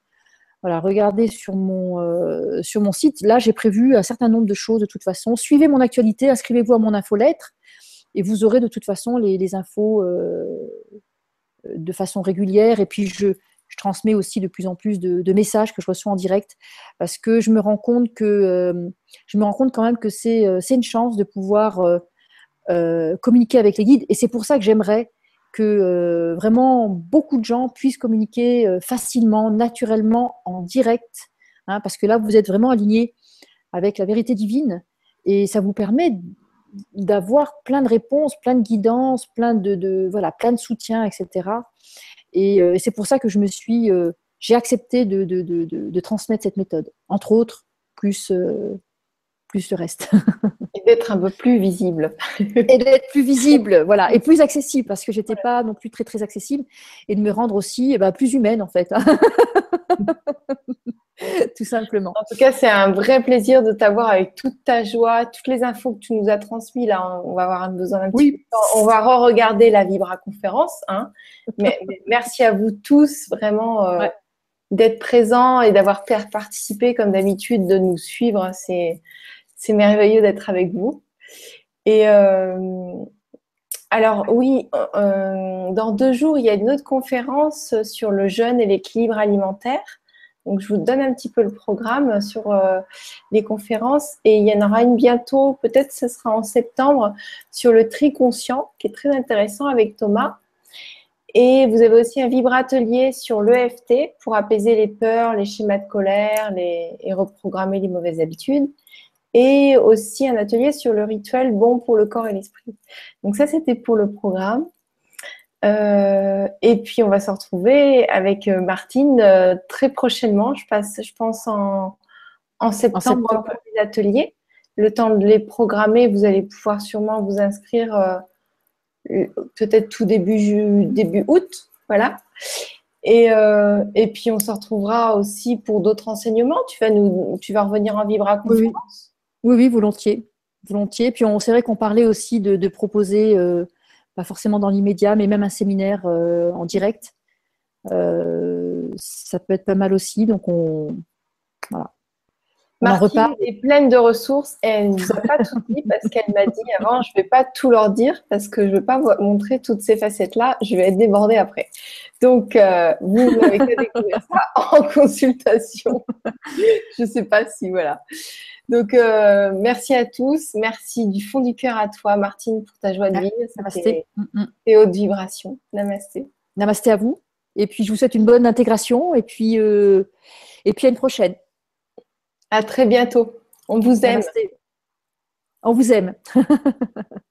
Speaker 2: regardez sur mon, euh, sur mon site. Là, j'ai prévu un certain nombre de choses de toute façon. Suivez mon actualité, inscrivez-vous à mon infolettre et vous aurez de toute façon les, infos euh, de façon régulière. Et puis, je, transmets aussi de plus en plus de, messages que je reçois en direct parce que je me rends compte que je me rends compte quand même que c'est une chance de pouvoir euh, communiquer avec les guides. Et c'est pour ça que j'aimerais que euh, vraiment beaucoup de gens puissent communiquer euh, facilement, naturellement, en direct, hein, parce que là, vous êtes vraiment aligné avec la vérité divine et ça vous permet d'avoir plein de réponses, plein de guidances, plein de, voilà, plein de soutien, etc. Et, c'est pour ça que je me suis, j'ai accepté de, transmettre cette méthode, entre autres, plus plus le reste.
Speaker 1: et d'être un peu plus visible.
Speaker 2: et d'être plus visible, voilà, et plus accessible, parce que j'étais pas non plus très très accessible, et de me rendre aussi eh ben, plus humaine en fait. Tout simplement.
Speaker 1: En tout cas, c'est un vrai plaisir de t'avoir avec toute ta joie, toutes les infos que tu nous as transmises. Là, on va avoir besoin d'un petit peu de temps. On va re-regarder la Vibra conférence. Hein. Mais, merci à vous tous, vraiment. Euh, d'être présents et d'avoir participé comme d'habitude, de nous suivre. C'est c'est merveilleux d'être avec vous. Et euh, alors oui, euh, dans deux jours, il y a une autre conférence sur le jeûne et l'équilibre alimentaire. Donc, je vous donne un petit peu le programme sur euh, les conférences. Et il y en aura une bientôt, peut-être ce sera en septembre, sur le tri conscient, qui est très intéressant avec Thomas. Et vous avez aussi un vibratelier sur l'EFT pour apaiser les peurs, les schémas de colère et reprogrammer les mauvaises habitudes et aussi un atelier sur le rituel bon pour le corps et l'esprit. Donc ça, c'était pour le programme. Euh, et puis, on va se retrouver avec euh, Martine euh, très prochainement. Je, passe, je pense en, septembre, pour les ateliers. Le temps de les programmer, vous allez pouvoir sûrement vous inscrire peut-être tout début, début août. Voilà. Et, et, puis, on se retrouvera aussi pour d'autres enseignements. Tu vas, nous, tu vas revenir en Vibra Conférence
Speaker 2: oui, oui, volontiers. Volontiers. Puis on, c'est vrai qu'on parlait aussi de, proposer, euh, pas forcément dans l'immédiat, mais même un séminaire euh, en direct. Euh, ça peut être pas mal aussi. Donc on.
Speaker 1: Voilà. Martine est pleine de ressources et elle ne nous a pas tout dit parce qu'elle m'a dit avant je ne vais pas tout leur dire parce que je ne vais pas vous montrer toutes ces facettes-là, je vais être débordée après. Donc, vous n'avez qu'à découvrir ça en consultation. je ne sais pas si, voilà. Donc, euh, merci à tous. Merci du fond du cœur à toi, Martine, pour ta joie de vivre.
Speaker 2: Namasté.
Speaker 1: Mm, mm. Et haute vibration. Namasté.
Speaker 2: Namasté à vous. Et puis, je vous souhaite une bonne intégration. Et puis, euh, et puis à une prochaine.
Speaker 1: À très bientôt. On vous aime.
Speaker 2: On vous aime.